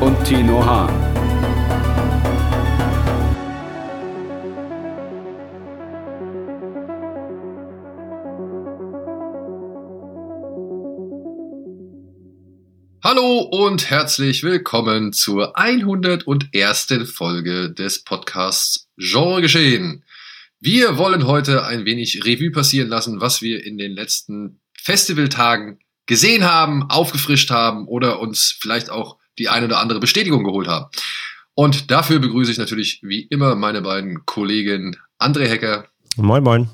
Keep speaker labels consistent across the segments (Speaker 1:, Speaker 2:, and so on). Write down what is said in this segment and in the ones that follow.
Speaker 1: und Tino Hahn.
Speaker 2: Hallo und herzlich willkommen zur 101. Folge des Podcasts Genre Geschehen. Wir wollen heute ein wenig Revue passieren lassen, was wir in den letzten Festivaltagen gesehen haben, aufgefrischt haben oder uns vielleicht auch die eine oder andere Bestätigung geholt haben. Und dafür begrüße ich natürlich wie immer meine beiden Kollegen André Hecker.
Speaker 3: Moin, moin.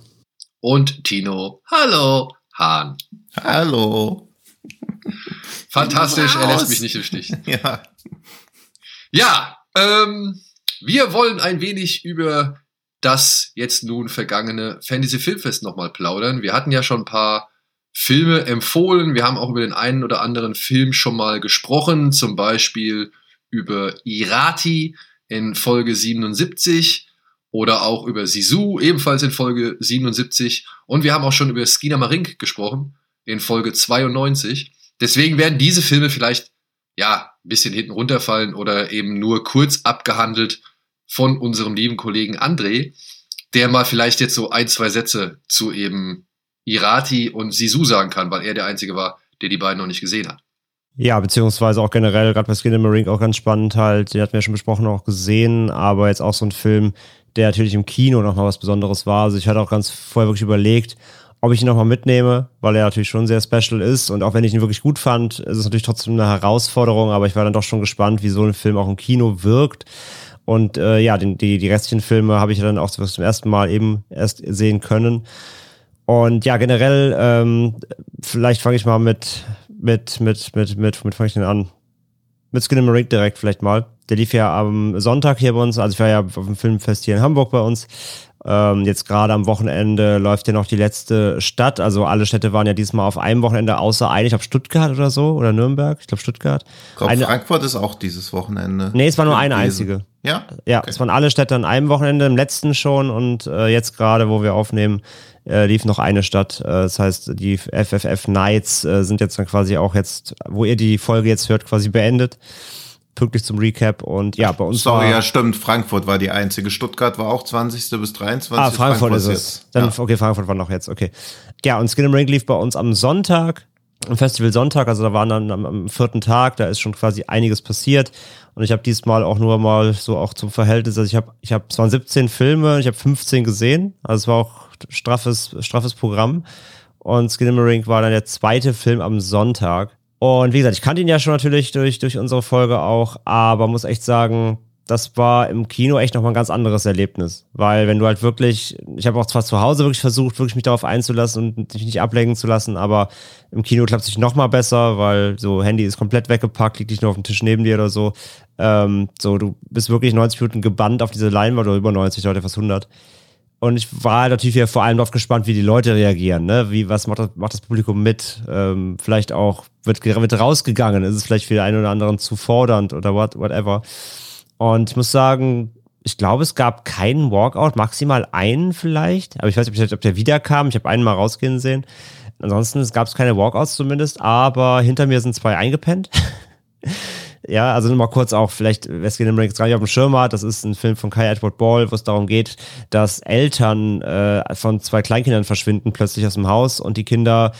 Speaker 2: Und Tino. Hallo, Hahn.
Speaker 4: Hallo.
Speaker 2: Fantastisch, er lässt mich nicht im Stich.
Speaker 4: Ja.
Speaker 2: Ja, ähm, wir wollen ein wenig über das jetzt nun vergangene Fantasy Filmfest nochmal plaudern. Wir hatten ja schon ein paar Filme empfohlen. Wir haben auch über den einen oder anderen Film schon mal gesprochen, zum Beispiel über Irati in Folge 77 oder auch über Sisu, ebenfalls in Folge 77. Und wir haben auch schon über Skina Marink gesprochen in Folge 92. Deswegen werden diese Filme vielleicht, ja, ein bisschen hinten runterfallen oder eben nur kurz abgehandelt von unserem lieben Kollegen André, der mal vielleicht jetzt so ein, zwei Sätze zu eben Irati und Sisu sagen kann, weil er der Einzige war, der die beiden noch nicht gesehen hat.
Speaker 3: Ja, beziehungsweise auch generell, gerade bei Skin Marine auch ganz spannend halt, den hatten wir schon besprochen, auch gesehen, aber jetzt auch so ein Film, der natürlich im Kino nochmal was Besonderes war. Also ich hatte auch ganz vorher wirklich überlegt, ob ich ihn nochmal mitnehme, weil er natürlich schon sehr special ist. Und auch wenn ich ihn wirklich gut fand, ist es natürlich trotzdem eine Herausforderung, aber ich war dann doch schon gespannt, wie so ein Film auch im Kino wirkt. Und äh, ja, den, die, die restlichen Filme habe ich dann auch zum ersten Mal eben erst sehen können. Und ja, generell, ähm, vielleicht fange ich mal mit, mit, mit, mit, mit, mit fange ich denn an? Mit Skin in Ring direkt vielleicht mal. Der lief ja am Sonntag hier bei uns, also ich war ja auf dem Filmfest hier in Hamburg bei uns. Ähm, jetzt gerade am Wochenende läuft ja noch die letzte Stadt. Also alle Städte waren ja diesmal auf einem Wochenende, außer eine, ich glaube Stuttgart oder so, oder Nürnberg, ich glaube Stuttgart.
Speaker 4: Ich glaube, Frankfurt ist auch dieses Wochenende.
Speaker 3: Nee, es war nur eine einzige.
Speaker 4: Ja?
Speaker 3: Ja, okay. es waren alle Städte an einem Wochenende, im letzten schon und äh, jetzt gerade, wo wir aufnehmen, äh, lief noch eine Stadt. Äh, das heißt, die FFF Nights äh, sind jetzt dann quasi auch jetzt, wo ihr die Folge jetzt hört, quasi beendet. Pünktlich zum Recap und ja, bei uns
Speaker 4: Sorry,
Speaker 3: war,
Speaker 4: ja stimmt, Frankfurt war die einzige. Stuttgart war auch 20. bis 23.
Speaker 3: Ah, Frankfurt, Frankfurt ist es. Dann, ja. Okay, Frankfurt war noch jetzt, okay. Ja, und Skin Ring lief bei uns am Sonntag, am Festival Sonntag, also da waren dann am, am vierten Tag, da ist schon quasi einiges passiert. Und ich habe diesmal auch nur mal so auch zum Verhältnis, also ich habe, ich habe, es waren 17 Filme, ich habe 15 gesehen, also es war auch straffes, straffes Programm. Und Skinamarink war dann der zweite Film am Sonntag. Und wie gesagt, ich kannte ihn ja schon natürlich durch, durch unsere Folge auch, aber muss echt sagen, das war im Kino echt nochmal ein ganz anderes Erlebnis. Weil wenn du halt wirklich, ich habe auch zwar zu Hause wirklich versucht, wirklich mich darauf einzulassen und dich nicht ablenken zu lassen, aber im Kino klappt es sich nochmal besser, weil so Handy ist komplett weggepackt, liegt nicht nur auf dem Tisch neben dir oder so. Ähm, so, du bist wirklich 90 Minuten gebannt auf diese Leinwand oder über 90, heute fast 100. Und ich war natürlich ja vor allem darauf gespannt, wie die Leute reagieren. Ne? Wie, was macht das, macht das Publikum mit? Ähm, vielleicht auch, wird, wird rausgegangen? Ist es vielleicht für den einen oder anderen zu fordernd oder what, whatever? Und ich muss sagen, ich glaube, es gab keinen Walkout, maximal einen vielleicht. Aber ich weiß nicht, ob der wiederkam. Ich habe einen mal rausgehen sehen. Ansonsten gab es keine Walkouts zumindest, aber hinter mir sind zwei eingepennt. Ja, also nur mal kurz auch, vielleicht, wer es gar nicht auf dem Schirm hat, das ist ein Film von Kai Edward Ball, wo es darum geht, dass Eltern äh, von zwei Kleinkindern verschwinden plötzlich aus dem Haus und die Kinder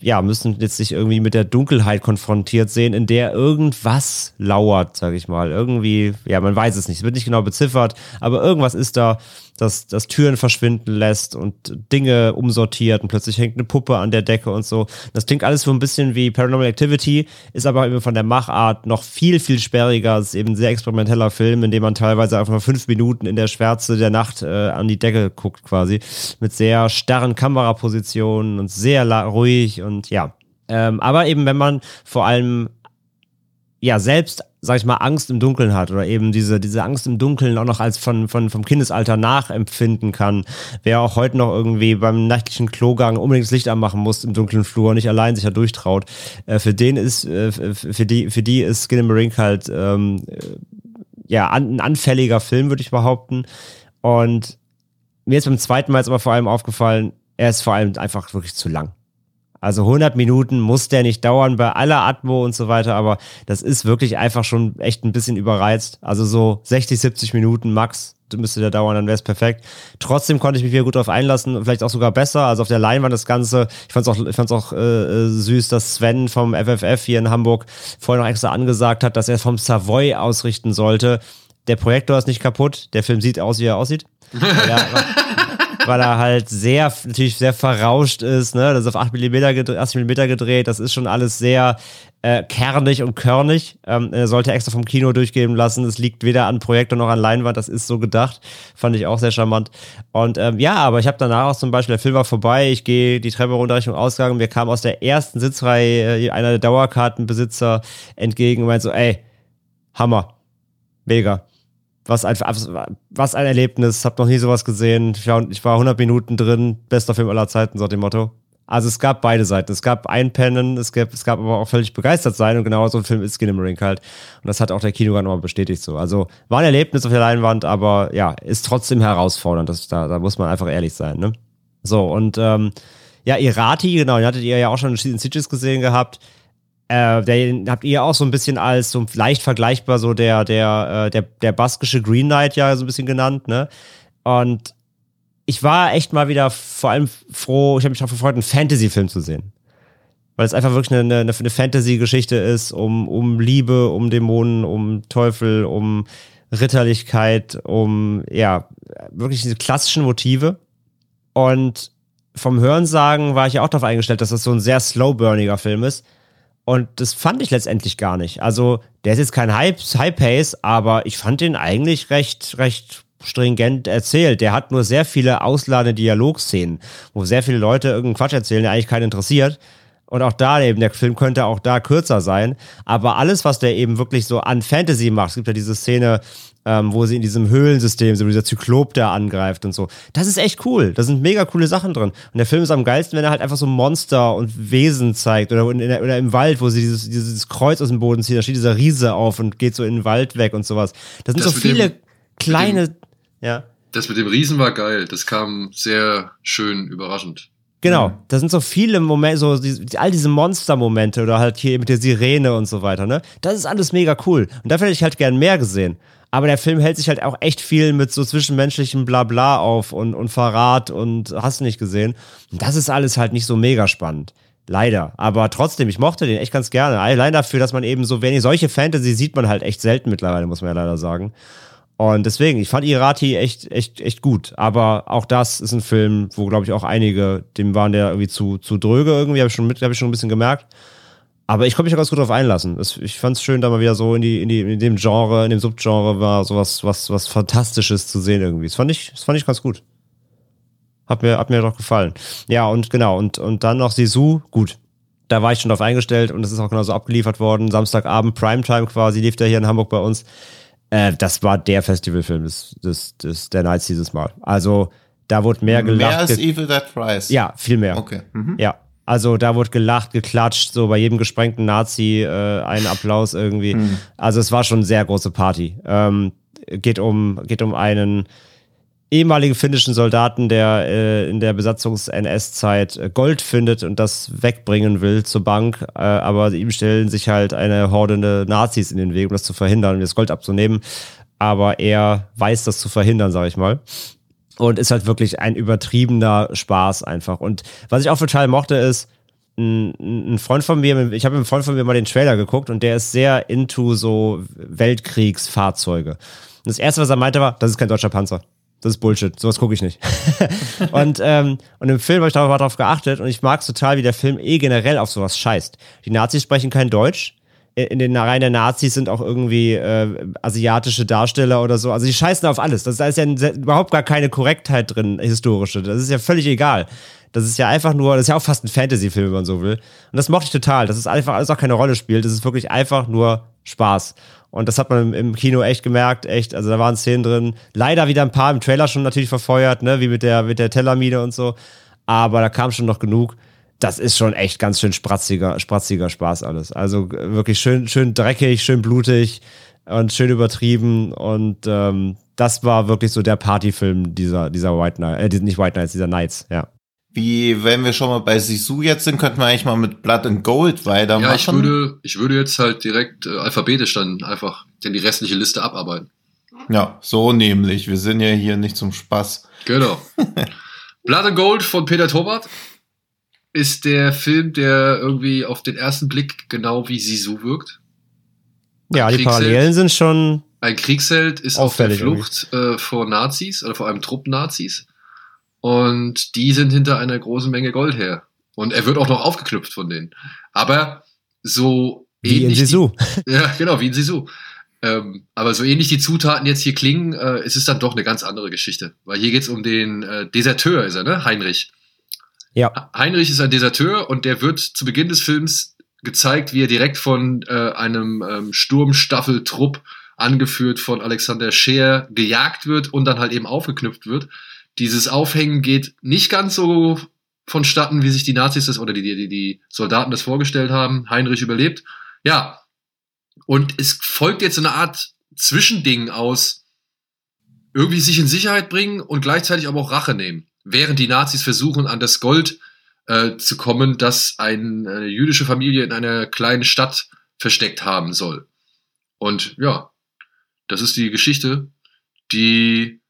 Speaker 3: ja, müssen jetzt sich irgendwie mit der Dunkelheit konfrontiert sehen, in der irgendwas lauert, sag ich mal. Irgendwie, ja, man weiß es nicht, es wird nicht genau beziffert, aber irgendwas ist da, das, das Türen verschwinden lässt und Dinge umsortiert und plötzlich hängt eine Puppe an der Decke und so. Das klingt alles so ein bisschen wie Paranormal Activity, ist aber eben von der Machart noch viel, viel sperriger. Es ist eben ein sehr experimenteller Film, in dem man teilweise einfach mal fünf Minuten in der Schwärze der Nacht äh, an die Decke guckt quasi. Mit sehr starren Kamerapositionen und sehr ruhig und ja. Ähm, aber eben, wenn man vor allem ja selbst sag ich mal, Angst im Dunkeln hat oder eben diese, diese Angst im Dunkeln auch noch als von, von, vom Kindesalter nachempfinden kann. Wer auch heute noch irgendwie beim nächtlichen Klogang unbedingt das Licht anmachen muss im dunklen Flur, nicht allein sich da durchtraut, äh, für den ist, äh, für die, für die ist Skin in the Ring halt, ähm, ja, an, ein anfälliger Film, würde ich behaupten. Und mir ist beim zweiten Mal jetzt aber vor allem aufgefallen, er ist vor allem einfach wirklich zu lang. Also 100 Minuten muss der nicht dauern bei aller Atmo und so weiter, aber das ist wirklich einfach schon echt ein bisschen überreizt. Also so 60, 70 Minuten max müsste der dauern, dann wäre es perfekt. Trotzdem konnte ich mich wieder gut darauf einlassen, vielleicht auch sogar besser. Also auf der Leinwand das Ganze. Ich fand es auch, ich fand's auch äh, süß, dass Sven vom FFF hier in Hamburg vorher noch extra angesagt hat, dass er vom Savoy ausrichten sollte. Der Projektor ist nicht kaputt, der Film sieht aus, wie er aussieht. Ja, weil er halt sehr, natürlich sehr verrauscht ist, ne? Das ist auf 8 mm, gedreht, 80 mm gedreht, das ist schon alles sehr äh, kernig und körnig. Ähm, er sollte extra vom Kino durchgeben lassen. Es liegt weder an Projektor noch an Leinwand, das ist so gedacht. Fand ich auch sehr charmant. Und ähm, ja, aber ich habe danach auch zum Beispiel, der Film war vorbei, ich gehe die Treppe runter Richtung Ausgang, mir kam aus der ersten Sitzreihe äh, einer der Dauerkartenbesitzer entgegen und meinte so, ey, Hammer, mega was ein, was ein Erlebnis, hab noch nie sowas gesehen. Ich war, ich war 100 Minuten drin, bester Film aller Zeiten, so dem Motto. Also es gab beide Seiten. Es gab Einpennen, es gab, es gab aber auch völlig begeistert sein und genau so ein Film ist Skin Ring halt. Und das hat auch der Kinogang nochmal bestätigt so. Also war ein Erlebnis auf der Leinwand, aber ja, ist trotzdem herausfordernd. Das, da, da muss man einfach ehrlich sein, ne? So, und ähm, ja, Irati, genau, den hattet ihr ja auch schon in Sieges gesehen gehabt. Äh, den habt ihr auch so ein bisschen als so leicht vergleichbar so der, der, äh, der, der baskische Green Knight ja so ein bisschen genannt, ne? Und ich war echt mal wieder vor allem froh, ich habe mich auch gefreut, einen Fantasy-Film zu sehen. Weil es einfach wirklich eine, eine, eine Fantasy-Geschichte ist, um, um Liebe, um Dämonen, um Teufel, um Ritterlichkeit, um, ja, wirklich diese klassischen Motive. Und vom Hörensagen war ich ja auch darauf eingestellt, dass das so ein sehr slow-burniger Film ist. Und das fand ich letztendlich gar nicht. Also, der ist jetzt kein High, High Pace, aber ich fand den eigentlich recht, recht stringent erzählt. Der hat nur sehr viele ausladende Dialogszenen, wo sehr viele Leute irgendeinen Quatsch erzählen, der eigentlich keinen interessiert. Und auch da eben, der Film könnte auch da kürzer sein. Aber alles, was der eben wirklich so an Fantasy macht, es gibt ja diese Szene, ähm, wo sie in diesem Höhlensystem, so dieser Zyklop, der angreift und so. Das ist echt cool. Da sind mega coole Sachen drin. Und der Film ist am geilsten, wenn er halt einfach so Monster und Wesen zeigt. Oder, der, oder im Wald, wo sie dieses, dieses Kreuz aus dem Boden ziehen. Da steht dieser Riese auf und geht so in den Wald weg und sowas. Das sind das so viele dem, kleine, dem, ja.
Speaker 2: Das mit dem Riesen war geil. Das kam sehr schön überraschend.
Speaker 3: Genau, da sind so viele Momente, so die, all diese Monster-Momente oder halt hier mit der Sirene und so weiter, ne? Das ist alles mega cool. Und dafür hätte ich halt gern mehr gesehen. Aber der Film hält sich halt auch echt viel mit so zwischenmenschlichem Blabla auf und, und Verrat und hast du nicht gesehen. Und das ist alles halt nicht so mega spannend. Leider. Aber trotzdem, ich mochte den echt ganz gerne. Allein dafür, dass man eben so wenig, solche Fantasy sieht man halt echt selten mittlerweile, muss man ja leider sagen. Und deswegen, ich fand Irati echt, echt, echt gut. Aber auch das ist ein Film, wo, glaube ich, auch einige, dem waren der irgendwie zu, zu dröge irgendwie, habe ich schon habe ich schon ein bisschen gemerkt. Aber ich konnte mich da ganz gut drauf einlassen. Ich fand es schön, da mal wieder so in, die, in, die, in dem Genre, in dem Subgenre war sowas was, was Fantastisches zu sehen irgendwie. Das fand ich, das fand ich ganz gut. Hat mir, hat mir doch gefallen. Ja, und genau, und, und dann noch Sisu, gut. Da war ich schon drauf eingestellt und es ist auch genauso abgeliefert worden. Samstagabend, Primetime quasi, lief der hier in Hamburg bei uns. Äh, das war der Festivalfilm des, des, des, der Nights dieses Mal. Also, da wurde mehr gelacht. Mehr
Speaker 4: als Evil Dead Rise?
Speaker 3: Ja, viel mehr.
Speaker 4: Okay. Mhm.
Speaker 3: Ja, also da wurde gelacht, geklatscht, so bei jedem gesprengten Nazi äh, ein Applaus irgendwie. Hm. Also es war schon eine sehr große Party. Ähm, geht um geht um einen ehemaligen finnischen Soldaten, der äh, in der Besatzungs-NS-Zeit äh, Gold findet und das wegbringen will zur Bank, äh, aber ihm stellen sich halt eine hordende Nazis in den Weg, um das zu verhindern und das Gold abzunehmen. Aber er weiß das zu verhindern, sag ich mal. Und ist halt wirklich ein übertriebener Spaß einfach. Und was ich auch total mochte, ist, ein Freund von mir, ich habe mit einem Freund von mir mal den Trailer geguckt und der ist sehr into so Weltkriegsfahrzeuge. Und das erste, was er meinte, war, das ist kein deutscher Panzer. Das ist Bullshit. Sowas gucke ich nicht. und, ähm, und im Film habe ich darauf, darauf geachtet und ich mag es total, wie der Film eh generell auf sowas scheißt. Die Nazis sprechen kein Deutsch. In den Reihen der Nazis sind auch irgendwie äh, asiatische Darsteller oder so. Also die scheißen auf alles. Das, da ist ja überhaupt gar keine Korrektheit drin, historische. Das ist ja völlig egal. Das ist ja einfach nur, das ist ja auch fast ein Fantasy-Film, wenn man so will. Und das mochte ich total. Das ist einfach alles auch keine Rolle spielt. Das ist wirklich einfach nur Spaß. Und das hat man im, im, Kino echt gemerkt, echt. Also da waren Szenen drin. Leider wieder ein paar im Trailer schon natürlich verfeuert, ne, wie mit der, mit der Tellermine und so. Aber da kam schon noch genug das ist schon echt ganz schön spratziger, spratziger Spaß alles. Also wirklich schön, schön dreckig, schön blutig und schön übertrieben. Und ähm, das war wirklich so der Partyfilm dieser, dieser White Night, äh, nicht White Nights, dieser Nights, ja.
Speaker 4: Wie, wenn wir schon mal bei Sisu jetzt sind, könnten wir eigentlich mal mit Blood and Gold weitermachen.
Speaker 2: Ja, ich würde, ich würde jetzt halt direkt äh, alphabetisch dann einfach denn die restliche Liste abarbeiten.
Speaker 4: Ja, so nämlich. Wir sind ja hier nicht zum Spaß.
Speaker 2: Genau. Blood and Gold von Peter Tobart ist der Film, der irgendwie auf den ersten Blick genau wie Sisu wirkt.
Speaker 3: Ja, die Parallelen sind schon.
Speaker 2: Ein Kriegsheld ist auf der Flucht äh, vor Nazis oder vor einem Trupp Nazis. Und die sind hinter einer großen Menge Gold her. Und er wird auch noch aufgeknüpft von denen. Aber so
Speaker 3: wie in Sisu.
Speaker 2: Die, ja, genau, wie in Sisu. Ähm, aber so ähnlich die Zutaten jetzt hier klingen, äh, es ist dann doch eine ganz andere Geschichte. Weil hier geht's um den äh, Deserteur, ist er, ne? Heinrich.
Speaker 3: Ja.
Speaker 2: Heinrich ist ein Deserteur und der wird zu Beginn des Films gezeigt, wie er direkt von äh, einem ähm, Sturmstaffeltrupp angeführt von Alexander Scheer gejagt wird und dann halt eben aufgeknüpft wird. Dieses Aufhängen geht nicht ganz so vonstatten, wie sich die Nazis das oder die, die, die Soldaten das vorgestellt haben. Heinrich überlebt. Ja. Und es folgt jetzt eine Art Zwischending aus irgendwie sich in Sicherheit bringen und gleichzeitig aber auch Rache nehmen während die Nazis versuchen, an das Gold äh, zu kommen, das ein, eine jüdische Familie in einer kleinen Stadt versteckt haben soll. Und ja, das ist die Geschichte, die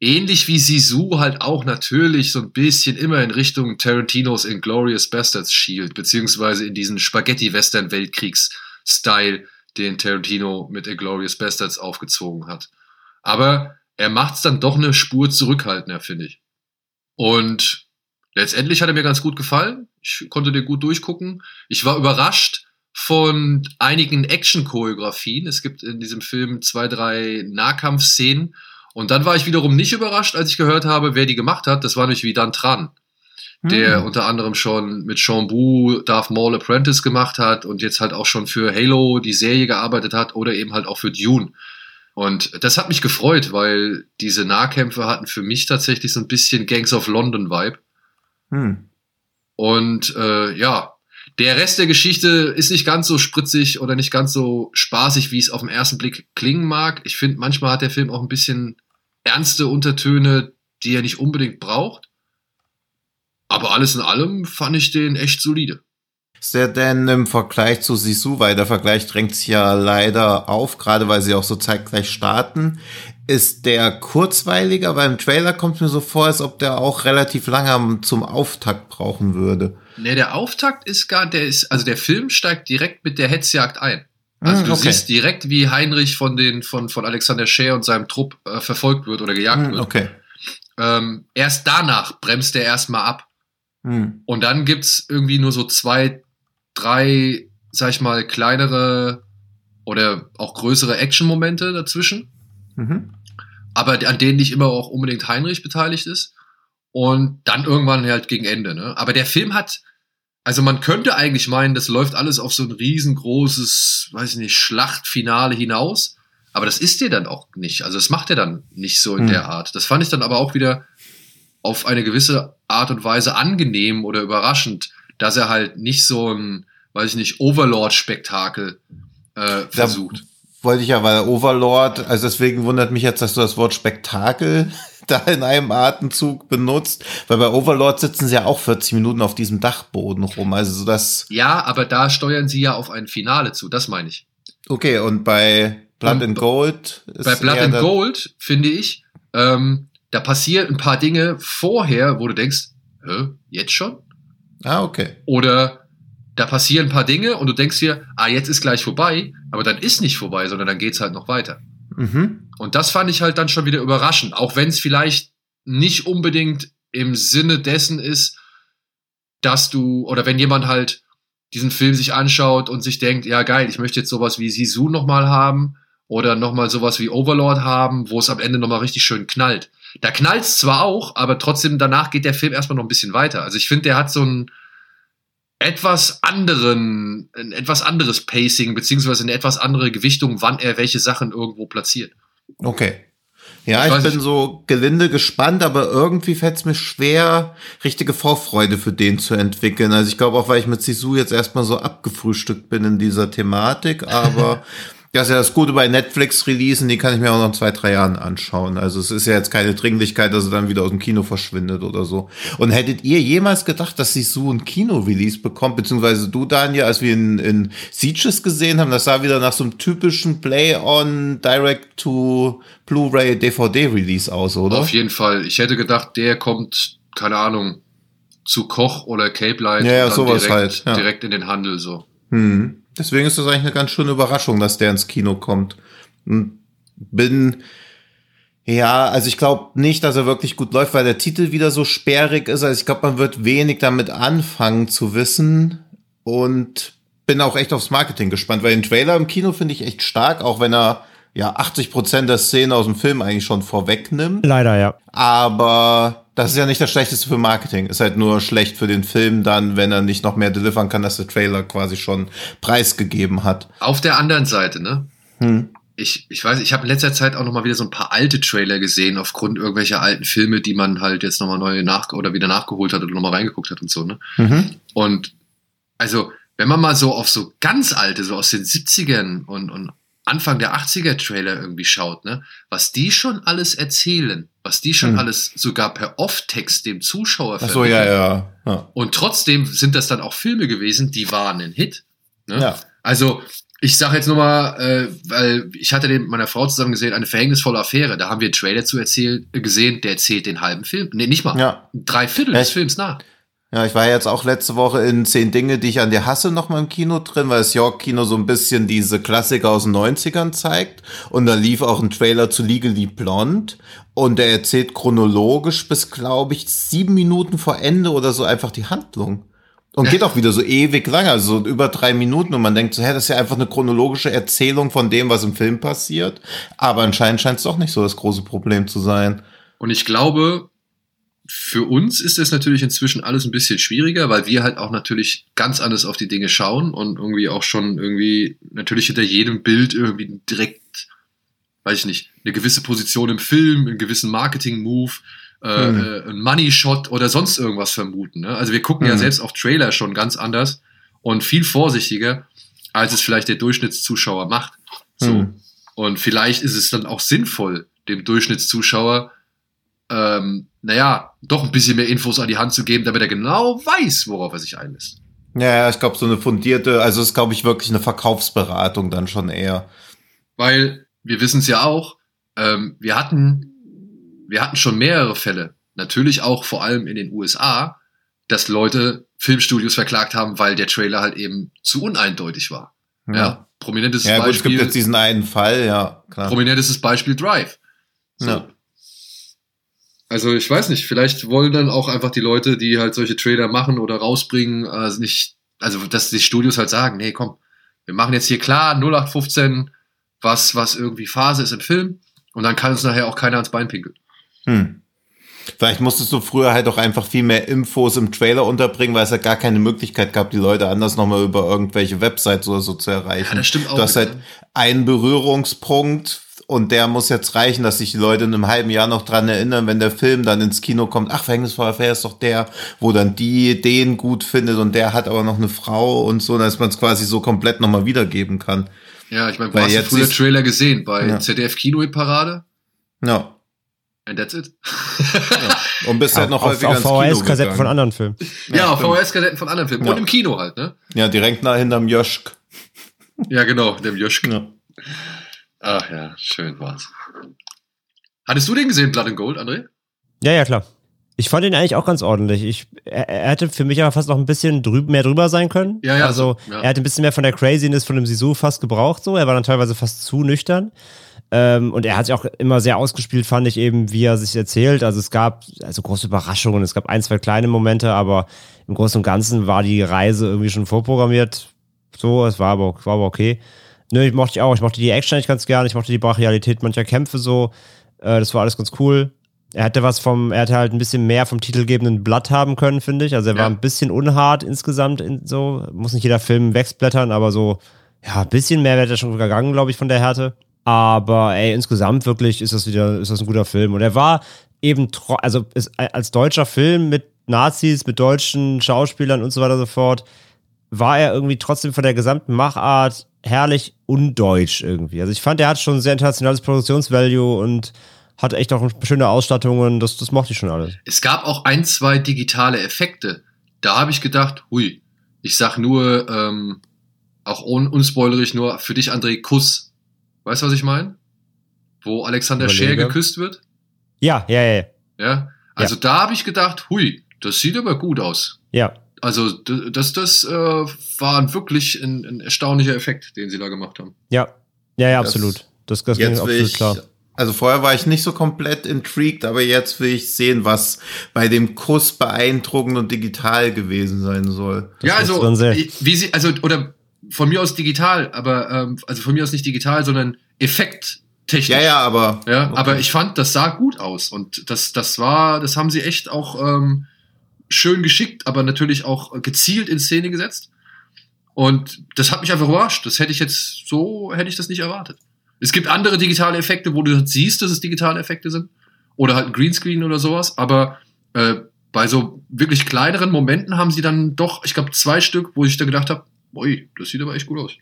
Speaker 2: ähnlich wie Sisu halt auch natürlich so ein bisschen immer in Richtung Tarantinos Inglorious Bastards schielt, beziehungsweise in diesen Spaghetti-Western-Weltkriegs-Style, den Tarantino mit Inglorious Bastards aufgezogen hat. Aber er macht es dann doch eine Spur zurückhaltender, finde ich. Und letztendlich hat er mir ganz gut gefallen. Ich konnte den gut durchgucken. Ich war überrascht von einigen Action-Choreografien. Es gibt in diesem Film zwei, drei Nahkampfszenen. Und dann war ich wiederum nicht überrascht, als ich gehört habe, wer die gemacht hat. Das war nämlich wie Dan Tran, der hm. unter anderem schon mit Sean Bu Darth Maul Apprentice gemacht hat und jetzt halt auch schon für Halo die Serie gearbeitet hat oder eben halt auch für Dune. Und das hat mich gefreut, weil diese Nahkämpfe hatten für mich tatsächlich so ein bisschen Gangs of London Vibe. Hm. Und äh, ja, der Rest der Geschichte ist nicht ganz so spritzig oder nicht ganz so spaßig, wie es auf den ersten Blick klingen mag. Ich finde, manchmal hat der Film auch ein bisschen ernste Untertöne, die er nicht unbedingt braucht. Aber alles in allem fand ich den echt solide.
Speaker 4: Ist der denn im Vergleich zu Sisu, weil der Vergleich drängt sich ja leider auf, gerade weil sie auch so zeitgleich starten, ist der kurzweiliger? Weil im Trailer kommt mir so vor, als ob der auch relativ lange zum Auftakt brauchen würde.
Speaker 2: Ne, der Auftakt ist gar, der ist, also der Film steigt direkt mit der Hetzjagd ein. Also hm, du okay. siehst direkt, wie Heinrich von den, von, von Alexander Scheer und seinem Trupp äh, verfolgt wird oder gejagt hm, wird.
Speaker 4: Okay.
Speaker 2: Ähm, erst danach bremst er erstmal ab. Hm. Und dann gibt's irgendwie nur so zwei, drei, sag ich mal, kleinere oder auch größere Action-Momente dazwischen. Mhm. Aber an denen nicht immer auch unbedingt Heinrich beteiligt ist. Und dann irgendwann halt gegen Ende. Ne? Aber der Film hat, also man könnte eigentlich meinen, das läuft alles auf so ein riesengroßes, weiß ich nicht, Schlachtfinale hinaus. Aber das ist der dann auch nicht. Also das macht er dann nicht so in mhm. der Art. Das fand ich dann aber auch wieder auf eine gewisse Art und Weise angenehm oder überraschend, dass er halt nicht so ein, weiß ich nicht, Overlord-Spektakel äh, versucht.
Speaker 4: Da wollte ich ja, weil Overlord, also deswegen wundert mich jetzt, dass du das Wort Spektakel da in einem Atemzug benutzt, weil bei Overlord sitzen sie ja auch 40 Minuten auf diesem Dachboden rum, also so das.
Speaker 2: Ja, aber da steuern sie ja auf ein Finale zu, das meine ich.
Speaker 4: Okay, und bei Blood and Gold
Speaker 2: ist Bei Blood and Gold, finde ich, ähm, da passieren ein paar Dinge vorher, wo du denkst, jetzt schon?
Speaker 4: Ah, okay.
Speaker 2: Oder da passieren ein paar Dinge und du denkst dir, ah, jetzt ist gleich vorbei, aber dann ist nicht vorbei, sondern dann geht's halt noch weiter. Mhm. Und das fand ich halt dann schon wieder überraschend, auch wenn es vielleicht nicht unbedingt im Sinne dessen ist, dass du, oder wenn jemand halt diesen Film sich anschaut und sich denkt, ja geil, ich möchte jetzt sowas wie Sisu nochmal haben oder nochmal sowas wie Overlord haben, wo es am Ende nochmal richtig schön knallt. Da knallt es zwar auch, aber trotzdem danach geht der Film erstmal noch ein bisschen weiter. Also ich finde, der hat so ein etwas anderen, ein etwas anderes Pacing, beziehungsweise eine etwas andere Gewichtung, wann er welche Sachen irgendwo platziert.
Speaker 4: Okay. Ja, ich, ich bin so gelinde gespannt, aber irgendwie fällt es mir schwer, richtige Vorfreude für den zu entwickeln. Also ich glaube auch, weil ich mit Sisu jetzt erstmal so abgefrühstückt bin in dieser Thematik, aber Das ist ja das Gute bei Netflix-Releasen, die kann ich mir auch noch in zwei, drei Jahren anschauen. Also es ist ja jetzt keine Dringlichkeit, dass er dann wieder aus dem Kino verschwindet oder so. Und hättet ihr jemals gedacht, dass sie so ein Kino-Release bekommt, beziehungsweise du, Daniel, als wir in, in Sieges gesehen haben, das sah wieder nach so einem typischen Play-on Direct-to Blu-ray DVD-Release aus, oder?
Speaker 2: Auf jeden Fall. Ich hätte gedacht, der kommt, keine Ahnung, zu Koch oder Cape Light
Speaker 4: ja, ja, sowas
Speaker 2: direkt,
Speaker 4: halt, ja.
Speaker 2: direkt in den Handel so.
Speaker 4: Hm. Deswegen ist das eigentlich eine ganz schöne Überraschung, dass der ins Kino kommt. Und bin, ja, also ich glaube nicht, dass er wirklich gut läuft, weil der Titel wieder so sperrig ist. Also ich glaube, man wird wenig damit anfangen zu wissen. Und bin auch echt aufs Marketing gespannt, weil den Trailer im Kino finde ich echt stark, auch wenn er ja 80 Prozent der Szenen aus dem Film eigentlich schon vorwegnimmt.
Speaker 3: Leider, ja.
Speaker 4: Aber das ist ja nicht das Schlechteste für Marketing. Ist halt nur schlecht für den Film dann, wenn er nicht noch mehr delivern kann, dass der Trailer quasi schon preisgegeben hat.
Speaker 2: Auf der anderen Seite, ne?
Speaker 4: Hm.
Speaker 2: Ich, ich weiß, ich habe in letzter Zeit auch noch mal wieder so ein paar alte Trailer gesehen, aufgrund irgendwelcher alten Filme, die man halt jetzt noch mal neu nach oder wieder nachgeholt hat oder noch mal reingeguckt hat und so, ne?
Speaker 4: Mhm.
Speaker 2: Und also, wenn man mal so auf so ganz alte, so aus den 70ern und, und Anfang der 80er Trailer irgendwie schaut, ne, was die schon alles erzählen, was die schon hm. alles sogar per Off-Text dem Zuschauer
Speaker 4: Ach so, ja, ja, ja.
Speaker 2: Und trotzdem sind das dann auch Filme gewesen, die waren ein Hit. Ne?
Speaker 4: Ja.
Speaker 2: Also, ich sage jetzt nur mal, äh, weil ich hatte den mit meiner Frau zusammen gesehen, eine verhängnisvolle Affäre. Da haben wir einen Trailer zu erzählen, gesehen, der erzählt den halben Film. Nee, nicht mal.
Speaker 4: Ja.
Speaker 2: Drei Viertel des Films nach.
Speaker 4: Ja, ich war jetzt auch letzte Woche in Zehn Dinge, die ich an dir hasse, nochmal im Kino drin, weil das York-Kino so ein bisschen diese Klassiker aus den 90ern zeigt. Und da lief auch ein Trailer zu Legally Blonde. Und der erzählt chronologisch bis, glaube ich, sieben Minuten vor Ende oder so einfach die Handlung. Und geht auch wieder so ewig lang, also so über drei Minuten. Und man denkt so, hä, das ist ja einfach eine chronologische Erzählung von dem, was im Film passiert. Aber anscheinend scheint es doch nicht so das große Problem zu sein.
Speaker 2: Und ich glaube, für uns ist das natürlich inzwischen alles ein bisschen schwieriger, weil wir halt auch natürlich ganz anders auf die Dinge schauen und irgendwie auch schon irgendwie natürlich hinter jedem Bild irgendwie direkt, weiß ich nicht, eine gewisse Position im Film, einen gewissen Marketing-Move, äh,
Speaker 4: Mhm.
Speaker 2: äh, ein Money-Shot oder sonst irgendwas vermuten. Ne? Also wir gucken ja
Speaker 4: Mhm.
Speaker 2: selbst auf Trailer schon ganz anders und viel vorsichtiger, als es vielleicht der Durchschnittszuschauer macht. So.
Speaker 4: Mhm.
Speaker 2: Und vielleicht ist es dann auch sinnvoll, dem Durchschnittszuschauer ähm, naja, doch ein bisschen mehr Infos an die Hand zu geben, damit er genau weiß, worauf er sich einlässt.
Speaker 4: Ja, ja, ich glaube, so eine fundierte, also ist, glaube ich, wirklich eine Verkaufsberatung dann schon eher.
Speaker 2: Weil wir wissen es ja auch, ähm, wir hatten, wir hatten schon mehrere Fälle, natürlich auch vor allem in den USA, dass Leute Filmstudios verklagt haben, weil der Trailer halt eben zu uneindeutig war. Ja, prominentes
Speaker 4: Ja, gut, es
Speaker 2: Beispiel.
Speaker 4: gibt jetzt diesen einen Fall, ja, klar.
Speaker 2: prominentes Beispiel Drive. So.
Speaker 4: Ja.
Speaker 2: Also ich weiß nicht, vielleicht wollen dann auch einfach die Leute, die halt solche Trailer machen oder rausbringen, also nicht, also dass die Studios halt sagen, nee, komm, wir machen jetzt hier klar 0815, was, was irgendwie Phase ist im Film und dann kann uns nachher auch keiner ans Bein pinkeln.
Speaker 4: Hm. Vielleicht musstest du früher halt auch einfach viel mehr Infos im Trailer unterbringen, weil es ja gar keine Möglichkeit gab, die Leute anders nochmal über irgendwelche Websites oder so zu erreichen.
Speaker 2: Ja, das stimmt auch
Speaker 4: Du hast halt
Speaker 2: ne?
Speaker 4: einen Berührungspunkt und der muss jetzt reichen, dass sich die Leute in einem halben Jahr noch dran erinnern, wenn der Film dann ins Kino kommt. Ach, Verhängnisvoller Affair ist doch der, wo dann die den gut findet und der hat aber noch eine Frau und so, dass man es quasi so komplett nochmal wiedergeben kann.
Speaker 2: Ja, ich meine, du hast du
Speaker 4: jetzt
Speaker 2: früher Trailer gesehen bei
Speaker 4: Ja.
Speaker 2: ZDF Kino-Parade
Speaker 4: Ja.
Speaker 2: and that's it.
Speaker 4: Und bist halt noch
Speaker 3: auf,
Speaker 4: häufiger
Speaker 3: auf VHS-Kassetten von anderen Filmen.
Speaker 2: Ja,
Speaker 4: stimmt.
Speaker 2: VHS-Kassetten von anderen Filmen
Speaker 4: Ja.
Speaker 2: und im Kino halt, ne?
Speaker 4: Ja, direkt nach hinterm Joschk.
Speaker 2: Ja, genau, dem Joschk.
Speaker 4: Ja.
Speaker 2: Ach ja, schön war's. Hattest du den gesehen, Blood and Gold, André?
Speaker 3: Ja, ja, klar. Ich fand ihn eigentlich auch ganz ordentlich. Ich, er, er hätte für mich aber fast noch ein bisschen drüb, mehr drüber sein können.
Speaker 2: Ja, ja,
Speaker 3: Also,
Speaker 2: so, ja.
Speaker 3: er hätte ein bisschen mehr von der Craziness von dem Sisu fast gebraucht, so. Er war dann teilweise fast zu nüchtern. Ähm, und er hat sich auch immer sehr ausgespielt, fand ich eben, wie er sich erzählt. Also es gab also große Überraschungen, es gab ein, zwei kleine Momente, aber im Großen und Ganzen war die Reise irgendwie schon vorprogrammiert. So, es war aber, war aber okay. Nö, ich mochte ich auch. Ich mochte die Action eigentlich ganz gerne. Ich mochte die Brachialität mancher Kämpfe so. Äh, das war alles ganz cool. Er hätte was vom, er hätte halt ein bisschen mehr vom titelgebenden Blatt haben können, finde ich. Also er ja. war ein bisschen unhart insgesamt in so. Muss nicht jeder Film wegblättern, aber so, ja, ein bisschen mehr wäre er schon gegangen, glaube ich, von der Härte. Aber ey, insgesamt wirklich ist das wieder, ist das ein guter Film. Und er war eben, also ist, als deutscher Film mit Nazis, mit deutschen Schauspielern und so weiter und so fort, war er irgendwie trotzdem von der gesamten Machart herrlich undeutsch irgendwie. Also ich fand, er hat schon ein sehr internationales Produktionsvalue und hat echt auch schöne Ausstattungen, das, das mochte ich schon alles.
Speaker 2: Es gab auch ein, zwei digitale Effekte. Da habe ich gedacht, hui, ich sag nur, ähm, auch un unspoilerig nur für dich, André, Kuss. Weißt du, was ich meine? Wo Alexander Scheer geküsst wird?
Speaker 3: Ja, ja, ja.
Speaker 2: Ja, also ja. da habe ich gedacht, hui, das sieht aber gut aus.
Speaker 3: Ja.
Speaker 2: Also das, das äh, war wirklich ein, ein, erstaunlicher Effekt, den sie da gemacht haben.
Speaker 3: Ja, ja, ja, absolut. Das, das
Speaker 4: jetzt absolut ich, klar. Also vorher war ich nicht so komplett intrigued, aber jetzt will ich sehen, was bei dem Kuss beeindruckend und digital gewesen sein soll.
Speaker 2: Das ja, also wie sie, also oder von mir aus digital, aber ähm, also von mir aus nicht digital, sondern effekttechnisch.
Speaker 4: Ja, ja, aber
Speaker 2: ja, okay. aber ich fand, das sah gut aus und das das war, das haben sie echt auch ähm, schön geschickt, aber natürlich auch gezielt in Szene gesetzt. Und das hat mich einfach überrascht. Das hätte ich jetzt so, hätte ich das nicht erwartet. Es gibt andere digitale Effekte, wo du siehst, dass es digitale Effekte sind. Oder halt ein Greenscreen oder sowas. Aber äh, bei so wirklich kleineren Momenten haben sie dann doch, ich glaube, zwei Stück, wo ich da gedacht habe, ui, das sieht aber echt gut aus.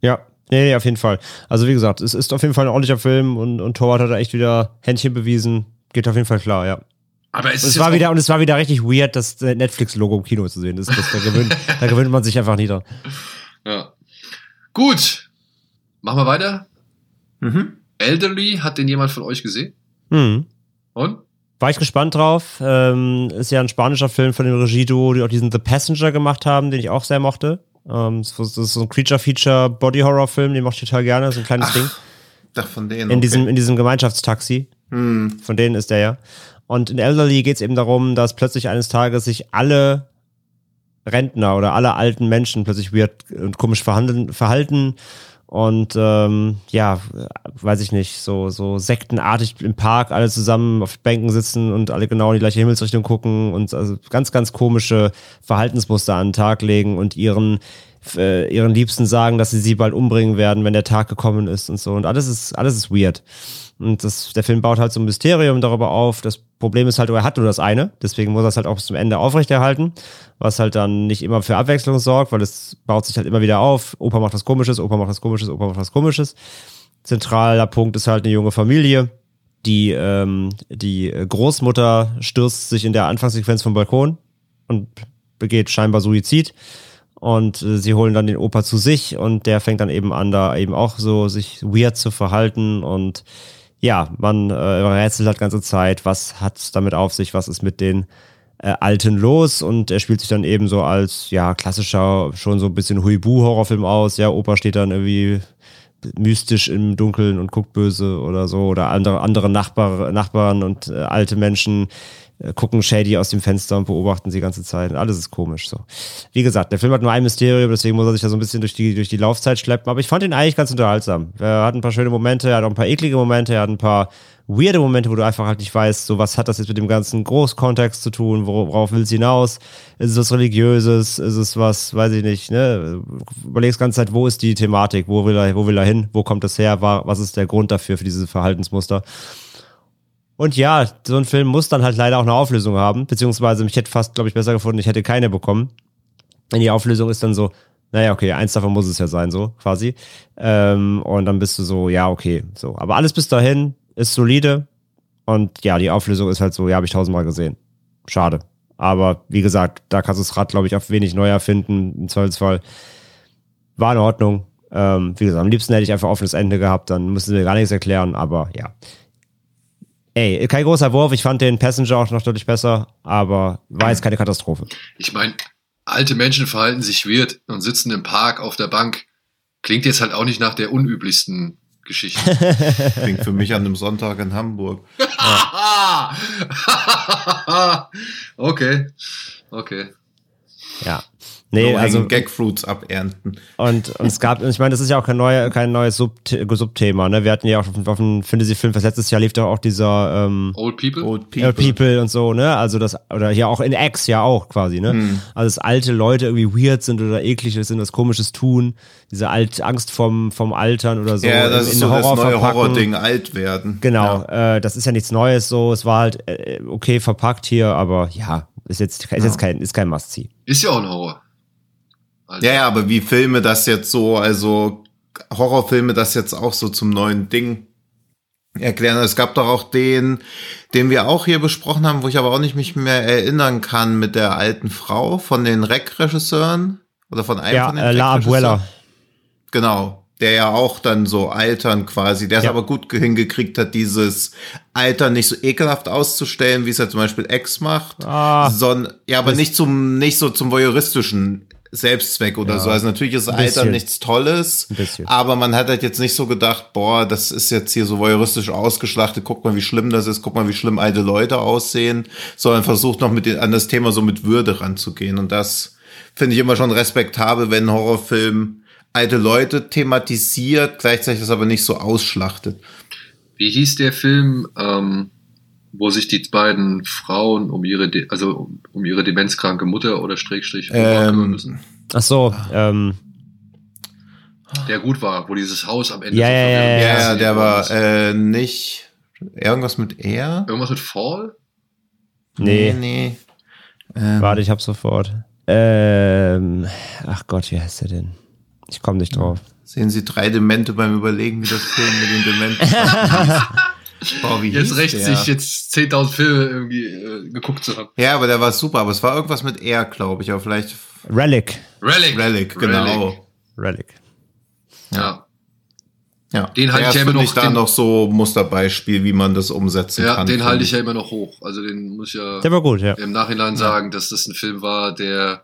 Speaker 3: Ja, nee, nee, auf jeden Fall. Also wie gesagt, es ist auf jeden Fall ein ordentlicher Film und, und Torwart hat da echt wieder Händchen bewiesen. Geht auf jeden Fall klar, ja.
Speaker 2: Aber es,
Speaker 3: es war wieder und es war wieder richtig weird, das Netflix-Logo im Kino zu sehen. Das, das, da, gewöhnt, da gewöhnt man sich einfach nie dran.
Speaker 2: Ja. Gut. Machen wir weiter.
Speaker 3: Mhm.
Speaker 2: Elderly, hat den jemand von euch gesehen?
Speaker 3: Mhm.
Speaker 2: Und?
Speaker 3: War ich gespannt drauf. Ähm, ist ja ein spanischer Film von dem Regieduo, die auch diesen The Passenger gemacht haben, den ich auch sehr mochte. Ähm, das ist so ein Creature-Feature Body-Horror-Film, den mochte ich total gerne. So ein kleines
Speaker 4: Ach,
Speaker 3: Ding.
Speaker 4: Ach, von denen.
Speaker 3: In, okay. diesem, in diesem Gemeinschaftstaxi.
Speaker 4: Hm.
Speaker 3: Von denen ist der ja. Und in Elderly geht es eben darum, dass plötzlich eines Tages sich alle Rentner oder alle alten Menschen plötzlich weird und komisch verhandeln, verhalten und ähm, ja, weiß ich nicht, so, so sektenartig im Park alle zusammen auf Bänken sitzen und alle genau in die gleiche Himmelsrichtung gucken und also ganz, ganz komische Verhaltensmuster an den Tag legen und ihren äh, ihren Liebsten sagen, dass sie sie bald umbringen werden, wenn der Tag gekommen ist und so. Und alles ist, alles ist weird. Und das, der Film baut halt so ein Mysterium darüber auf. Das Problem ist halt, er hat nur das eine. Deswegen muss er es halt auch bis zum Ende aufrechterhalten. Was halt dann nicht immer für Abwechslung sorgt, weil es baut sich halt immer wieder auf. Opa macht was Komisches, Opa macht was Komisches, Opa macht was Komisches. Zentraler Punkt ist halt eine junge Familie. Die, ähm, die Großmutter stürzt sich in der Anfangssequenz vom Balkon und begeht scheinbar Suizid. Und äh, sie holen dann den Opa zu sich und der fängt dann eben an, da eben auch so sich weird zu verhalten und ja, man äh, rätselt halt ganze Zeit, was hat's damit auf sich, was ist mit den äh, Alten los und er spielt sich dann eben so als, ja, klassischer, schon so ein bisschen Huibu-Horrorfilm aus. Ja, Opa steht dann irgendwie mystisch im Dunkeln und guckt böse oder so oder andere, andere Nachbar, Nachbarn und äh, alte Menschen gucken shady aus dem Fenster und beobachten sie die ganze Zeit. Alles ist komisch so. Wie gesagt, der Film hat nur ein Mysterium, deswegen muss er sich da so ein bisschen durch die, durch die Laufzeit schleppen. Aber ich fand ihn eigentlich ganz unterhaltsam. Er hat ein paar schöne Momente, er hat auch ein paar eklige Momente, er hat ein paar weirde Momente, wo du einfach halt nicht weißt, so was hat das jetzt mit dem ganzen Großkontext zu tun, worauf will es hinaus? Ist es was Religiöses? Ist es was, weiß ich nicht, ne? Überlegst ganze Zeit, wo ist die Thematik? Wo will er, wo will er hin? Wo kommt das her? Was ist der Grund dafür, für diese Verhaltensmuster? Und ja, so ein Film muss dann halt leider auch eine Auflösung haben, beziehungsweise mich hätte fast, glaube ich, besser gefunden, ich hätte keine bekommen. Denn die Auflösung ist dann so, naja, okay, eins davon muss es ja sein, so quasi. Ähm, und dann bist du so, ja, okay, so. Aber alles bis dahin ist solide. Und ja, die Auflösung ist halt so, ja, habe ich tausendmal gesehen. Schade. Aber wie gesagt, da kannst du das Rad, glaube ich, auf wenig neu erfinden. Im Zweifelsfall war in Ordnung. Ähm, wie gesagt, am liebsten hätte ich einfach offenes Ende gehabt, dann müssen wir gar nichts erklären, aber ja. Ey, kein großer Wurf. Ich fand den Passenger auch noch deutlich besser, aber war jetzt keine Katastrophe.
Speaker 2: Ich meine, alte Menschen verhalten sich weird und sitzen im Park auf der Bank. Klingt jetzt halt auch nicht nach der unüblichsten Geschichten.
Speaker 4: Klingt für mich an einem Sonntag in Hamburg.
Speaker 2: okay. Okay.
Speaker 3: Ja. Nee,
Speaker 4: Nur
Speaker 3: also
Speaker 4: Gagfruits abernten.
Speaker 3: und, und es gab, ich meine, das ist ja auch kein, neue, kein neues Sub Subthema, ne? Wir hatten ja auch auf, auf dem Fantasy-Film, was letztes Jahr lief doch auch dieser ähm,
Speaker 2: Old People?
Speaker 4: Old
Speaker 3: People.
Speaker 4: People.
Speaker 3: People und so, ne? Also das, oder hier auch in X ja auch quasi, ne?
Speaker 4: Hm.
Speaker 3: Also dass alte Leute irgendwie weird sind oder eklig sind, was komisches tun, diese alt Angst vom, vom Altern oder so.
Speaker 4: ja, das
Speaker 3: in-
Speaker 4: ist
Speaker 3: in
Speaker 4: so das
Speaker 3: Horror
Speaker 4: neue
Speaker 3: verpacken.
Speaker 4: Horror-Ding, alt werden.
Speaker 3: Genau,
Speaker 4: Ja.
Speaker 3: äh, das ist ja nichts Neues so. Es war halt äh, okay verpackt hier, aber ja, ist jetzt, ist jetzt kein, ist kein Must-See.
Speaker 2: Ist ja auch ein Horror. Also,
Speaker 4: ja, ja, aber wie Filme das jetzt so, also Horrorfilme das jetzt auch so zum neuen Ding erklären. Es gab doch auch den, den wir auch hier besprochen haben, wo ich aber auch nicht mich mehr erinnern kann, mit der alten Frau von den Rec-Regisseuren oder von einem
Speaker 3: Ja,
Speaker 4: von den
Speaker 3: äh, La. Abuela.
Speaker 4: Genau. Der ja auch dann so altern quasi, der es
Speaker 3: Ja.
Speaker 4: aber gut hingekriegt hat, dieses Alter nicht so ekelhaft auszustellen, wie es ja zum Beispiel Ex macht,
Speaker 3: Ah.
Speaker 4: sondern ja, aber nicht zum nicht so zum voyeuristischen Selbstzweck oder so. Also natürlich ist Alter nichts Tolles, aber man hat halt jetzt nicht so gedacht, boah, das ist jetzt hier so voyeuristisch ausgeschlachtet, guck mal, wie schlimm das ist, guck mal, wie schlimm alte Leute aussehen, sondern versucht noch mit den, an das Thema so mit Würde ranzugehen. Und das finde ich immer schon respektabel, wenn ein Horrorfilm alte Leute thematisiert, gleichzeitig das aber nicht so ausschlachtet.
Speaker 2: Wie hieß der Film, ähm, wo sich die beiden Frauen um ihre, De also um, ihre demenzkranke Mutter oder Schrägstrich
Speaker 4: Ähm,
Speaker 2: kümmern müssen?
Speaker 3: Ach so, ähm,
Speaker 2: Der gut war, wo dieses Haus am Ende
Speaker 3: Ja, ja, ja,
Speaker 4: Ja,
Speaker 3: ja,
Speaker 4: ja, der war
Speaker 2: ist.
Speaker 4: äh, nicht irgendwas mit er?
Speaker 2: Irgendwas mit Fall?
Speaker 3: nee,
Speaker 4: nee. Ähm,
Speaker 3: warte, ich hab sofort. Ähm, ach Gott, wie heißt der denn? Ich komme nicht drauf.
Speaker 4: Sehen Sie drei Demente beim Überlegen, wie das Film mit den Dementen hieß. Boah, wie
Speaker 2: Jetzt rächt sich jetzt 10.000 Filme irgendwie äh, geguckt zu haben.
Speaker 4: Ja, aber der war super, aber es war irgendwas mit er, glaube ich, aber vielleicht
Speaker 3: Relic.
Speaker 2: Relic.
Speaker 4: Relic, genau.
Speaker 3: Relic.
Speaker 2: Ja.
Speaker 4: Ja,
Speaker 2: Den halte ich ja immer noch-
Speaker 4: ich da
Speaker 2: den-
Speaker 4: noch so Musterbeispiel, wie man das umsetzen
Speaker 2: Ja,
Speaker 4: kann.
Speaker 2: den
Speaker 4: finde
Speaker 2: halte ich ja immer noch hoch. Also den muss ich ja
Speaker 3: Der war gut, ja.
Speaker 2: im Nachhinein sagen, dass das ein Film war, der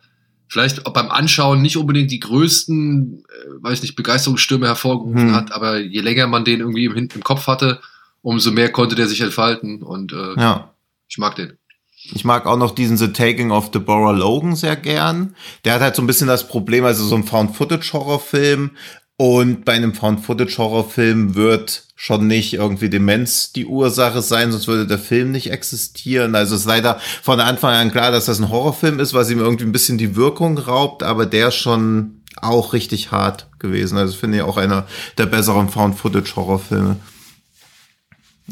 Speaker 2: vielleicht beim Anschauen nicht unbedingt die größten, äh, weiß nicht, Begeisterungsstürme hervorgerufen
Speaker 4: Hm.
Speaker 2: hat, aber je länger man den irgendwie im, im Kopf hatte, umso mehr konnte der sich entfalten und äh,
Speaker 4: Ja.
Speaker 2: ich mag den.
Speaker 4: Ich mag auch noch diesen The Taking of Deborah Logan sehr gern. Der hat halt so ein bisschen das Problem, also so ein Found-Footage-Horrorfilm. Und bei einem Found-Footage-Horrorfilm wird schon nicht irgendwie Demenz die Ursache sein, sonst würde der Film nicht existieren. Also es ist leider von Anfang an klar, dass das ein Horrorfilm ist, was ihm irgendwie ein bisschen die Wirkung raubt, aber der ist schon auch richtig hart gewesen. Also finde ich auch einer der besseren Found-Footage-Horrorfilme.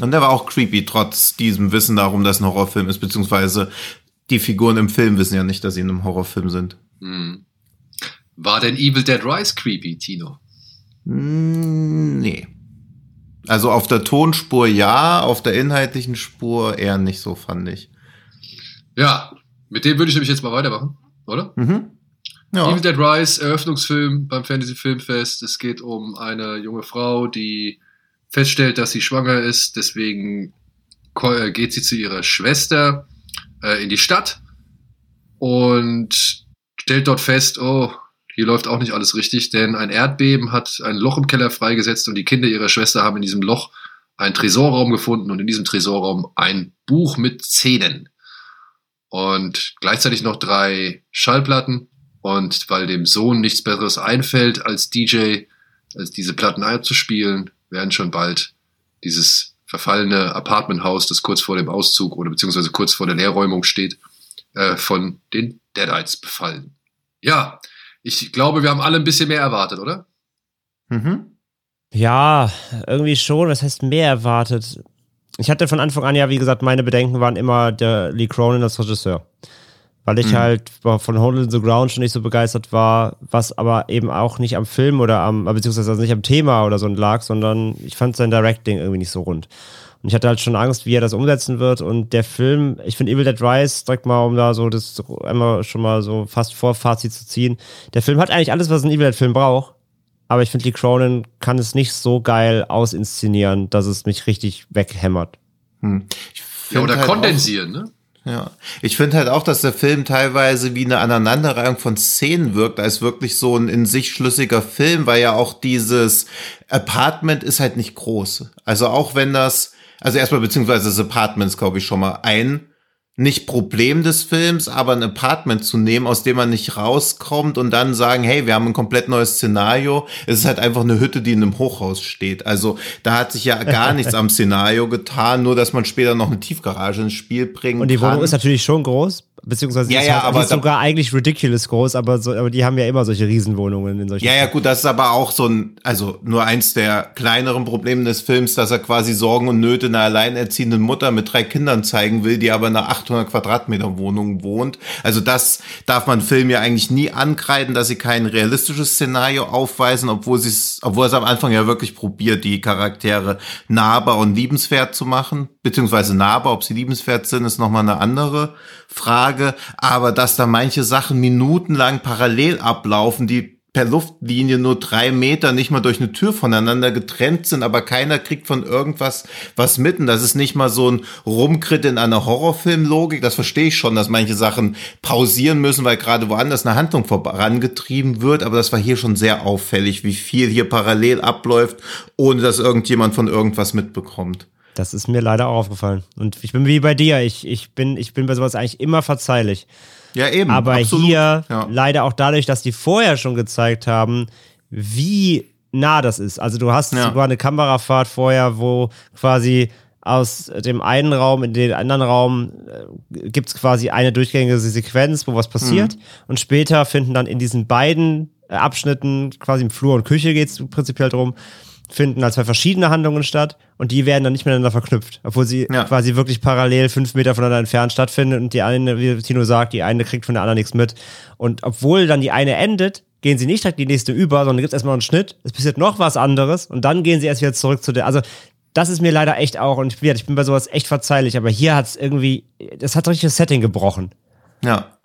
Speaker 4: Und der war auch creepy, trotz diesem Wissen darum, dass ein Horrorfilm ist, beziehungsweise die Figuren im Film wissen ja nicht, dass sie in einem Horrorfilm sind.
Speaker 2: Hm. War denn Evil Dead Rise creepy, Tino?
Speaker 4: Hm, nee. Also auf der Tonspur ja, auf der inhaltlichen Spur eher nicht so, fand ich.
Speaker 2: Ja, mit dem würde ich nämlich jetzt mal weitermachen, oder?
Speaker 4: Mhm. Ja.
Speaker 2: Evil Dead Rise, Eröffnungsfilm beim Fantasy Filmfest. Es geht um eine junge Frau, die feststellt, dass sie schwanger ist. Deswegen äh, geht sie zu ihrer Schwester äh, in die Stadt und stellt dort fest, oh, hier läuft auch nicht alles richtig, denn ein Erdbeben hat ein Loch im Keller freigesetzt und die Kinder ihrer Schwester haben in diesem Loch einen Tresorraum gefunden und in diesem Tresorraum ein Buch mit Zähnen. Und gleichzeitig noch drei Schallplatten. Und weil dem Sohn nichts Besseres einfällt, als DJ, als diese Platten einzuspielen, werden schon bald dieses verfallene Apartmenthaus, das kurz vor dem Auszug oder beziehungsweise kurz vor der Leerräumung steht, äh, von den Deadites befallen. Ja, ich glaube, wir haben alle ein bisschen mehr erwartet, oder?
Speaker 4: Mhm.
Speaker 3: Ja, irgendwie schon. Was heißt mehr erwartet? Ich hatte von Anfang an ja, wie gesagt, meine Bedenken waren immer der Lee Cronin als Regisseur. Weil ich
Speaker 4: Mhm.
Speaker 3: halt von Hold in the Ground schon nicht so begeistert war, was aber eben auch nicht am Film oder am, beziehungsweise also nicht am Thema oder so lag, sondern ich fand sein Directing irgendwie nicht so rund. Und ich hatte halt schon Angst, wie er das umsetzen wird. Und der Film, ich finde Evil Dead Rise, direkt mal, um da so das einmal schon mal so fast vor Fazit zu ziehen. Der Film hat eigentlich alles, was ein Evil Dead Film braucht. Aber ich finde, Lee Cronin kann es nicht so geil ausinszenieren, dass es mich richtig weghämmert.
Speaker 4: Hm.
Speaker 2: Ja, oder
Speaker 4: halt
Speaker 2: kondensieren, ne?
Speaker 4: Ja, ich finde halt auch, dass der Film teilweise wie eine Aneinanderreihung von Szenen wirkt, als wirklich so ein in sich schlüssiger Film, weil ja auch dieses Apartment ist halt nicht groß. Also auch wenn das, also erstmal beziehungsweise das Apartment ist, glaube ich, schon mal ein nicht Problem des Films, aber ein Apartment zu nehmen, aus dem man nicht rauskommt und dann sagen, hey, wir haben ein komplett neues Szenario. Es ist halt einfach eine Hütte, die in einem Hochhaus steht. Also da hat sich ja gar nichts am Szenario getan, nur dass man später noch eine Tiefgarage ins Spiel kann.
Speaker 3: Und die Wohnung ist natürlich schon groß, beziehungsweise
Speaker 4: ja,
Speaker 3: ist,
Speaker 4: ja,
Speaker 3: halt,
Speaker 4: aber
Speaker 3: ist sogar eigentlich ridiculous groß, aber, so, aber die haben ja immer solche Riesenwohnungen in solchen.
Speaker 4: Ja, ja, gut, das ist aber auch so ein, also nur eins der kleineren Probleme des Films, dass er quasi Sorgen und Nöte einer alleinerziehenden Mutter mit drei Kindern zeigen will, die aber in einer 800 Quadratmeter Wohnung wohnt. Also das darf man Film ja eigentlich nie ankreiden, dass sie kein realistisches Szenario aufweisen, obwohl sie es, obwohl es am Anfang ja wirklich probiert, die Charaktere nahbar und liebenswert zu machen, beziehungsweise nahbar, ob sie liebenswert sind, ist nochmal eine andere Frage, aber dass da manche Sachen minutenlang parallel ablaufen, die per Luftlinie nur drei Meter nicht mal durch eine Tür voneinander getrennt sind, aber keiner kriegt von irgendwas was mitten. Das ist nicht mal so ein Rumkritt in einer Horrorfilmlogik. Das verstehe ich schon, dass manche Sachen pausieren müssen, weil gerade woanders eine Handlung vorangetrieben wird. Aber das war hier schon sehr auffällig, wie viel hier parallel abläuft, ohne dass irgendjemand von irgendwas mitbekommt.
Speaker 3: Das ist mir leider auch aufgefallen. Und ich bin wie bei dir. Ich, ich, bin, ich bin bei sowas eigentlich immer verzeihlich.
Speaker 4: Ja, eben.
Speaker 3: Aber
Speaker 4: absolut.
Speaker 3: hier
Speaker 4: Ja.
Speaker 3: leider auch dadurch, dass die vorher schon gezeigt haben, wie nah das ist. Also du hast
Speaker 4: Ja.
Speaker 3: sogar eine Kamerafahrt vorher, wo quasi aus dem einen Raum in den anderen Raum äh, gibt es quasi eine durchgängige Sequenz, wo was passiert. Und später finden dann in diesen beiden äh, Abschnitten, quasi im Flur und Küche geht es prinzipiell drum, finden dann zwei verschiedene Handlungen statt und die werden dann nicht miteinander verknüpft, obwohl sie
Speaker 4: Ja.
Speaker 3: quasi wirklich parallel fünf Meter voneinander entfernt stattfinden und die eine, wie Tino sagt, die eine kriegt von der anderen nichts mit. Und obwohl dann die eine endet, gehen sie nicht direkt die nächste über, sondern gibt es erstmal einen Schnitt, es passiert noch was anderes und dann gehen sie erst wieder zurück zu der. Also das ist mir leider echt auch, und ich bin, ich bin bei sowas echt verzeihlich, aber hier hat es irgendwie, das hat richtig das Setting gebrochen.
Speaker 4: Ja.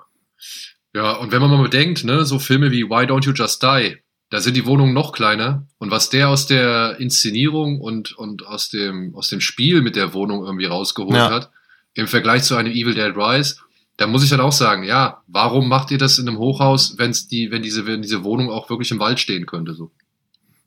Speaker 2: Ja, und wenn man mal bedenkt, ne, so Filme wie Why Don't You Just Die, da sind die Wohnungen noch kleiner. Und was der aus der Inszenierung und, und aus, dem, aus dem Spiel mit der Wohnung irgendwie rausgeholt
Speaker 4: Ja.
Speaker 2: hat, im Vergleich zu einem Evil Dead Rise, da muss ich dann auch sagen, ja, warum macht ihr das in einem Hochhaus, wenn's die, wenn diese, wenn diese Wohnung auch wirklich im Wald stehen könnte, so?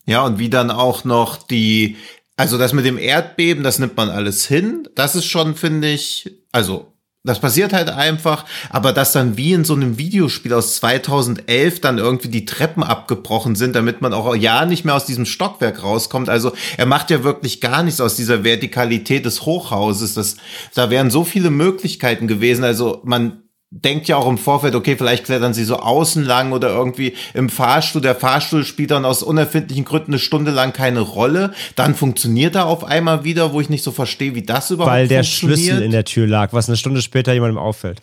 Speaker 4: Ja, und wie dann auch noch die, also das mit dem Erdbeben, das nimmt man alles hin. Das ist schon, finde ich, also das passiert halt einfach, aber dass dann wie in so einem Videospiel aus 2011 dann irgendwie die Treppen abgebrochen sind, damit man auch ja nicht mehr aus diesem Stockwerk rauskommt. Also er macht ja wirklich gar nichts aus dieser Vertikalität des Hochhauses. Das, da wären so viele Möglichkeiten gewesen. Also man denkt ja auch im Vorfeld, okay, vielleicht klettern sie so außen lang oder irgendwie im Fahrstuhl. Der Fahrstuhl spielt dann aus unerfindlichen Gründen eine Stunde lang keine Rolle. Dann funktioniert er auf einmal wieder, wo ich nicht so verstehe, wie das überhaupt
Speaker 3: Weil der
Speaker 4: funktioniert.
Speaker 3: Schlüssel in der Tür lag, was eine Stunde später jemandem auffällt.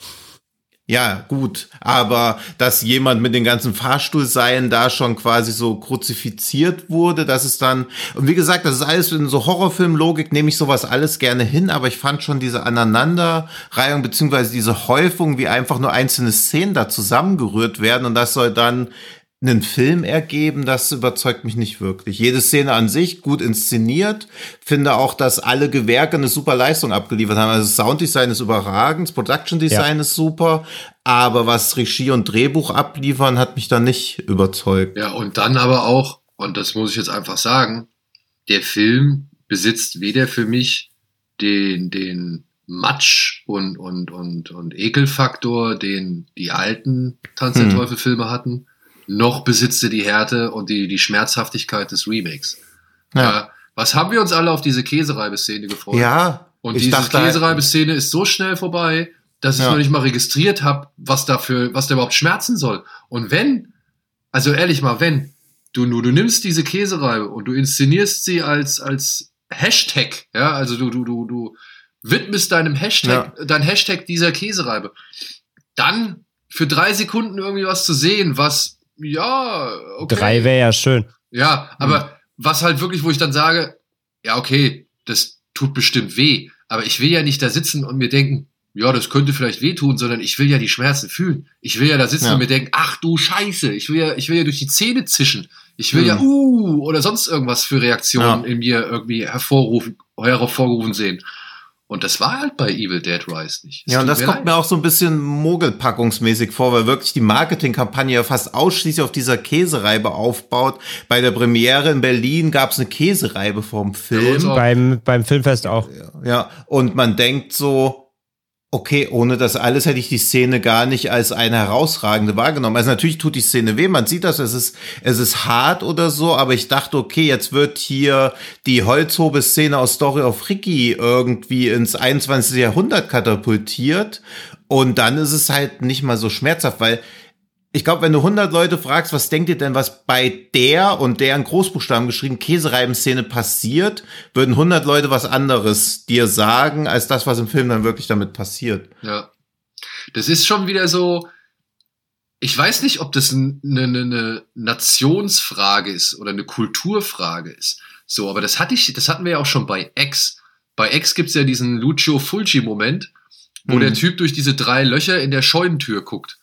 Speaker 4: Ja, gut, aber dass jemand mit den ganzen Fahrstuhlseilen da schon quasi so kruzifiziert wurde, das ist dann, und wie gesagt, das ist alles in so Horrorfilmlogik, nehme ich sowas alles gerne hin, aber ich fand schon diese Aneinanderreihung beziehungsweise diese Häufung, wie einfach nur einzelne Szenen da zusammengerührt werden und das soll dann einen Film ergeben, das überzeugt mich nicht wirklich. Jede Szene an sich gut inszeniert. Finde auch, dass alle Gewerke eine super Leistung abgeliefert haben. Also das Sounddesign ist überragend, das Production Design
Speaker 3: Ja.
Speaker 4: ist super, aber was Regie und Drehbuch abliefern, hat mich da nicht überzeugt.
Speaker 2: Ja, und dann aber auch, und das muss ich jetzt einfach sagen, der Film besitzt weder für mich den, den Matsch und, und, und, und Ekelfaktor, den die alten Tanz der
Speaker 4: Hm.
Speaker 2: Teufel Filme hatten, noch besitzt er die Härte und die, die Schmerzhaftigkeit des Remakes.
Speaker 4: Ja.
Speaker 2: was haben wir uns alle auf diese Käsereibeszene gefreut?
Speaker 4: Ja,
Speaker 2: Und diese
Speaker 4: halt-
Speaker 2: Käsereibeszene ist so schnell vorbei, dass ich
Speaker 4: Ja.
Speaker 2: noch nicht mal registriert habe, was dafür, was da überhaupt schmerzen soll. Und wenn, also ehrlich mal, wenn du nur, du nimmst diese Käsereibe und du inszenierst sie als, als Hashtag, ja, also du, du, du, du widmest deinem Hashtag, dein Hashtag dieser Käsereibe, dann für drei Sekunden irgendwie was zu sehen, was, ja, okay.
Speaker 3: Drei wäre ja schön.
Speaker 2: Ja, aber was halt wirklich, wo ich dann sage, ja, okay, das tut bestimmt weh, aber ich will ja nicht da sitzen und mir denken, ja, das könnte vielleicht wehtun, sondern ich will ja die Schmerzen fühlen. Ich will ja da sitzen
Speaker 4: Ja.
Speaker 2: und mir denken, ach du Scheiße, ich will ja, ich will ja durch die Zähne zischen. Ich will ja,
Speaker 4: Mhm.
Speaker 2: uh, oder sonst irgendwas für Reaktionen
Speaker 4: Ja.
Speaker 2: in mir irgendwie hervorrufen, hervorgerufen sehen. Und das war halt bei Evil Dead Rise nicht. Es
Speaker 4: Ja, und das
Speaker 2: mir
Speaker 4: kommt
Speaker 2: leid.
Speaker 4: mir auch so ein bisschen mogelpackungsmäßig vor, weil wirklich die Marketingkampagne ja fast ausschließlich auf dieser Käsereibe aufbaut. Bei der Premiere in Berlin gab es eine Käsereibe vom Film.
Speaker 2: auch.
Speaker 3: Beim, beim Filmfest auch.
Speaker 4: Ja, und man denkt so, okay, ohne das alles hätte ich die Szene gar nicht als eine herausragende wahrgenommen. Also natürlich tut die Szene weh, man sieht das, es ist, es ist hart oder so, aber ich dachte, okay, jetzt wird hier die Holzhobe-Szene aus Story of Ricky irgendwie ins 21. Jahrhundert katapultiert und dann ist es halt nicht mal so schmerzhaft, weil ich glaube, wenn du 100 Leute fragst, was denkt ihr denn, was bei der und deren Großbuchstaben geschrieben Käsereiben-Szene passiert, würden 100 Leute was anderes dir sagen, als das, was im Film dann wirklich damit passiert.
Speaker 2: Ja. Das ist schon wieder so. Ich weiß nicht, ob das eine, eine, eine Nationsfrage ist oder eine Kulturfrage ist. So, aber das hatte ich, das hatten wir ja auch schon bei X. Bei X gibt's ja diesen Lucio Fulci-Moment, wo
Speaker 4: Mhm.
Speaker 2: der Typ durch diese drei Löcher in der Scheunentür guckt.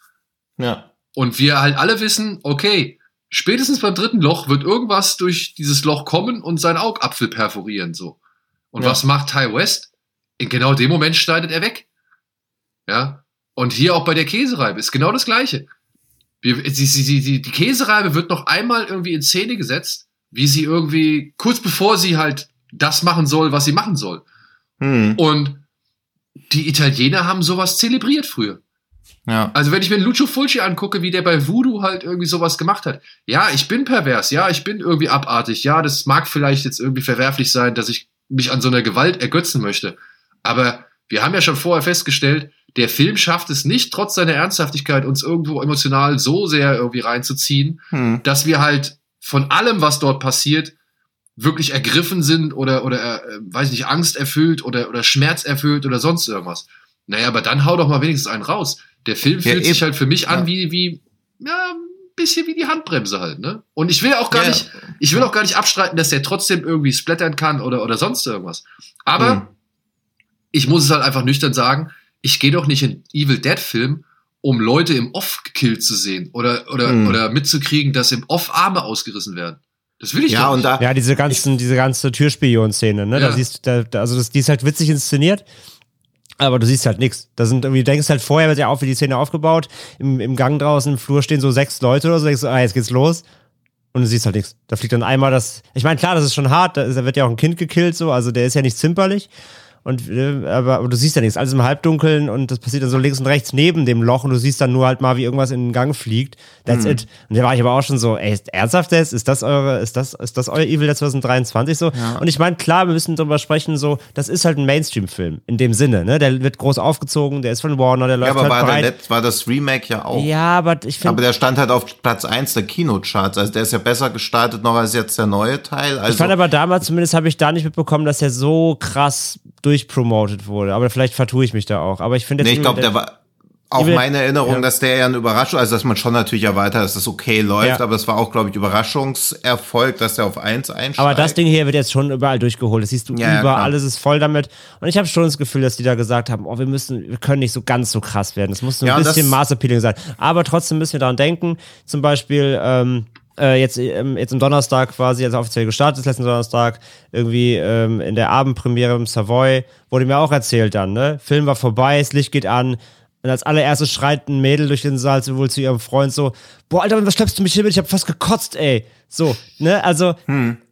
Speaker 4: Ja.
Speaker 2: Und wir halt alle wissen, okay, spätestens beim dritten Loch wird irgendwas durch dieses Loch kommen und seinen Augapfel perforieren, so. Und
Speaker 4: Ja.
Speaker 2: was macht Ty West? In genau dem Moment schneidet er weg. Ja. Und hier auch bei der Käsereibe ist genau das Gleiche. Wir, sie, sie, die, die Käsereibe wird noch einmal irgendwie in Szene gesetzt, wie sie irgendwie, kurz bevor sie halt das machen soll, was sie machen soll.
Speaker 4: Hm.
Speaker 2: Und die Italiener haben sowas zelebriert früher.
Speaker 4: Ja.
Speaker 2: Also wenn ich mir Lucio Fulci angucke, wie der bei Voodoo halt irgendwie sowas gemacht hat. Ja, ich bin pervers, ja, ich bin irgendwie abartig, ja, das mag vielleicht jetzt irgendwie verwerflich sein, dass ich mich an so einer Gewalt ergötzen möchte. Aber wir haben ja schon vorher festgestellt, der Film schafft es nicht, trotz seiner Ernsthaftigkeit, uns irgendwo emotional so sehr irgendwie reinzuziehen,
Speaker 4: Hm.
Speaker 2: dass wir halt von allem, was dort passiert, wirklich ergriffen sind oder, oder äh, weiß nicht, Angst erfüllt oder, oder Schmerz erfüllt oder sonst irgendwas. Naja, aber dann hau doch mal wenigstens einen raus. Der Film
Speaker 4: Ja,
Speaker 2: fühlt sich
Speaker 4: eben.
Speaker 2: halt für mich an
Speaker 4: Ja.
Speaker 2: wie, wie, ja, ein bisschen wie die Handbremse halt, ne? Und ich will auch gar
Speaker 4: Ja.
Speaker 2: nicht, ich will auch gar nicht abstreiten, dass der trotzdem irgendwie splattern kann oder, oder sonst irgendwas. Aber
Speaker 4: Hm.
Speaker 2: ich muss es halt einfach nüchtern sagen, ich gehe doch nicht in Evil Dead Film, um Leute im Off gekillt zu sehen oder, oder,
Speaker 4: Hm.
Speaker 2: oder mitzukriegen, dass im Off Arme ausgerissen werden. Das will ich
Speaker 4: Ja,
Speaker 2: doch
Speaker 4: und
Speaker 2: nicht.
Speaker 4: da,
Speaker 3: Ja, diese ganzen, diese ganze Türspion-Szene, ne? Da
Speaker 2: Ja.
Speaker 3: siehst du, da, also das, die ist halt witzig inszeniert, aber du siehst halt nichts. Da sind irgendwie, du denkst halt vorher wird ja auch wie die Szene aufgebaut. Im, Im Gang draußen im Flur stehen so sechs Leute oder so, denkst du, ah, jetzt geht's los. Und du siehst halt nichts. Da fliegt dann einmal das. Ich meine, klar, das ist schon hart, da, ist, da wird ja auch ein Kind gekillt, so, also der ist ja nicht zimperlich. Und, äh, aber, aber du siehst ja nichts, alles im Halbdunkeln und das passiert dann so links und rechts neben dem Loch und du siehst dann nur halt mal, wie irgendwas in den Gang fliegt. That's
Speaker 4: Mhm.
Speaker 3: it. Und da war ich aber auch schon so, ey, ist ernsthaft jetzt? Ist das eure, ist das, ist das euer Evil Dead 2023 so? Und ich meine, klar, wir müssen drüber sprechen, so, das ist halt ein Mainstream-Film, in dem Sinne, ne? Der wird groß aufgezogen, der ist von Warner, der
Speaker 4: ja,
Speaker 3: läuft
Speaker 4: aber
Speaker 3: halt
Speaker 4: war, der
Speaker 3: breit.
Speaker 4: Let war das Remake ja auch.
Speaker 3: Ja, aber ich
Speaker 4: Aber
Speaker 3: finde,
Speaker 4: der stand halt auf Platz 1 der Kinocharts. Also der ist ja besser gestartet noch als jetzt der neue Teil. Also
Speaker 3: ich fand aber damals zumindest habe ich da nicht mitbekommen, dass er so krass durchpromotet wurde. Aber vielleicht vertue ich mich da auch. Aber ich finde
Speaker 4: Nee, ich glaube, der war auch meine Erinnerung,
Speaker 3: Ja.
Speaker 4: dass der ja eine Überraschung, also dass man schon natürlich erwartet, dass das okay läuft,
Speaker 3: Ja.
Speaker 4: aber es war auch, glaube ich, Überraschungserfolg, dass der auf eins einsteigt.
Speaker 3: Aber das Ding hier wird jetzt schon überall durchgeholt. Das siehst du
Speaker 4: Ja,
Speaker 3: überall, alles ist voll damit. Und ich habe schon das Gefühl, dass die da gesagt haben, oh, wir müssen, wir können nicht so ganz so krass werden. Es muss so ein bisschen Maßappealing sein. Aber trotzdem müssen wir daran denken. Zum Beispiel, ähm, äh, jetzt, ähm, jetzt am Donnerstag quasi, als er offiziell gestartet ist, letzten Donnerstag, irgendwie ähm, in der Abendpremiere im Savoy, wurde mir auch erzählt dann, ne? Film war vorbei, das Licht geht an. Und als allererstes schreit ein Mädel durch den Saal wohl zu ihrem Freund so, boah, Alter, was schleppst du mich hier mit? Ich hab fast gekotzt, ey. So, ne? Also,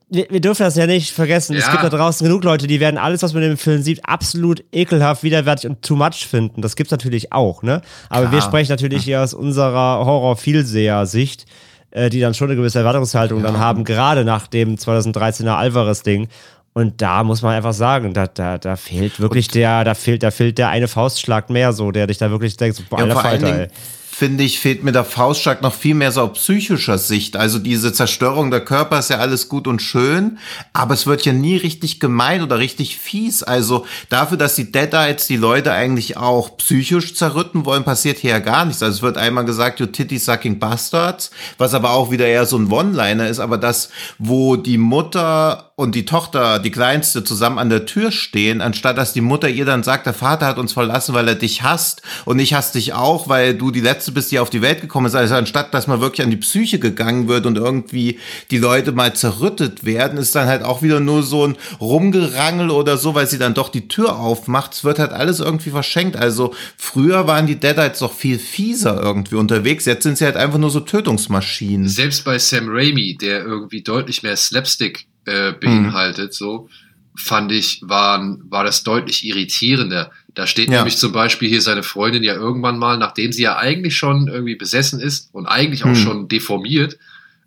Speaker 3: wir, wir dürfen das ja nicht vergessen. Es
Speaker 2: Ja.
Speaker 3: gibt da draußen genug Leute, die werden alles, was man in dem Film sieht, absolut ekelhaft, widerwärtig und too much finden. Das gibt's natürlich auch, ne? Aber wir
Speaker 4: Klar.
Speaker 3: sprechen natürlich hier aus unserer Horror-Vielseher-Sicht, äh, die dann schon eine gewisse Erwartungshaltung dann haben, gerade nach dem 2013er Alvarez-Ding. Und da muss man einfach sagen, da, da, da fehlt wirklich der, da fehlt, da fehlt der eine Faustschlag mehr so, der dich da wirklich denkt, so, boah,
Speaker 4: Ja,
Speaker 3: alter Falter, ey.
Speaker 4: Finde ich, fehlt mir der Faustschlag noch viel mehr so auf psychischer Sicht. Also diese Zerstörung der Körper ist ja alles gut und schön, aber es wird ja nie richtig gemein oder richtig fies. Also dafür, dass die Deadites die Leute eigentlich auch psychisch zerrütten wollen, passiert hier ja gar nichts. Also es wird einmal gesagt, you titty sucking bastards, was aber auch wieder eher so ein One-Liner ist, aber das, wo die Mutter und die Tochter, die Kleinste, zusammen an der Tür stehen, anstatt dass die Mutter ihr dann sagt, der Vater hat uns verlassen, weil er dich hasst und ich hasse dich auch, weil du die Letzte bist, die auf die Welt gekommen ist. Also anstatt, dass man wirklich an die Psyche gegangen wird und irgendwie die Leute mal zerrüttet werden, ist dann halt auch wieder nur so ein Rumgerangel oder so, weil sie dann doch die Tür aufmacht. Es wird halt alles irgendwie verschenkt. Also früher waren die Deadites doch viel fieser irgendwie unterwegs. Jetzt sind sie halt einfach nur so Tötungsmaschinen.
Speaker 2: Selbst bei Sam Raimi, der irgendwie deutlich mehr Slapstick äh, beinhaltet, mhm. so fand ich, waren, war das deutlich irritierender. Da steht ja. nämlich zum Beispiel hier seine Freundin ja irgendwann mal, nachdem sie ja eigentlich schon irgendwie besessen ist und eigentlich auch mhm. schon deformiert,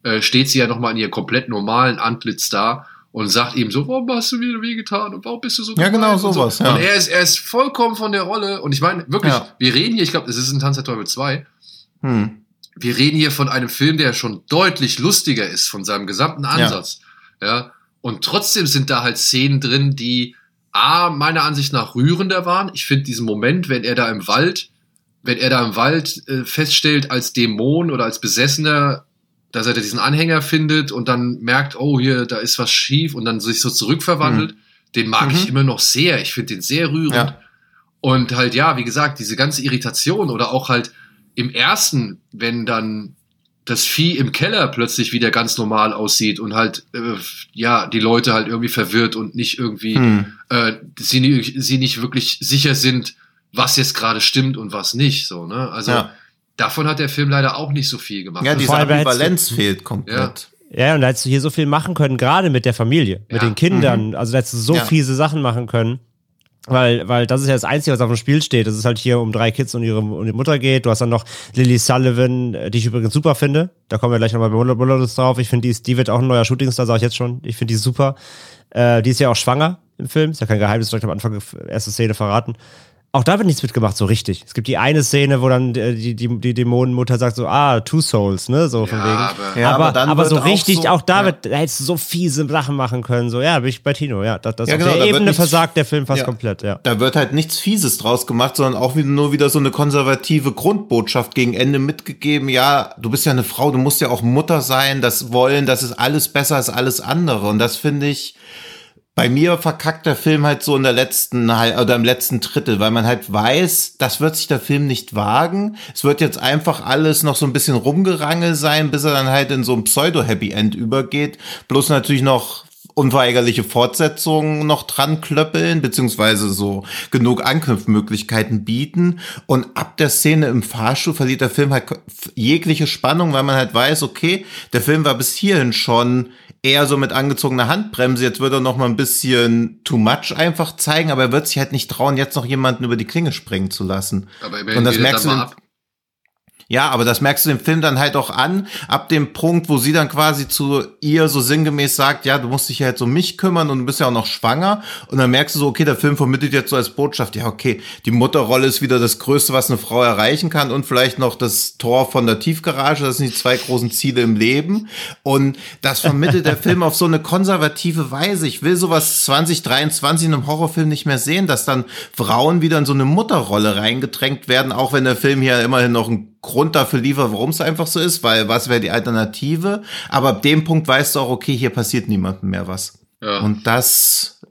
Speaker 2: äh, steht sie ja nochmal in ihr komplett normalen Antlitz da und sagt ihm so, warum hast du mir wehgetan und warum bist du so
Speaker 4: Ja, genau sowas.
Speaker 2: So. Ja. Und er ist, er ist vollkommen von der Rolle und ich meine, wirklich, ja. wir reden hier, ich glaube, es ist ein Tanz der Teufel 2. Hm. Wir reden hier von einem Film, der schon deutlich lustiger ist von seinem gesamten Ansatz. Ja. Und trotzdem sind da halt Szenen drin, die A, meiner Ansicht nach rührender waren. Ich finde diesen Moment, wenn er da im Wald, wenn er da im Wald äh, feststellt, als Dämon oder als Besessener, dass er diesen Anhänger findet und dann merkt, oh, hier, da ist was schief und dann sich so zurückverwandelt, mhm. den mag mhm. ich immer noch sehr. Ich finde den sehr rührend. Ja. Und halt, ja, wie gesagt, diese ganze Irritation oder auch halt im ersten, wenn dann das Vieh im Keller plötzlich wieder ganz normal aussieht und halt, äh, ja, die Leute halt irgendwie verwirrt und nicht irgendwie, hm. äh, sie, sie nicht wirklich sicher sind, was jetzt gerade stimmt und was nicht, so, ne? Also, ja. davon hat der Film leider auch nicht so viel gemacht.
Speaker 4: Ja, diese Ambivalenz fehlt komplett.
Speaker 3: Ja. ja, und da hättest du hier so viel machen können, gerade mit der Familie, mit ja. den Kindern. Mhm. Also da hättest du so fiese Sachen machen können. Weil, weil das ist ja das Einzige, was auf dem Spiel steht. Das ist halt hier um drei Kids und ihre um die Mutter geht. Du hast dann noch Lily Sullivan, äh, die ich übrigens super finde. Da kommen wir gleich nochmal bei Bullets drauf. Ich finde, die, die wird auch ein neuer Shootingstar, sage ich jetzt schon. Ich finde die super. Äh, die ist ja auch schwanger im Film. Ist ja kein Geheimnis, direkt am Anfang erste Szene verraten. Auch da wird nichts mitgemacht, so richtig. Es gibt die eine Szene, wo dann die, die, die Dämonenmutter sagt so, ah, Two Souls, ne, so ja, von wegen. Aber, ja, aber, aber, aber so richtig, auch, so, auch da, wird, da hättest du so fiese Sachen machen können, so, ja, bin ich bei Tino, ja. Das, das ja, genau, auf der Ebene nichts, versagt der Film fast komplett, ja.
Speaker 4: Da wird halt nichts Fieses draus gemacht, sondern auch wieder, nur wieder so eine konservative Grundbotschaft gegen Ende mitgegeben, ja, du bist ja eine Frau, du musst ja auch Mutter sein, das wollen, das ist alles besser als alles andere. Und das finde ich, bei mir verkackt der Film halt so in der letzten oder im letzten Drittel, weil man halt weiß, das wird sich der Film nicht wagen. Es wird jetzt einfach alles noch so ein bisschen rumgerangel sein, bis er dann halt in so ein Pseudo-Happy End übergeht. Bloß natürlich noch unweigerliche Fortsetzungen noch dran klöppeln, beziehungsweise so genug Anknüpfmöglichkeiten bieten. Und ab der Szene im Fahrstuhl verliert der Film halt jegliche Spannung, weil man halt weiß, okay, der Film war bis hierhin schon eher so mit angezogener Handbremse. Jetzt wird er noch mal ein bisschen too much einfach zeigen, aber er wird sich halt nicht trauen, jetzt noch jemanden über die Klinge springen zu lassen.
Speaker 2: Aber Und das merkst du. Ab.
Speaker 4: Ja, aber das merkst du dem Film dann halt auch an, ab dem Punkt, wo sie dann quasi zu ihr so sinngemäß sagt, ja, du musst dich ja jetzt um mich kümmern und du bist ja auch noch schwanger. Und dann merkst du so, okay, der Film vermittelt jetzt so als Botschaft, ja, okay, die Mutterrolle ist wieder das Größte, was eine Frau erreichen kann und vielleicht noch das Tor von der Tiefgarage, das sind die zwei großen Ziele im Leben. Und das vermittelt der Film auf so eine konservative Weise. Ich will sowas 2023 in einem Horrorfilm nicht mehr sehen, dass dann Frauen wieder in so eine Mutterrolle reingedrängt werden, auch wenn der Film hier immerhin noch ein Grund dafür liefert, warum es einfach so ist, weil was wäre die Alternative? Aber ab dem Punkt weißt du auch, okay, hier passiert niemandem mehr was. Ja. Und das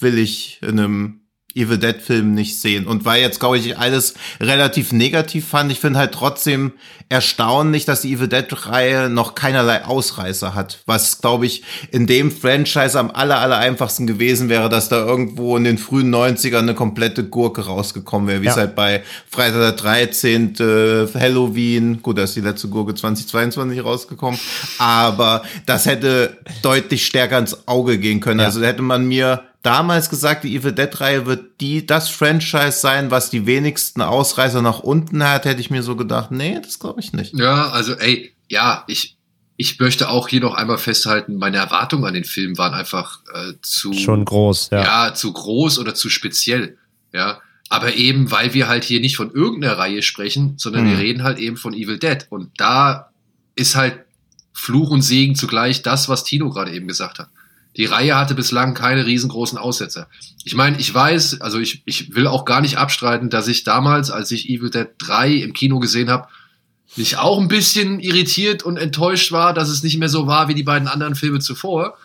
Speaker 4: will ich in einem Evil Dead Film nicht sehen. Und weil jetzt, glaube ich, alles relativ negativ fand, ich finde halt trotzdem erstaunlich, dass die Evil Dead Reihe noch keinerlei Ausreißer hat. Was, glaube ich, in dem Franchise am aller, aller einfachsten gewesen wäre, dass da irgendwo in den frühen 90ern eine komplette Gurke rausgekommen wäre, wie ja. es halt bei Freitag der 13. Äh, Halloween, gut, da ist die letzte Gurke 2022 rausgekommen, aber das hätte deutlich stärker ins Auge gehen können. Ja. Also hätte man mir damals gesagt, die Evil Dead Reihe wird die das Franchise sein, was die wenigsten Ausreißer nach unten hat, hätte ich mir so gedacht, nee, das glaube ich nicht.
Speaker 2: Ja, also ey, ja, ich ich möchte auch hier noch einmal festhalten, meine Erwartungen an den Film waren einfach äh, zu
Speaker 3: schon groß, ja.
Speaker 2: ja, zu groß oder zu speziell, ja. Aber eben, weil wir halt hier nicht von irgendeiner Reihe sprechen, sondern hm. wir reden halt eben von Evil Dead. Und da ist halt Fluch und Segen zugleich das, was Tino gerade eben gesagt hat. Die Reihe hatte bislang keine riesengroßen Aussetzer. Ich meine, ich weiß, also ich, ich will auch gar nicht abstreiten, dass ich damals, als ich Evil Dead 3 im Kino gesehen habe, nicht auch ein bisschen irritiert und enttäuscht war, dass es nicht mehr so war wie die beiden anderen Filme zuvor.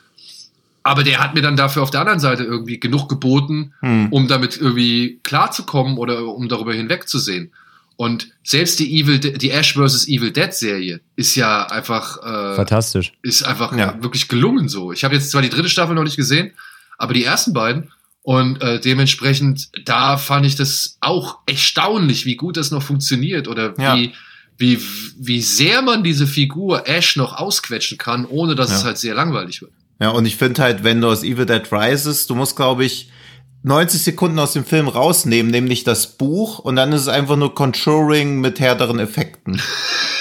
Speaker 2: aber der hat mir dann dafür auf der anderen Seite irgendwie genug geboten, hm. um damit irgendwie klarzukommen oder um darüber hinwegzusehen. Und selbst die Evil, die Ash vs. Evil Dead Serie ist ja einfach
Speaker 3: äh, fantastisch.
Speaker 2: Ist einfach ja. wirklich gelungen so. Ich habe jetzt zwar die dritte Staffel noch nicht gesehen, aber die ersten beiden und äh, dementsprechend da fand ich das auch erstaunlich, wie gut das noch funktioniert oder ja. wie wie wie sehr man diese Figur Ash noch ausquetschen kann, ohne dass ja. es halt sehr langweilig wird.
Speaker 4: Ja, und ich finde halt, wenn du aus Evil Dead Rises, du musst, glaube ich, 90 Sekunden aus dem Film rausnehmen, nämlich das Buch, und dann ist es einfach nur Conjuring mit härteren Effekten.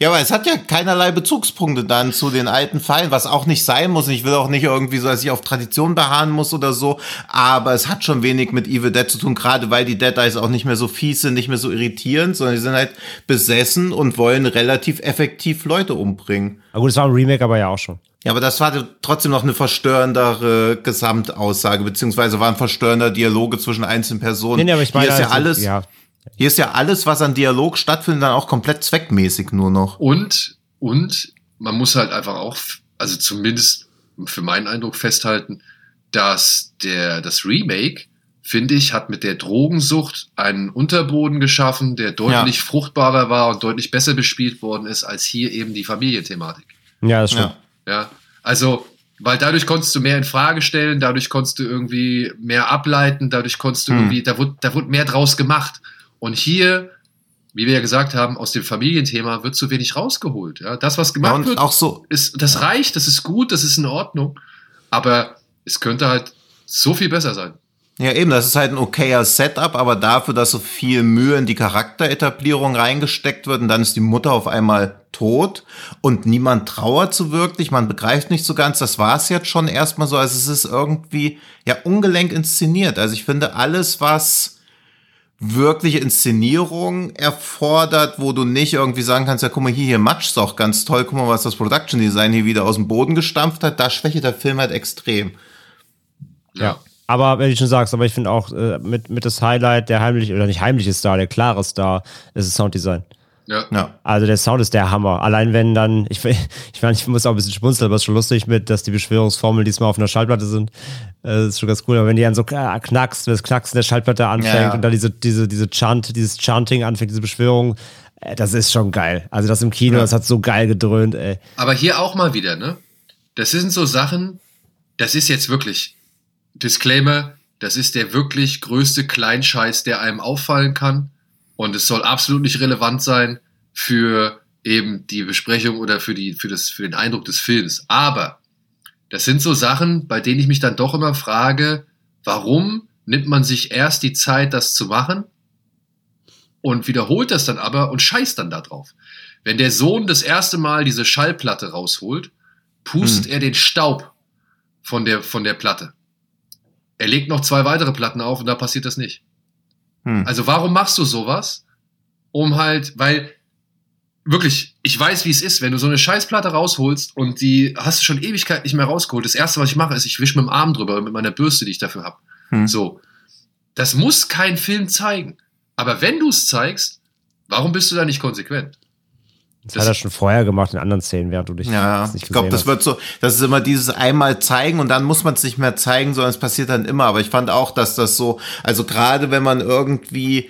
Speaker 4: Ja, aber es hat ja keinerlei Bezugspunkte dann zu den alten Pfeilen, was auch nicht sein muss. Ich will auch nicht irgendwie so, dass ich auf Tradition beharren muss oder so. Aber es hat schon wenig mit Evil Dead zu tun, gerade weil die Dead Eyes auch nicht mehr so fies sind, nicht mehr so irritierend, sondern die sind halt besessen und wollen relativ effektiv Leute umbringen.
Speaker 3: Na gut, es war ein Remake aber ja auch schon.
Speaker 4: Ja, aber das war trotzdem noch eine verstörendere Gesamtaussage, beziehungsweise waren verstörender Dialoge zwischen einzelnen Personen. Nee, nee, aber ich meine, Hier ist ja also, alles. Ja hier ist ja alles, was an Dialog stattfindet, dann auch komplett zweckmäßig nur noch.
Speaker 2: Und, und man muss halt einfach auch, also zumindest für meinen Eindruck festhalten, dass der, das Remake, finde ich, hat mit der Drogensucht einen Unterboden geschaffen, der deutlich ja. fruchtbarer war und deutlich besser bespielt worden ist, als hier eben die Familienthematik.
Speaker 3: Ja, das stimmt.
Speaker 2: Ja, ja. also, weil dadurch konntest du mehr in Frage stellen, dadurch konntest du irgendwie mehr ableiten, dadurch konntest du hm. irgendwie, da wurde, da wurde mehr draus gemacht. Und hier, wie wir ja gesagt haben, aus dem Familienthema wird zu wenig rausgeholt. Ja? Das, was gemacht ja, wird,
Speaker 4: auch so.
Speaker 2: ist, das reicht, das ist gut, das ist in Ordnung. Aber es könnte halt so viel besser sein.
Speaker 4: Ja, eben, das ist halt ein okayer Setup, aber dafür, dass so viel Mühe in die Charakteretablierung reingesteckt wird und dann ist die Mutter auf einmal tot und niemand trauert so wirklich, man begreift nicht so ganz, das war es jetzt schon erstmal so, also es ist irgendwie ja ungelenk inszeniert. Also ich finde alles, was wirkliche Inszenierung erfordert, wo du nicht irgendwie sagen kannst, ja, guck mal hier, hier matcht's doch ganz toll, guck mal, was das Production Design hier wieder aus dem Boden gestampft hat, da schwächt der Film halt extrem.
Speaker 3: Ja. Aber wenn du schon sagst, aber ich finde auch äh, mit, mit das Highlight, der heimliche, oder nicht heimliche Star, der klare Star, ist das Sounddesign.
Speaker 2: Ja. ja.
Speaker 3: Also der Sound ist der Hammer. Allein wenn dann, ich, ich meine, ich muss auch ein bisschen schmunzeln, aber es ist schon lustig mit, dass die Beschwörungsformeln diesmal auf einer Schallplatte sind. Äh, das ist schon ganz cool. Aber wenn die dann so knackst, wenn das Knacksen der Schallplatte anfängt ja, ja. und dann diese, diese, diese Chant, dieses Chanting anfängt, diese Beschwörung, äh, das ist schon geil. Also das im Kino, ja. das hat so geil gedröhnt, ey.
Speaker 2: Aber hier auch mal wieder, ne? Das sind so Sachen, das ist jetzt wirklich, Disclaimer, das ist der wirklich größte Kleinscheiß, der einem auffallen kann und es soll absolut nicht relevant sein für eben die Besprechung oder für, die, für, das, für den Eindruck des Films. Aber das sind so Sachen, bei denen ich mich dann doch immer frage, warum nimmt man sich erst die Zeit, das zu machen und wiederholt das dann aber und scheißt dann da drauf. Wenn der Sohn das erste Mal diese Schallplatte rausholt, pustet hm. er den Staub von der, von der Platte. Er legt noch zwei weitere Platten auf und da passiert das nicht. Hm. Also warum machst du sowas? Um halt, weil wirklich, ich weiß, wie es ist, wenn du so eine Scheißplatte rausholst und die hast du schon Ewigkeit nicht mehr rausgeholt. Das erste, was ich mache, ist, ich wische mit dem Arm drüber, mit meiner Bürste, die ich dafür habe. Hm. So. Das muss kein Film zeigen. Aber wenn du es zeigst, warum bist du da nicht konsequent?
Speaker 3: Das, das hat er schon vorher gemacht in anderen Szenen, während du dich
Speaker 4: ja, nicht Ich glaube, das wird so, das ist immer dieses einmal zeigen und dann muss man es nicht mehr zeigen, sondern es passiert dann immer. Aber ich fand auch, dass das so, also gerade wenn man irgendwie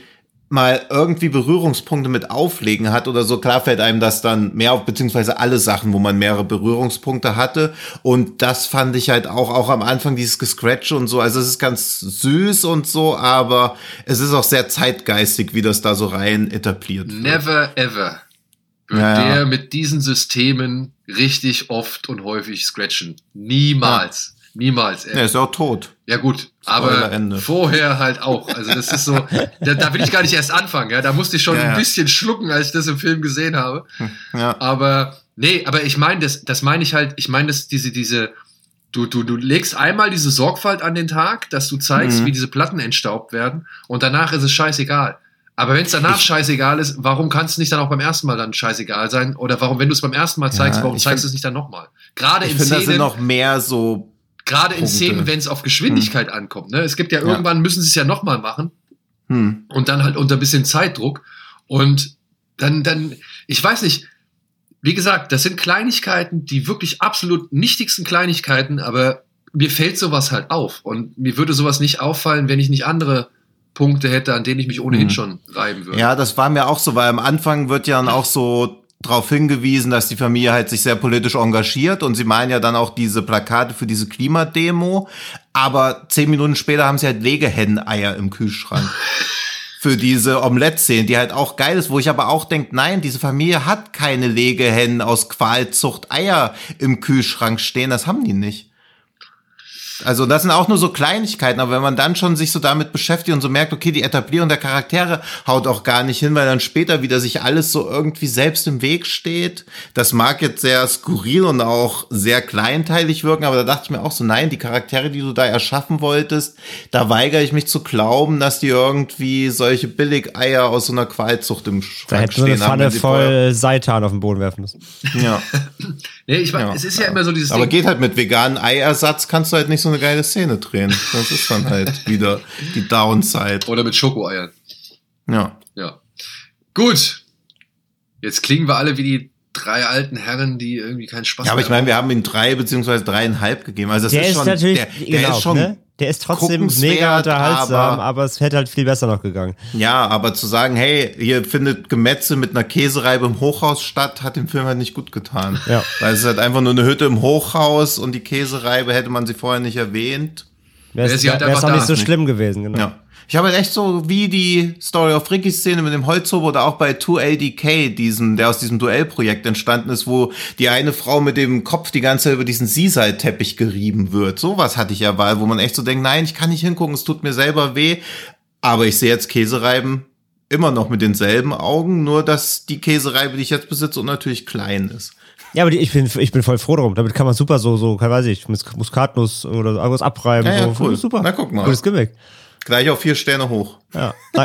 Speaker 4: mal irgendwie Berührungspunkte mit Auflegen hat oder so, klar fällt einem das dann mehr auf, beziehungsweise alle Sachen, wo man mehrere Berührungspunkte hatte. Und das fand ich halt auch, auch am Anfang dieses Gescratch und so. Also es ist ganz süß und so, aber es ist auch sehr zeitgeistig, wie das da so rein etabliert
Speaker 2: wird. Never ever ja, der mit diesen Systemen richtig oft und häufig scratchen. Niemals. Niemals.
Speaker 4: Er ist auch tot.
Speaker 2: Ja gut, aber vorher halt auch. Also das ist so, da, da, will ich gar nicht erst anfangen. Ja, da musste ich schon ja, ein bisschen schlucken, als ich das im Film gesehen habe. Hm, ja. Aber nee, aber ich meine das, das meine ich halt. Ich meine das diese diese Du, du, du legst einmal diese Sorgfalt an den Tag, dass du zeigst, mhm. wie diese Platten entstaubt werden und danach ist es scheißegal. Aber wenn es danach ich, scheißegal ist, warum kann es nicht dann auch beim ersten Mal dann scheißegal sein? Oder warum, wenn du es beim ersten Mal zeigst, ja, warum zeigst du es nicht dann nochmal? Gerade in
Speaker 4: Szenen. sind noch mehr so.
Speaker 2: Gerade in Szenen, wenn es auf Geschwindigkeit hm. ankommt. Ne? Es gibt ja irgendwann, ja. müssen sie es ja nochmal machen. Hm. Und dann halt unter ein bisschen Zeitdruck. Und dann, dann, ich weiß nicht, wie gesagt, das sind Kleinigkeiten, die wirklich absolut nichtigsten Kleinigkeiten, aber mir fällt sowas halt auf. Und mir würde sowas nicht auffallen, wenn ich nicht andere Punkte hätte, an denen ich mich ohnehin mhm. schon reiben würde.
Speaker 4: Ja, das war mir auch so, weil am Anfang wird ja dann auch so darauf hingewiesen, dass die Familie halt sich sehr politisch engagiert und sie malen ja dann auch diese Plakate für diese Klimademo, aber zehn Minuten später haben sie halt Legehennen-Eier im Kühlschrank. für diese Omelette-Szene, die halt auch geil ist, wo ich aber auch denke, nein, diese Familie hat keine Legehennen aus Qualzucht Eier im Kühlschrank stehen, das haben die nicht. Also das sind auch nur so Kleinigkeiten, aber wenn man dann schon sich so damit beschäftigt und so merkt, okay, die Etablierung der Charaktere haut auch gar nicht hin, weil dann später wieder sich alles so irgendwie selbst im Weg steht. Das mag jetzt sehr skurril und auch sehr kleinteilig wirken, aber da dachte ich mir auch so, nein, die Charaktere, die du da erschaffen wolltest, da weigere ich mich zu glauben, dass die irgendwie solche Billigeier aus so einer Qualzucht im Schrank
Speaker 3: da hätten stehen eine Pfanne haben. voll Seitan auf den Boden werfen müssen.
Speaker 2: Ja. nee, ich meine, ja. es ist ja immer so dieses
Speaker 4: Aber Ding. geht halt mit veganen Eiersatz, kannst du halt nicht so so eine geile Szene drehen. Das ist dann halt wieder die Downside.
Speaker 2: Oder mit Schokoeiern.
Speaker 4: Ja.
Speaker 2: Ja. Gut. Jetzt klingen wir alle wie die drei alten Herren, die irgendwie keinen Spaß
Speaker 4: haben. Ja, aber ich meine, wir haben ihm drei beziehungsweise dreieinhalb gegeben. Also das der ist, schon,
Speaker 3: natürlich, der, der genau, ist schon ne? Der ist trotzdem mega unterhaltsam, aber, aber, es hätte halt viel besser noch gegangen.
Speaker 4: Ja, aber zu sagen, hey, hier findet Gemetze mit einer Käsereibe im Hochhaus statt, hat dem Film halt nicht gut getan. Ja. Weil es ist halt einfach nur eine Hütte im Hochhaus und die Käsereibe hätte man sie vorher nicht erwähnt.
Speaker 3: Wäre es halt auch nicht so schlimm gewesen, genau. Ja.
Speaker 4: Ich habe halt echt so wie die Story of Ricky Szene mit dem Holzhobo oder auch bei 2LDK, diesem, der aus diesem Duellprojekt entstanden ist, wo die eine Frau mit dem Kopf die ganze Zeit über diesen Seaside-Teppich gerieben wird. Sowas hatte ich ja mal, wo man echt so denkt, nein, ich kann nicht hingucken, es tut mir selber weh. Aber ich sehe jetzt Käsereiben immer noch mit denselben Augen, nur dass die Käsereibe, die ich jetzt besitze, natürlich klein ist.
Speaker 3: Ja, aber die, ich, bin, ich bin voll froh drum. Damit kann man super so, so, weiß ich, Muskatnuss oder irgendwas abreiben.
Speaker 4: Ja, ja,
Speaker 3: so.
Speaker 4: cool.
Speaker 3: Super.
Speaker 4: Na, guck mal.
Speaker 3: Cooles Gimmick.
Speaker 4: Gleich auf vier Sterne hoch.
Speaker 3: Ja.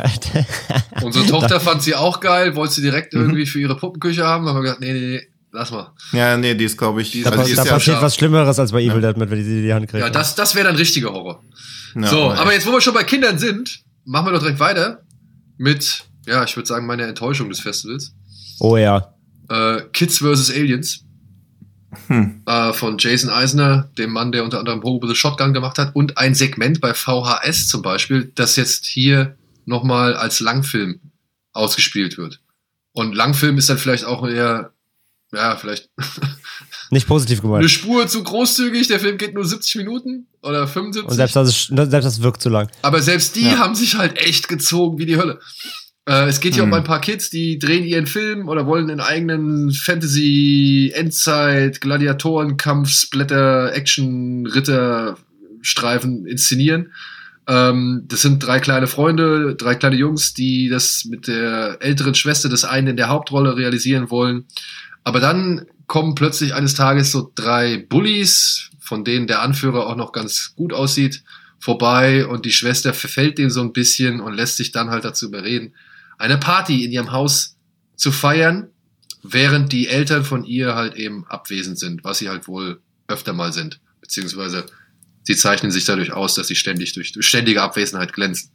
Speaker 2: Unsere Tochter fand sie auch geil, wollte sie direkt mhm. irgendwie für ihre Puppenküche haben, aber wir gesagt, nee, nee, nee, lass mal.
Speaker 4: Ja, nee, die ist, glaube ich,
Speaker 3: da, also da passiert was Schlimmeres als bei Evil Dead, mit, wenn die die Hand kriegt.
Speaker 2: Ja, das, das wäre dann richtiger Horror. Ja, so, aber jetzt, wo wir schon bei Kindern sind, machen wir doch direkt weiter mit, ja, ich würde sagen, meiner Enttäuschung des Festivals.
Speaker 3: Oh ja.
Speaker 2: Äh, Kids vs. Aliens. Hm. Äh, von Jason Eisner, dem Mann, der unter anderem Hobo the Shotgun gemacht hat, und ein Segment bei VHS zum Beispiel, das jetzt hier nochmal als Langfilm ausgespielt wird. Und Langfilm ist dann vielleicht auch eher, ja, vielleicht.
Speaker 3: Nicht positiv gemeint.
Speaker 2: Eine Spur zu großzügig, der Film geht nur 70 Minuten oder 75. Und
Speaker 3: selbst das, selbst das wirkt zu lang.
Speaker 2: Aber selbst die ja. haben sich halt echt gezogen wie die Hölle. Äh, es geht hier hm. um ein paar Kids, die drehen ihren Film oder wollen einen eigenen Fantasy, Endzeit, Gladiatoren, Kampf, Splatter, Action, Ritter, Streifen inszenieren. Ähm, das sind drei kleine Freunde, drei kleine Jungs, die das mit der älteren Schwester des einen in der Hauptrolle realisieren wollen. Aber dann kommen plötzlich eines Tages so drei Bullies, von denen der Anführer auch noch ganz gut aussieht, vorbei und die Schwester verfällt dem so ein bisschen und lässt sich dann halt dazu überreden, eine Party in ihrem Haus zu feiern, während die Eltern von ihr halt eben abwesend sind, was sie halt wohl öfter mal sind. Beziehungsweise sie zeichnen sich dadurch aus, dass sie ständig durch, durch ständige Abwesenheit glänzen.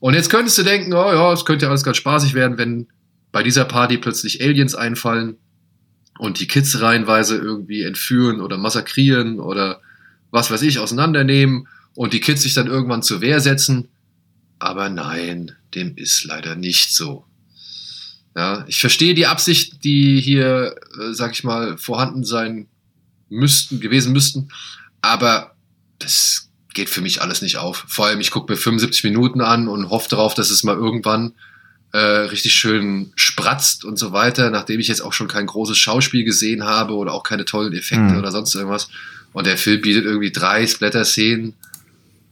Speaker 2: Und jetzt könntest du denken, oh ja, es könnte ja alles ganz spaßig werden, wenn bei dieser Party plötzlich Aliens einfallen und die Kids reihenweise irgendwie entführen oder massakrieren oder was weiß ich, auseinandernehmen und die Kids sich dann irgendwann zur Wehr setzen. Aber nein, dem ist leider nicht so. Ja, ich verstehe die Absicht, die hier, äh, sag ich mal, vorhanden sein müssten, gewesen müssten, aber das geht für mich alles nicht auf. Vor allem, ich gucke mir 75 Minuten an und hoffe darauf, dass es mal irgendwann äh, richtig schön spratzt und so weiter, nachdem ich jetzt auch schon kein großes Schauspiel gesehen habe oder auch keine tollen Effekte mhm. oder sonst irgendwas. Und der Film bietet irgendwie drei Splatter-Szenen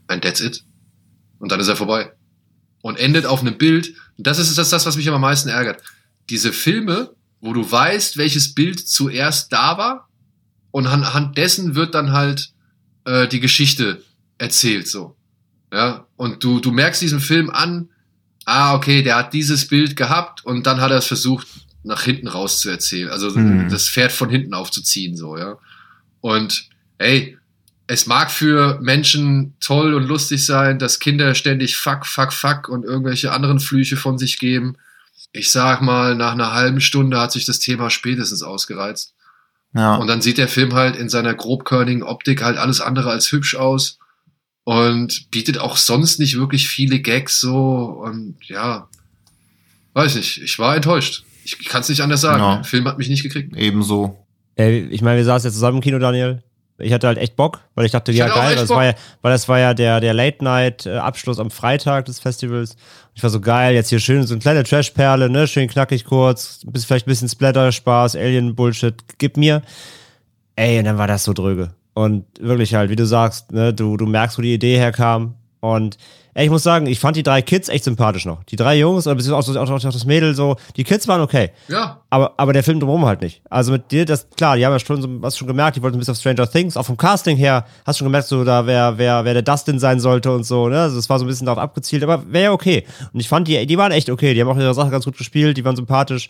Speaker 2: and that's it. Und dann ist er vorbei und endet auf einem Bild. Und das ist das, das, was mich am meisten ärgert. Diese Filme, wo du weißt, welches Bild zuerst da war und anhand dessen wird dann halt äh, die Geschichte erzählt so. Ja, und du, du merkst diesen Film an, ah, okay, der hat dieses Bild gehabt und dann hat er es versucht, nach hinten raus zu erzählen. Also mhm. das Pferd von hinten aufzuziehen, so, ja. Und ey, es mag für Menschen toll und lustig sein, dass Kinder ständig fuck, fuck, fuck und irgendwelche anderen Flüche von sich geben. ich sag mal, nach einer halben Stunde hat sich das Thema spätestens ausgereizt.
Speaker 4: Ja.
Speaker 2: Und dann sieht der Film halt in seiner grobkörnigen Optik halt alles andere als hübsch aus und bietet auch sonst nicht wirklich viele Gags so und ja, weiß nicht, ich war enttäuscht. Ich kann es nicht anders sagen.
Speaker 4: Ja.
Speaker 2: Der Film hat mich nicht gekriegt.
Speaker 4: Ebenso.
Speaker 3: Ey, ich meine, wir saßen jetzt zusammen im Kino, Daniel. Ich hatte halt echt Bock, weil ich dachte,
Speaker 2: Ich
Speaker 3: ja geil, das
Speaker 2: Bock.
Speaker 3: war ja, weil das war ja der, der Late-Night-Abschluss am Freitag des Festivals. Ich war so geil, jetzt hier schön so eine kleine Trash-Perle, ne, schön knackig kurz, bis vielleicht ein bisschen Splatter-Spaß, Alien-Bullshit, gib mir. Ey, und dann war das so dröge. Und wirklich halt, wie du sagst, ne, du, du merkst, wo die Idee herkam. Und ey, ich muss sagen, ich fand die drei Kids echt sympathisch noch. Die drei Jungs, oder beziehungsweise auch, auch, auch das Mädel so, die Kids waren okay.
Speaker 2: Ja,
Speaker 3: Aber, aber der Film drumherum halt nicht. Also mit dir, das, klar, die haben ja schon so, hast schon gemerkt, die wollten ein bisschen auf Stranger Things, auch vom Casting her, hast schon gemerkt, so, da wer, wer, wer der Dustin sein sollte und so, ne? Also es war so ein bisschen darauf abgezielt, aber wäre ja okay. Und ich fand die, die waren echt okay, die haben auch ihre Sache ganz gut gespielt, die waren sympathisch.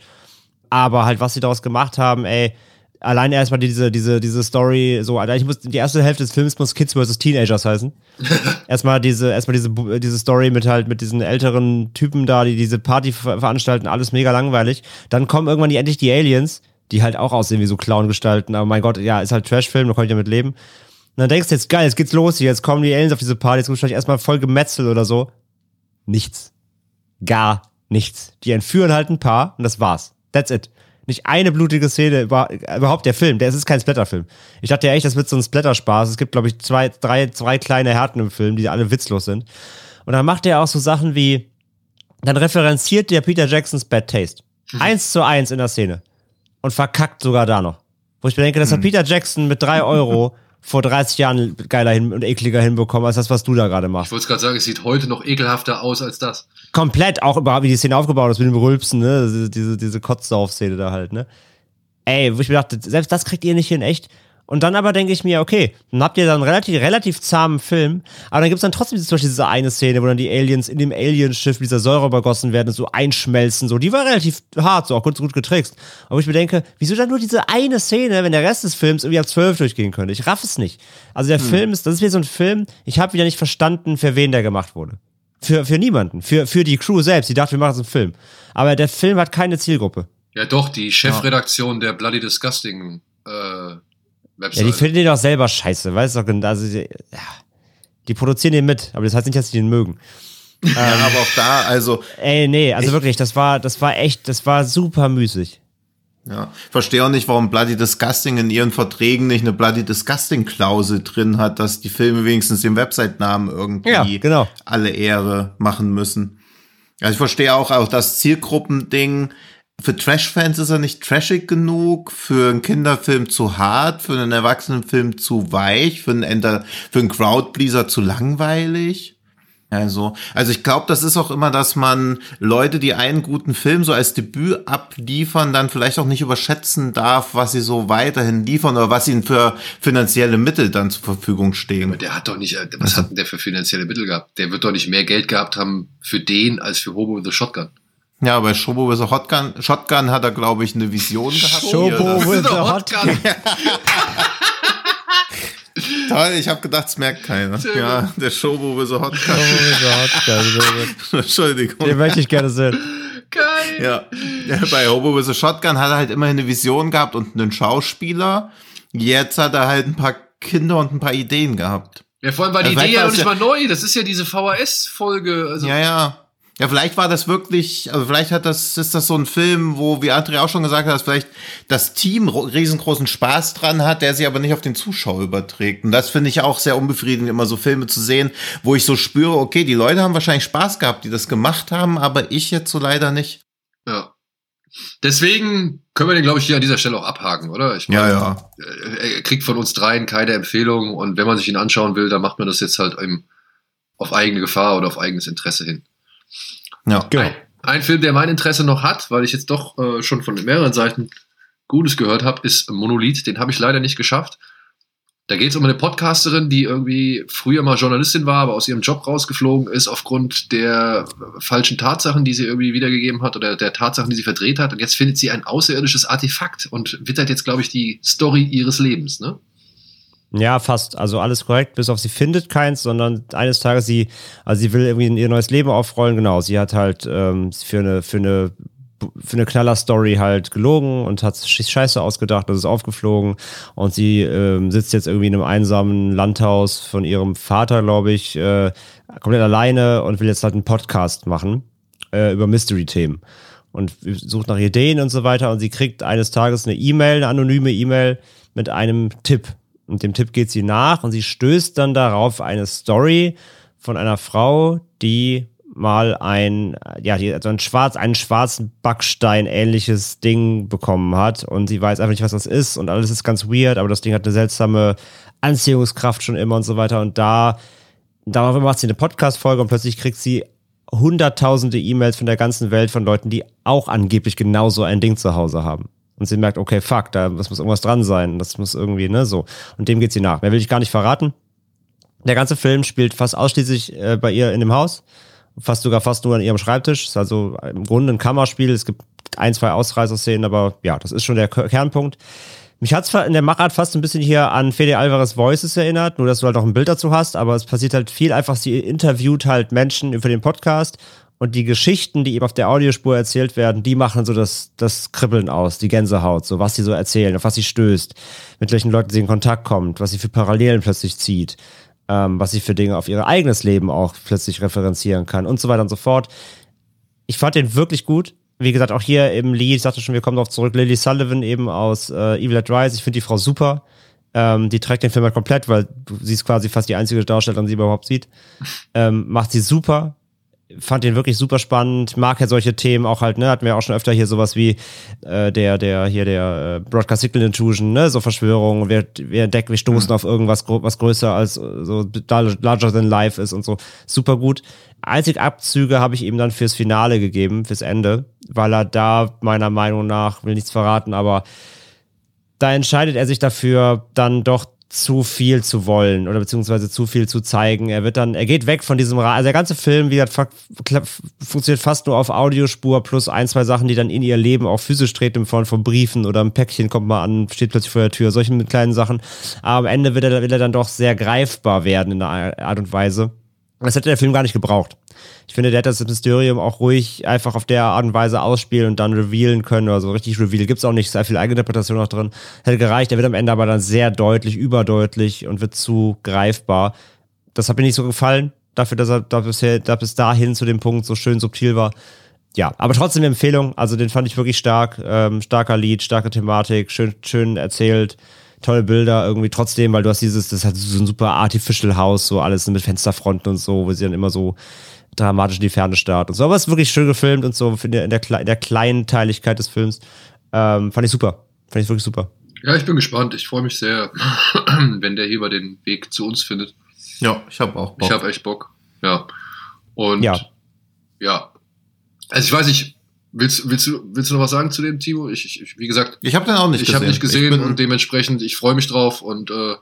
Speaker 3: Aber halt, was sie daraus gemacht haben, ey, allein erstmal diese, diese, diese Story, so, ich muss, die erste Hälfte des Films muss Kids vs. Teenagers heißen. erstmal diese, erstmal diese, diese Story mit halt, mit diesen älteren Typen da, die diese Party ver veranstalten, alles mega langweilig. Dann kommen irgendwann die, endlich die Aliens, die halt auch aussehen wie so Clown-Gestalten, aber mein Gott, ja, ist halt Trash-Film, da konnte ich damit leben. Und dann denkst du jetzt, geil, jetzt geht's los hier, jetzt kommen die Aliens auf diese Party, jetzt muss vielleicht erstmal voll gemetzelt oder so. Nichts. Gar nichts. Die entführen halt ein Paar und das war's. That's it. Nicht eine blutige Szene, über, überhaupt der Film, der es ist kein Splatterfilm. Ich dachte ja echt, das wird so ein Splatter-Spaß. Es gibt, glaube ich, zwei, drei, zwei kleine Härten im Film, die alle witzlos sind. Und dann macht er auch so Sachen wie, dann referenziert der Peter Jacksons Bad Taste. Eins zu eins in der Szene. Und verkackt sogar da noch. Wo ich mir denke, das hat Peter Jackson mit drei Euro vor 30 Jahren geiler hin und ekliger hinbekommen, als das, was du da gerade machst.
Speaker 2: ich wollte gerade sagen, es sieht heute noch ekelhafter aus als das.
Speaker 3: komplett auch überhaupt, wie die Szene aufgebaut ist mit dem Rülpsen, ne? Diese, diese, diese Kotzsauf-Szene da halt, ne? Ey, wo ich mir dachte, selbst das kriegt ihr nicht hin, echt. Und dann aber denke ich mir, okay, dann habt ihr dann einen relativ, relativ zahmen Film, aber dann gibt's dann trotzdem zum Beispiel diese eine Szene, wo dann die Aliens in dem Alienschiff mit dieser Säure übergossen werden und so einschmelzen, so. Die war relativ hart, so auch gut, gut getrickst. Aber ich mir denke, wieso dann nur diese eine Szene, wenn der Rest des Films irgendwie ab zwölf durchgehen könnte? Ich raff es nicht. Also der Film ist, das ist wieder so ein Film, ich habe wieder nicht verstanden, für wen der gemacht wurde. Für, für niemanden. Für, für die Crew selbst. Die dachte, wir machen so einen Film. Aber der Film hat keine Zielgruppe.
Speaker 2: Ja, doch, die Chefredaktion der Bloody Disgusting äh,
Speaker 3: Ja,
Speaker 2: Website.
Speaker 3: die finden den doch selber scheiße. Weißt du also, die, ja, die produzieren den mit. Aber das heißt nicht, dass sie den mögen.
Speaker 4: Ja, aber auch da, also,
Speaker 3: Ey, nee, also
Speaker 4: Ich-
Speaker 3: wirklich, das war, das war echt, das war super müßig.
Speaker 4: ja. Ich verstehe auch nicht, warum Bloody Disgusting in ihren Verträgen nicht eine Bloody Disgusting-Klausel drin hat, dass die Filme wenigstens den Website-Namen irgendwie
Speaker 3: Ja, genau.
Speaker 4: alle Ehre machen müssen. Also ich verstehe auch, auch das Zielgruppending. Für Trash-Fans ist er nicht trashig genug, für einen Kinderfilm zu hart, für einen Erwachsenenfilm zu weich, für einen, Enter für einen Crowdpleaser zu langweilig. Also, also ich glaube, das ist auch immer, dass man Leute, die einen guten Film so als Debüt abliefern, dann vielleicht auch nicht überschätzen darf, was sie so weiterhin liefern oder was ihnen für finanzielle Mittel dann zur Verfügung stehen.
Speaker 2: Aber der hat doch nicht, äh, was hat denn der für finanzielle Mittel gehabt? Der wird doch nicht mehr Geld gehabt haben für den als für Hobo with the Shotgun.
Speaker 4: Ja, bei Shobo with a Shotgun, Shotgun hat er, glaube ich, eine Vision gehabt.
Speaker 3: Shobo with
Speaker 2: the
Speaker 3: the
Speaker 2: Hotgun.
Speaker 4: Toll, ich habe gedacht, es merkt keiner. Ja, der Shobo with a Hotgun. Entschuldigung.
Speaker 3: Den möchte ich gerne sehen.
Speaker 2: Geil.
Speaker 4: Ja. ja, bei Hobo with a Shotgun hat er halt immerhin eine Vision gehabt und einen Schauspieler. Jetzt hat er halt ein paar Kinder und ein paar Ideen gehabt.
Speaker 2: Ja, vor allem war die
Speaker 4: Ja,
Speaker 2: Idee ja noch nicht mal neu. Das ist ja diese VHS-Folge. Also,
Speaker 4: Ja, ja. Ja, vielleicht war das wirklich, also vielleicht hat das, ist das so ein Film, wo, wie André auch schon gesagt hat, vielleicht das Team ro- riesengroßen Spaß dran hat, der sich aber nicht auf den Zuschauer überträgt. Und das finde ich auch sehr unbefriedigend, immer so Filme zu sehen, wo ich so spüre, okay, die Leute haben wahrscheinlich Spaß gehabt, die das gemacht haben, aber ich jetzt so leider nicht.
Speaker 2: ja. Deswegen können wir den, glaube ich, hier an dieser Stelle auch abhaken, oder? Ich
Speaker 4: Ja, ja.
Speaker 2: äh, Er kriegt von uns dreien keine Empfehlung und wenn man sich ihn anschauen will, dann macht man das jetzt halt im, auf eigene Gefahr oder auf eigenes Interesse hin.
Speaker 4: Ja.
Speaker 3: Genau.
Speaker 2: Ein, ein Film, der mein Interesse noch hat, weil ich jetzt doch äh, schon von mehreren Seiten Gutes gehört habe, ist Monolith. Den habe ich leider nicht geschafft. Da geht es um eine Podcasterin, die irgendwie früher mal Journalistin war, aber aus ihrem Job rausgeflogen ist aufgrund der falschen Tatsachen, die sie irgendwie wiedergegeben hat oder der Tatsachen, die sie verdreht hat. Und jetzt findet sie ein außerirdisches Artefakt und wittert jetzt, glaube ich, die Story ihres Lebens. Ne?
Speaker 3: Ja, fast. Also alles korrekt, bis auf sie findet keins, sondern eines Tages sie, also sie will irgendwie ihr neues Leben aufrollen. Genau, sie hat halt ähm, für eine für eine für eine Knaller-Story halt gelogen und hat Scheiße ausgedacht, das ist aufgeflogen und sie ähm, sitzt jetzt irgendwie in einem einsamen Landhaus von ihrem Vater, glaube ich, äh, komplett alleine und will jetzt halt einen Podcast machen äh, über Mystery-Themen und sucht nach Ideen und so weiter und sie kriegt eines Tages eine E-Mail, eine anonyme E-Mail mit einem Tipp und dem Tipp geht sie nach und sie stößt dann darauf eine Story von einer Frau, die mal ein, ja, die, also ein schwarz, einen schwarzen Backstein ähnliches Ding bekommen hat. Und sie weiß einfach nicht, was das ist. Und alles ist ganz weird, aber das Ding hat eine seltsame Anziehungskraft schon immer und so weiter. Und da, daraufhin macht sie eine Podcast-Folge und plötzlich kriegt sie hunderttausende E-Mails von der ganzen Welt von Leuten, die auch angeblich genauso ein Ding zu Hause haben. Und sie merkt, okay, fuck, da das muss irgendwas dran sein. Das muss irgendwie, ne, so. Und dem geht sie nach. Mehr will ich gar nicht verraten. Der ganze Film spielt fast ausschließlich äh, bei ihr in dem Haus fast sogar fast nur an ihrem Schreibtisch. Ist also im Grunde ein Kammerspiel. Es gibt ein, zwei Ausreißerszenen, aber ja, das ist schon der Kernpunkt. Mich hat's in der Machart fast ein bisschen hier an Fede Alvarez Voices erinnert, nur dass du halt auch ein Bild dazu hast, aber es passiert halt viel einfach, sie interviewt halt Menschen für den Podcast und die Geschichten, die eben auf der Audiospur erzählt werden, die machen so das, das Kribbeln aus, die Gänsehaut, so was sie so erzählen, auf was sie stößt, mit welchen Leuten sie in Kontakt kommt, was sie für Parallelen plötzlich zieht ähm, was sie für Dinge auf ihr eigenes Leben auch plötzlich referenzieren kann und so weiter und so fort. Ich fand den wirklich gut. Wie gesagt, auch hier im Lied, ich sagte schon, wir kommen darauf zurück, Lily Sullivan eben aus äh, Evil Dead Rise. Ich finde die Frau super. Ähm, die trägt den Film halt komplett, weil sie ist quasi fast die einzige Darstellerin, die sie überhaupt sieht. Ähm, macht sie super fand den wirklich super spannend, mag ja solche Themen auch halt, ne, hatten wir auch schon öfter hier sowas wie äh, der, der, hier der äh, Broadcast Signal Intrusion, ne, so Verschwörungen, wir, wir entdecken, wir stoßen mhm. auf irgendwas was größer als so larger than life ist und so. Super gut. Einzig Abzüge habe ich ihm dann fürs Finale gegeben, fürs Ende, weil er da meiner Meinung nach, will nichts verraten, aber da entscheidet er sich dafür, dann doch zu viel zu wollen oder beziehungsweise zu viel zu zeigen. Er wird dann, er geht weg von diesem, also der ganze Film, wie gesagt, funktioniert fast nur auf Audiospur plus ein, zwei Sachen, die dann in ihr Leben auch physisch treten, in Form von Briefen oder ein Päckchen kommt mal an, steht plötzlich vor der Tür, solche kleinen Sachen. Aber am Ende will er, will er dann doch sehr greifbar werden in einer Art und Weise. Das hätte der Film gar nicht gebraucht. Ich finde, der hätte das Mysterium auch ruhig einfach auf der Art und Weise ausspielen und dann revealen können oder so. Richtig Reveal gibt's auch nicht, sehr viel Eigeninterpretation noch drin. Hätte gereicht, der wird am Ende aber dann sehr deutlich, überdeutlich und wird zu greifbar. Das hat mir nicht so gefallen, dafür, dass er da bisher, da bis dahin zu dem Punkt so schön subtil war. Ja, aber trotzdem eine Empfehlung. Also den fand ich wirklich stark. Ähm, starker Lied, starke Thematik, schön, schön erzählt tolle Bilder irgendwie trotzdem, weil du hast dieses, das hat so ein super Artificial House, so alles mit Fensterfronten und so, wo sie dann immer so dramatisch in die Ferne starrt und so. Aber es ist wirklich schön gefilmt und so in der, in der, in der kleinen Teiligkeit des Films. Ähm, fand ich super. Fand ich wirklich super.
Speaker 2: Ja, ich bin gespannt. Ich freue mich sehr, wenn der hier über den Weg zu uns findet.
Speaker 4: Ja, ich habe auch
Speaker 2: Bock. Ich habe echt Bock. Ja. Und ja. ja. Also ich weiß nicht, Willst, willst, du, willst du noch was sagen zu dem, Timo? Ich, ich wie gesagt,
Speaker 4: ich habe den auch nicht
Speaker 2: ich gesehen. Ich habe nicht gesehen und dementsprechend, ich freue mich drauf und äh,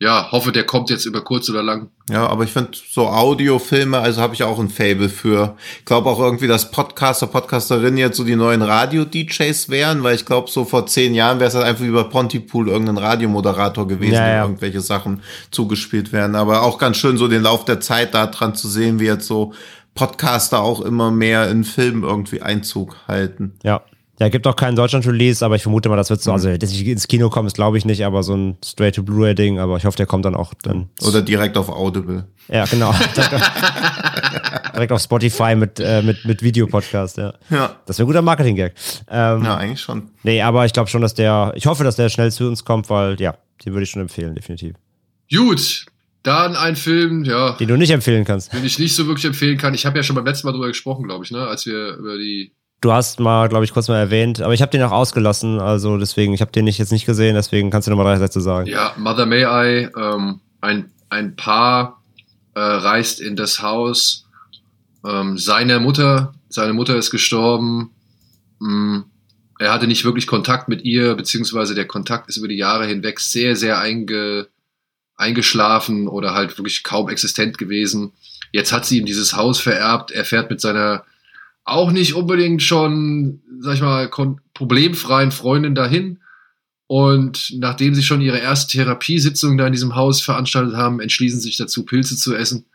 Speaker 2: ja, hoffe, der kommt jetzt über kurz oder lang.
Speaker 4: Ja, aber ich finde so Audiofilme, also habe ich auch ein Fable für. Ich glaube auch irgendwie, dass Podcaster, Podcasterinnen jetzt so die neuen Radio-DJs wären, weil ich glaube, so vor zehn Jahren wäre es halt einfach über Pontypool irgendein Radiomoderator gewesen, ja, ja. irgendwelche Sachen zugespielt werden. Aber auch ganz schön, so den Lauf der Zeit da dran zu sehen, wie jetzt so Podcaster auch immer mehr in Filmen irgendwie Einzug halten.
Speaker 3: Ja. Ja, gibt auch keinen Deutschland-Release, aber ich vermute mal, das wird so, mhm. also dass ich ins Kino komme, ist glaube ich nicht, aber so ein Straight-to-Blu-ray-Ding, aber ich hoffe, der kommt dann auch dann.
Speaker 4: Oder direkt auf Audible.
Speaker 3: Ja, genau. direkt auf Spotify mit, äh, mit, mit Videopodcast, ja. Ja. Das wäre ein guter Marketing-Gag.
Speaker 4: Ähm, ja, eigentlich schon.
Speaker 3: Nee, aber ich glaube schon, dass der, ich hoffe, dass der schnell zu uns kommt, weil, ja, den würde ich schon empfehlen, definitiv.
Speaker 2: Gut, dann ein Film, ja.
Speaker 3: Den du nicht empfehlen kannst.
Speaker 2: Den ich nicht so wirklich empfehlen kann. Ich habe ja schon beim letzten Mal drüber gesprochen, glaube ich, ne? Als wir über die.
Speaker 3: Du hast mal, glaube ich, kurz mal erwähnt, aber ich habe den auch ausgelassen, also deswegen, ich habe den nicht, jetzt nicht gesehen, deswegen kannst du nochmal drei Sätze sagen.
Speaker 2: Ja, Mother May I, ähm, ein, ein Paar äh, reist in das Haus ähm, seiner Mutter. Seine Mutter ist gestorben. Ähm, er hatte nicht wirklich Kontakt mit ihr, beziehungsweise der Kontakt ist über die Jahre hinweg sehr, sehr einge eingeschlafen oder halt wirklich kaum existent gewesen. Jetzt hat sie ihm dieses Haus vererbt. Er fährt mit seiner auch nicht unbedingt schon, sag ich mal, problemfreien Freundin dahin. Und nachdem sie schon ihre erste Therapiesitzung da in diesem Haus veranstaltet haben, entschließen sich dazu, Pilze zu essen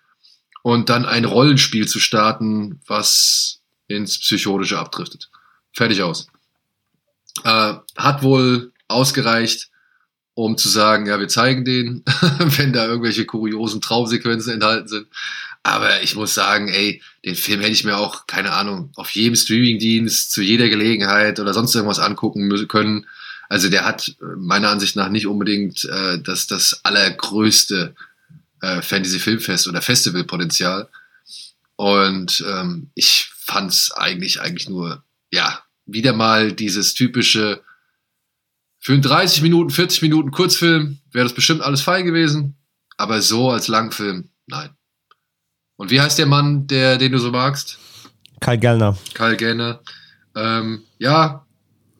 Speaker 2: und dann ein Rollenspiel zu starten, was ins Psychotische abdriftet. Fertig aus. Äh, hat wohl ausgereicht, um zu sagen, ja, wir zeigen den, wenn da irgendwelche kuriosen Traumsequenzen enthalten sind. Aber ich muss sagen, ey, den Film hätte ich mir auch, keine Ahnung, auf jedem Streamingdienst, zu jeder Gelegenheit oder sonst irgendwas angucken können. Also der hat äh, meiner Ansicht nach nicht unbedingt äh, das, das allergrößte äh, Fantasy-Filmfest oder Festivalpotenzial. Und ähm, ich fand's eigentlich, eigentlich nur, ja, wieder mal dieses typische, für einen 30 Minuten, 40 Minuten Kurzfilm wäre das bestimmt alles fein gewesen. Aber so als Langfilm, nein. Und wie heißt der Mann, der, den du so magst?
Speaker 3: Karl Gellner.
Speaker 2: Karl Gellner. Ähm, ja,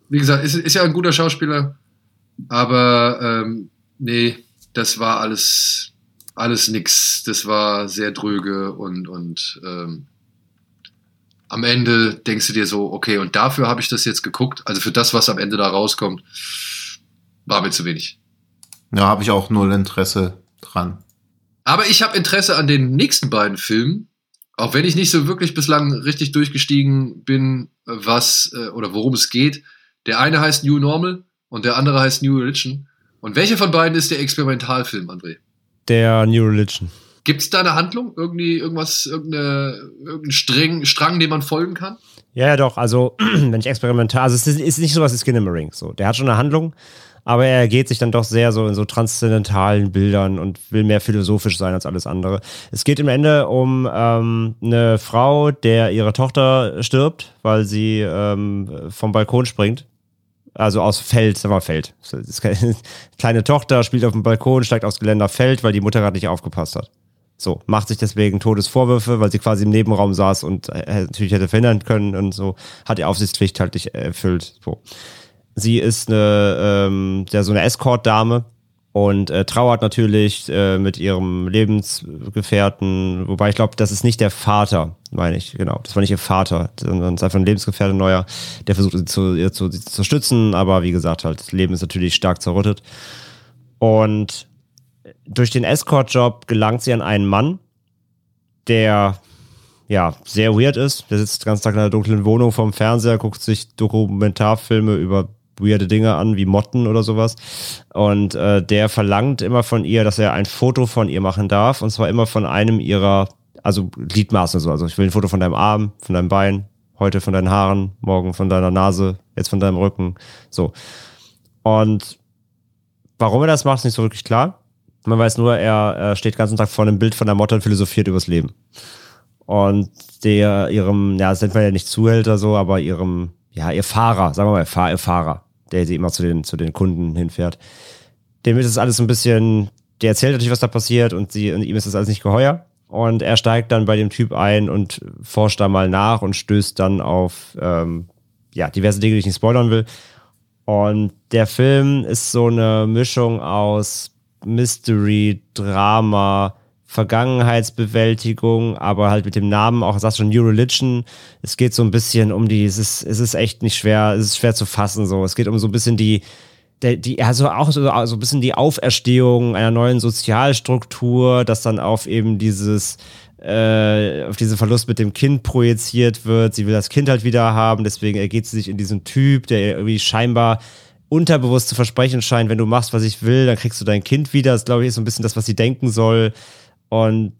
Speaker 2: wie gesagt, ist, ist ja ein guter Schauspieler, aber ähm, nee, das war alles, alles nix. Das war sehr dröge und, und ähm, am Ende denkst du dir so, okay, und dafür habe ich das jetzt geguckt. Also für das, was am Ende da rauskommt, war mir zu wenig.
Speaker 4: Ja, habe ich auch null Interesse dran.
Speaker 2: Aber ich habe Interesse an den nächsten beiden Filmen, auch wenn ich nicht so wirklich bislang richtig durchgestiegen bin, was äh, oder worum es geht. Der eine heißt New Normal und der andere heißt New Religion. Und welcher von beiden ist der Experimentalfilm, André?
Speaker 3: Der New Religion.
Speaker 2: Gibt es da eine Handlung? Irgendwie irgendwas, irgendeine, irgendein Strang, Strang, dem man folgen kann?
Speaker 3: Ja, ja, doch. Also, wenn ich experimental, also es ist, nicht so was wie Skinnamarink. So, der hat schon eine Handlung, aber er geht sich dann doch sehr so in so transzendentalen Bildern und will mehr philosophisch sein als alles andere. Es geht im Ende um ähm, eine Frau, der ihre Tochter stirbt, weil sie ähm, vom Balkon springt. Also aus Feld, sagen wir Feld. Kleine Tochter spielt auf dem Balkon, steigt aufs Geländer, fällt, weil die Mutter gerade nicht aufgepasst hat. So, macht sich deswegen Todesvorwürfe, weil sie quasi im Nebenraum saß und äh, natürlich hätte verhindern können und so, hat die Aufsichtspflicht halt nicht erfüllt. So. Sie ist eine, ähm, ja, so eine Escort-Dame und äh, trauert natürlich äh, mit ihrem Lebensgefährten, wobei ich glaube, das ist nicht der Vater, meine ich, genau. Das war nicht ihr Vater, sondern es ist einfach ein Lebensgefährte neuer, der versucht, sie zu, ihr zu, sie zu stützen, aber wie gesagt, halt, das Leben ist natürlich stark zerrüttet. Und durch den Escort-Job gelangt sie an einen Mann, der ja, sehr weird ist. Der sitzt den ganzen Tag in einer dunklen Wohnung vorm Fernseher, guckt sich Dokumentarfilme über weirde Dinge an, wie Motten oder sowas. Und äh, der verlangt immer von ihr, dass er ein Foto von ihr machen darf. Und zwar immer von einem ihrer, also Gliedmaßen so. Also ich will ein Foto von deinem Arm, von deinem Bein, heute von deinen Haaren, morgen von deiner Nase, jetzt von deinem Rücken. So. Und warum er das macht, ist nicht so wirklich klar. Man weiß nur, er, er steht den ganzen Tag vor einem Bild von der Motte und philosophiert übers Leben. Und der ihrem, ja, das nennt man ja nicht Zuhälter so, aber ihrem, ja, ihr Fahrer, sagen wir mal, ihr Fahrer, der sie immer zu den, zu den Kunden hinfährt. Dem ist es alles ein bisschen, der erzählt natürlich, was da passiert und, sie, und ihm ist das alles nicht geheuer. Und er steigt dann bei dem Typ ein und forscht da mal nach und stößt dann auf ähm, ja, diverse Dinge, die ich nicht spoilern will. Und der Film ist so eine Mischung aus Mystery, Drama, Vergangenheitsbewältigung, aber halt mit dem Namen auch, sagst schon New Religion. Es geht so ein bisschen um die, es ist, es ist echt nicht schwer, es ist schwer zu fassen so. Es geht um so ein bisschen die, die, also auch so, so ein bisschen die Auferstehung einer neuen Sozialstruktur, das dann auf eben dieses, äh, auf diesen Verlust mit dem Kind projiziert wird. Sie will das Kind halt wieder haben, deswegen ergeht sie sich in diesen Typ, der irgendwie scheinbar unterbewusst zu versprechen scheint, wenn du machst, was ich will, dann kriegst du dein Kind wieder. Das glaube ich ist so ein bisschen das, was sie denken soll. Und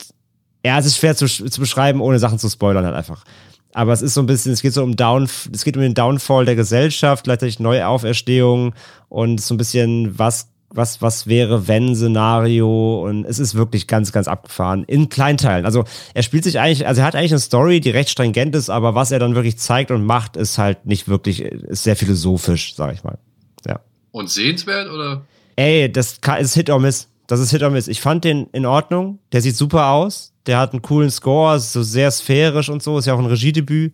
Speaker 3: ja, es ist schwer zu, zu beschreiben, ohne Sachen zu spoilern halt einfach. Aber es ist so ein bisschen, es geht so um Down, es geht um den Downfall der Gesellschaft, gleichzeitig Neuauferstehung und so ein bisschen, was, was, was wäre, wenn Szenario und es ist wirklich ganz, ganz abgefahren. In Kleinteilen. Also er spielt sich eigentlich, also er hat eigentlich eine Story, die recht stringent ist, aber was er dann wirklich zeigt und macht, ist halt nicht wirklich, ist sehr philosophisch, sag ich mal. Ja.
Speaker 2: Und sehenswert oder?
Speaker 3: Ey, das ist Hit or Miss. Das ist Hit or Miss. Ich fand den in Ordnung. Der sieht super aus. Der hat einen coolen Score, so sehr sphärisch und so. Ist ja auch ein Regiedebüt.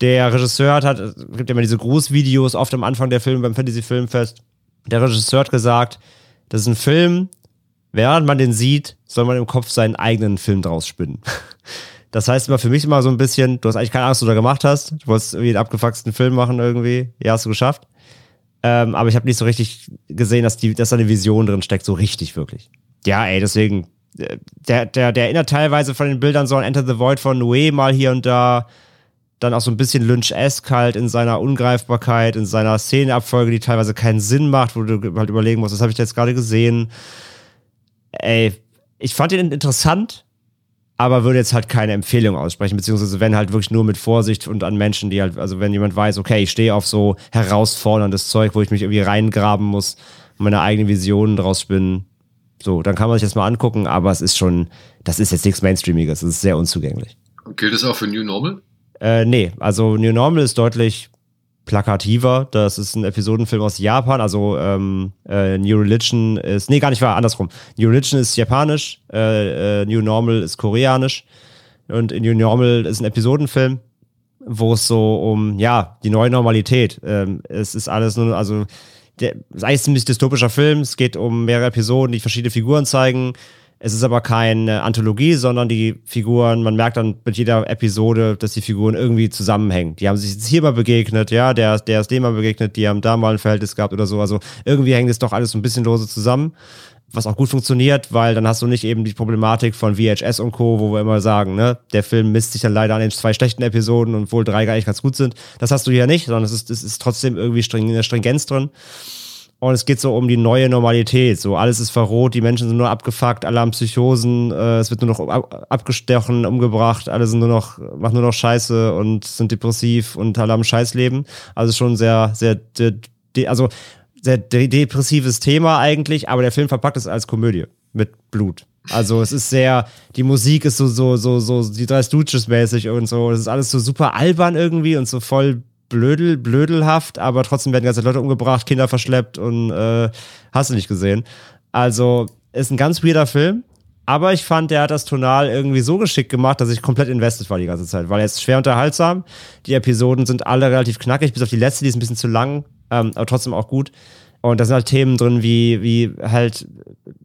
Speaker 3: Der Regisseur hat, hat gibt ja immer diese Grußvideos oft am Anfang der Filme beim Fantasy Filmfest. Der Regisseur hat gesagt, das ist ein Film, während man den sieht, soll man im Kopf seinen eigenen Film draus spinnen. Das heißt immer für mich immer so ein bisschen, du hast eigentlich keine Angst, was du da gemacht hast. Du wolltest irgendwie einen abgefucksten Film machen irgendwie. Ja, hast du geschafft. Ähm, aber ich habe nicht so richtig gesehen, dass, die, dass da eine Vision drin steckt, so richtig wirklich. Ja, ey, deswegen, äh, der, der, der erinnert teilweise von den Bildern so an Enter the Void von Noé mal hier und da. dann auch so ein bisschen Lynch-esque halt in seiner Ungreifbarkeit, in seiner Szenenabfolge, die teilweise keinen Sinn macht, wo du halt überlegen musst, was habe ich da jetzt gerade gesehen. Ey, ich fand ihn interessant, aber würde jetzt halt keine Empfehlung aussprechen, beziehungsweise wenn halt wirklich nur mit Vorsicht und an Menschen, die halt, also wenn jemand weiß, okay, ich stehe auf so herausforderndes Zeug, wo ich mich irgendwie reingraben muss, meine eigenen Visionen draus spinnen, so, dann kann man sich das mal angucken, aber es ist schon, das ist jetzt nichts Mainstreamiges, es ist sehr unzugänglich.
Speaker 2: Gilt das auch für New Normal?
Speaker 3: Äh, nee, also New Normal ist deutlich plakativer. Das ist ein Episodenfilm aus Japan. Also ähm, äh, New Religion ist, nee, gar nicht wahr, andersrum. New Religion ist japanisch, äh, äh, New Normal ist koreanisch. Und New Normal ist ein Episodenfilm, wo es so um, ja, die neue Normalität. Ähm, es ist alles nur, also der, es ist ein ziemlich dystopischer Film. Es geht um mehrere Episoden, die verschiedene Figuren zeigen. Es ist aber keine Anthologie, sondern die Figuren, man merkt dann mit jeder Episode, dass die Figuren irgendwie zusammenhängen. Die haben sich jetzt hier mal begegnet, ja, der, der ist dem mal begegnet, die haben da mal ein Verhältnis gehabt oder so. Also irgendwie hängt es doch alles ein bisschen lose zusammen. Was auch gut funktioniert, weil dann hast du nicht eben die Problematik von VHS und Co., wo wir immer sagen, ne, der Film misst sich dann leider an den zwei schlechten Episoden und wohl drei gar nicht ganz gut sind. Das hast du hier nicht, sondern es ist, es ist trotzdem irgendwie streng, eine Stringenz drin. Und es geht so um die neue Normalität. So, alles ist verroht, die Menschen sind nur abgefuckt, alle haben Psychosen, äh, es wird nur noch ab abgestochen, umgebracht, alle sind nur noch, machen nur noch Scheiße und sind depressiv und alle haben Scheißleben. Also schon sehr, sehr, de, also sehr de depressives Thema eigentlich, aber der Film verpackt es als Komödie mit Blut. Also es ist sehr, die Musik ist so, so, so, so, die drei Stooges mäßig und so. Es ist alles so super albern irgendwie und so voll blödel, blödelhaft, aber trotzdem werden ganze Leute umgebracht, Kinder verschleppt und äh, hast du nicht gesehen. Also ist ein ganz weirder Film, aber ich fand, der hat das tonal irgendwie so geschickt gemacht, dass ich komplett invested war die ganze Zeit, weil er ist schwer unterhaltsam. Die Episoden sind alle relativ knackig, bis auf die letzte, die ist ein bisschen zu lang, ähm, aber trotzdem auch gut. Und da sind halt Themen drin wie, wie halt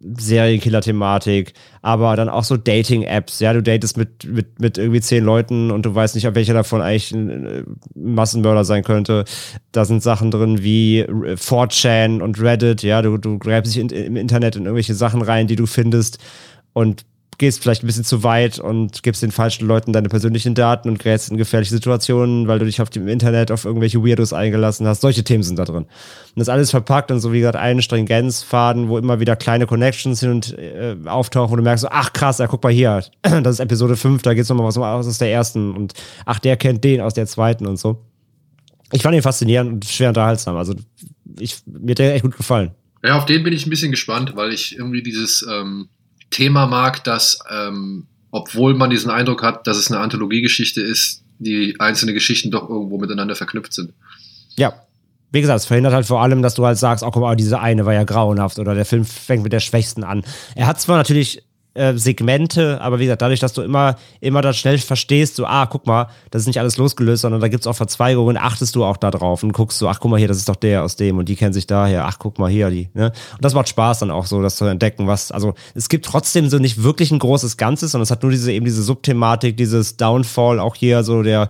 Speaker 3: Serienkiller-Thematik, aber dann auch so Dating-Apps. Ja, du datest mit, mit, mit irgendwie zehn Leuten und du weißt nicht, ob welcher davon eigentlich ein äh, Massenmörder sein könnte. Da sind Sachen drin wie 4chan und Reddit. Ja, du, du greifst dich in, im Internet in irgendwelche Sachen rein, die du findest und gehst vielleicht ein bisschen zu weit und gibst den falschen Leuten deine persönlichen Daten und gerätst in gefährliche Situationen, weil du dich auf dem Internet auf irgendwelche Weirdos eingelassen hast. Solche Themen sind da drin. Und das alles verpackt und so wie gesagt einen Stringenzfaden, wo immer wieder kleine Connections hin und äh, auftauchen, wo du merkst, so, ach krass, ja, guck mal hier, das ist Episode 5, da geht's nochmal was aus der ersten und ach, der kennt den aus der zweiten und so. Ich fand ihn faszinierend und schwer unterhaltsam. Also ich, mir hat der echt gut gefallen.
Speaker 2: Ja, auf den bin ich ein bisschen gespannt, weil ich irgendwie dieses ähm, Thema mag, dass, ähm, obwohl man diesen Eindruck hat, dass es eine Anthologiegeschichte ist, die einzelnen Geschichten doch irgendwo miteinander verknüpft sind.
Speaker 3: Ja. Wie gesagt, es verhindert halt vor allem, dass du halt sagst, oh guck mal, diese eine war ja grauenhaft oder der Film fängt mit der Schwächsten an. Er hat zwar natürlich äh, Segmente, aber wie gesagt, dadurch, dass du immer, immer das schnell verstehst, so, ah, guck mal, das ist nicht alles losgelöst, sondern da gibt es auch Verzweigungen, achtest du auch da drauf und guckst so, ach, guck mal hier, das ist doch der aus dem und die kennen sich daher, ach, guck mal hier, die, ne? Und das macht Spaß dann auch so, das zu entdecken, was, also, es gibt trotzdem so nicht wirklich ein großes Ganzes, sondern es hat nur diese, eben diese Subthematik, dieses Downfall, auch hier so der,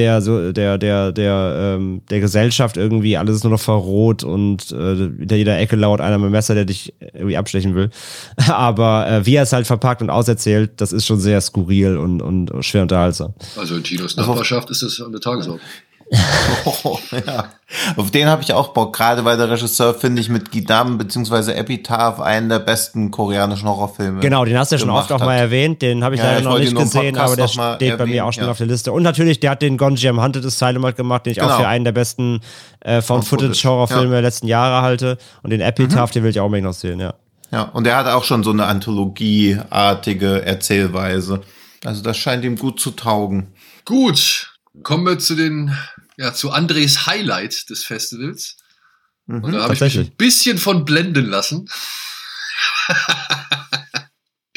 Speaker 3: der so der der der ähm, der Gesellschaft irgendwie alles ist nur noch verroht und äh, hinter jeder Ecke laut einer mit dem Messer, der dich irgendwie abstechen will. Aber äh, wie er es halt verpackt und auserzählt, das ist schon sehr skurril und und schwer unterhaltsam.
Speaker 2: Also in Tinos Nachbarschaft ist das eine Tagesordnung.
Speaker 4: Oh, ja. Auf den habe ich auch Bock, gerade weil der Regisseur, finde ich, mit Gidam bzw. Epitaph einen der besten koreanischen Horrorfilme.
Speaker 3: Genau, den hast du ja schon oft auch mal erwähnt. Den habe ich ja, leider noch nicht gesehen, aber der steht erwähnen, bei mir auch schon ja. auf der Liste. Und natürlich, der hat den Gonjiam Hunted Asylum halt gemacht, den ich genau. auch für einen der besten äh, von Footage-Horrorfilme ja. der letzten Jahre halte. Und den Epitaph, mhm. den will ich auch unbedingt noch sehen, ja.
Speaker 4: Ja, und er hat auch schon so eine Anthologieartige Erzählweise. Also das scheint ihm gut zu taugen.
Speaker 2: Gut, kommen wir zu den ja, zu Andres Highlight des Festivals. Mhm, und da habe ich mich ein bisschen von blenden lassen.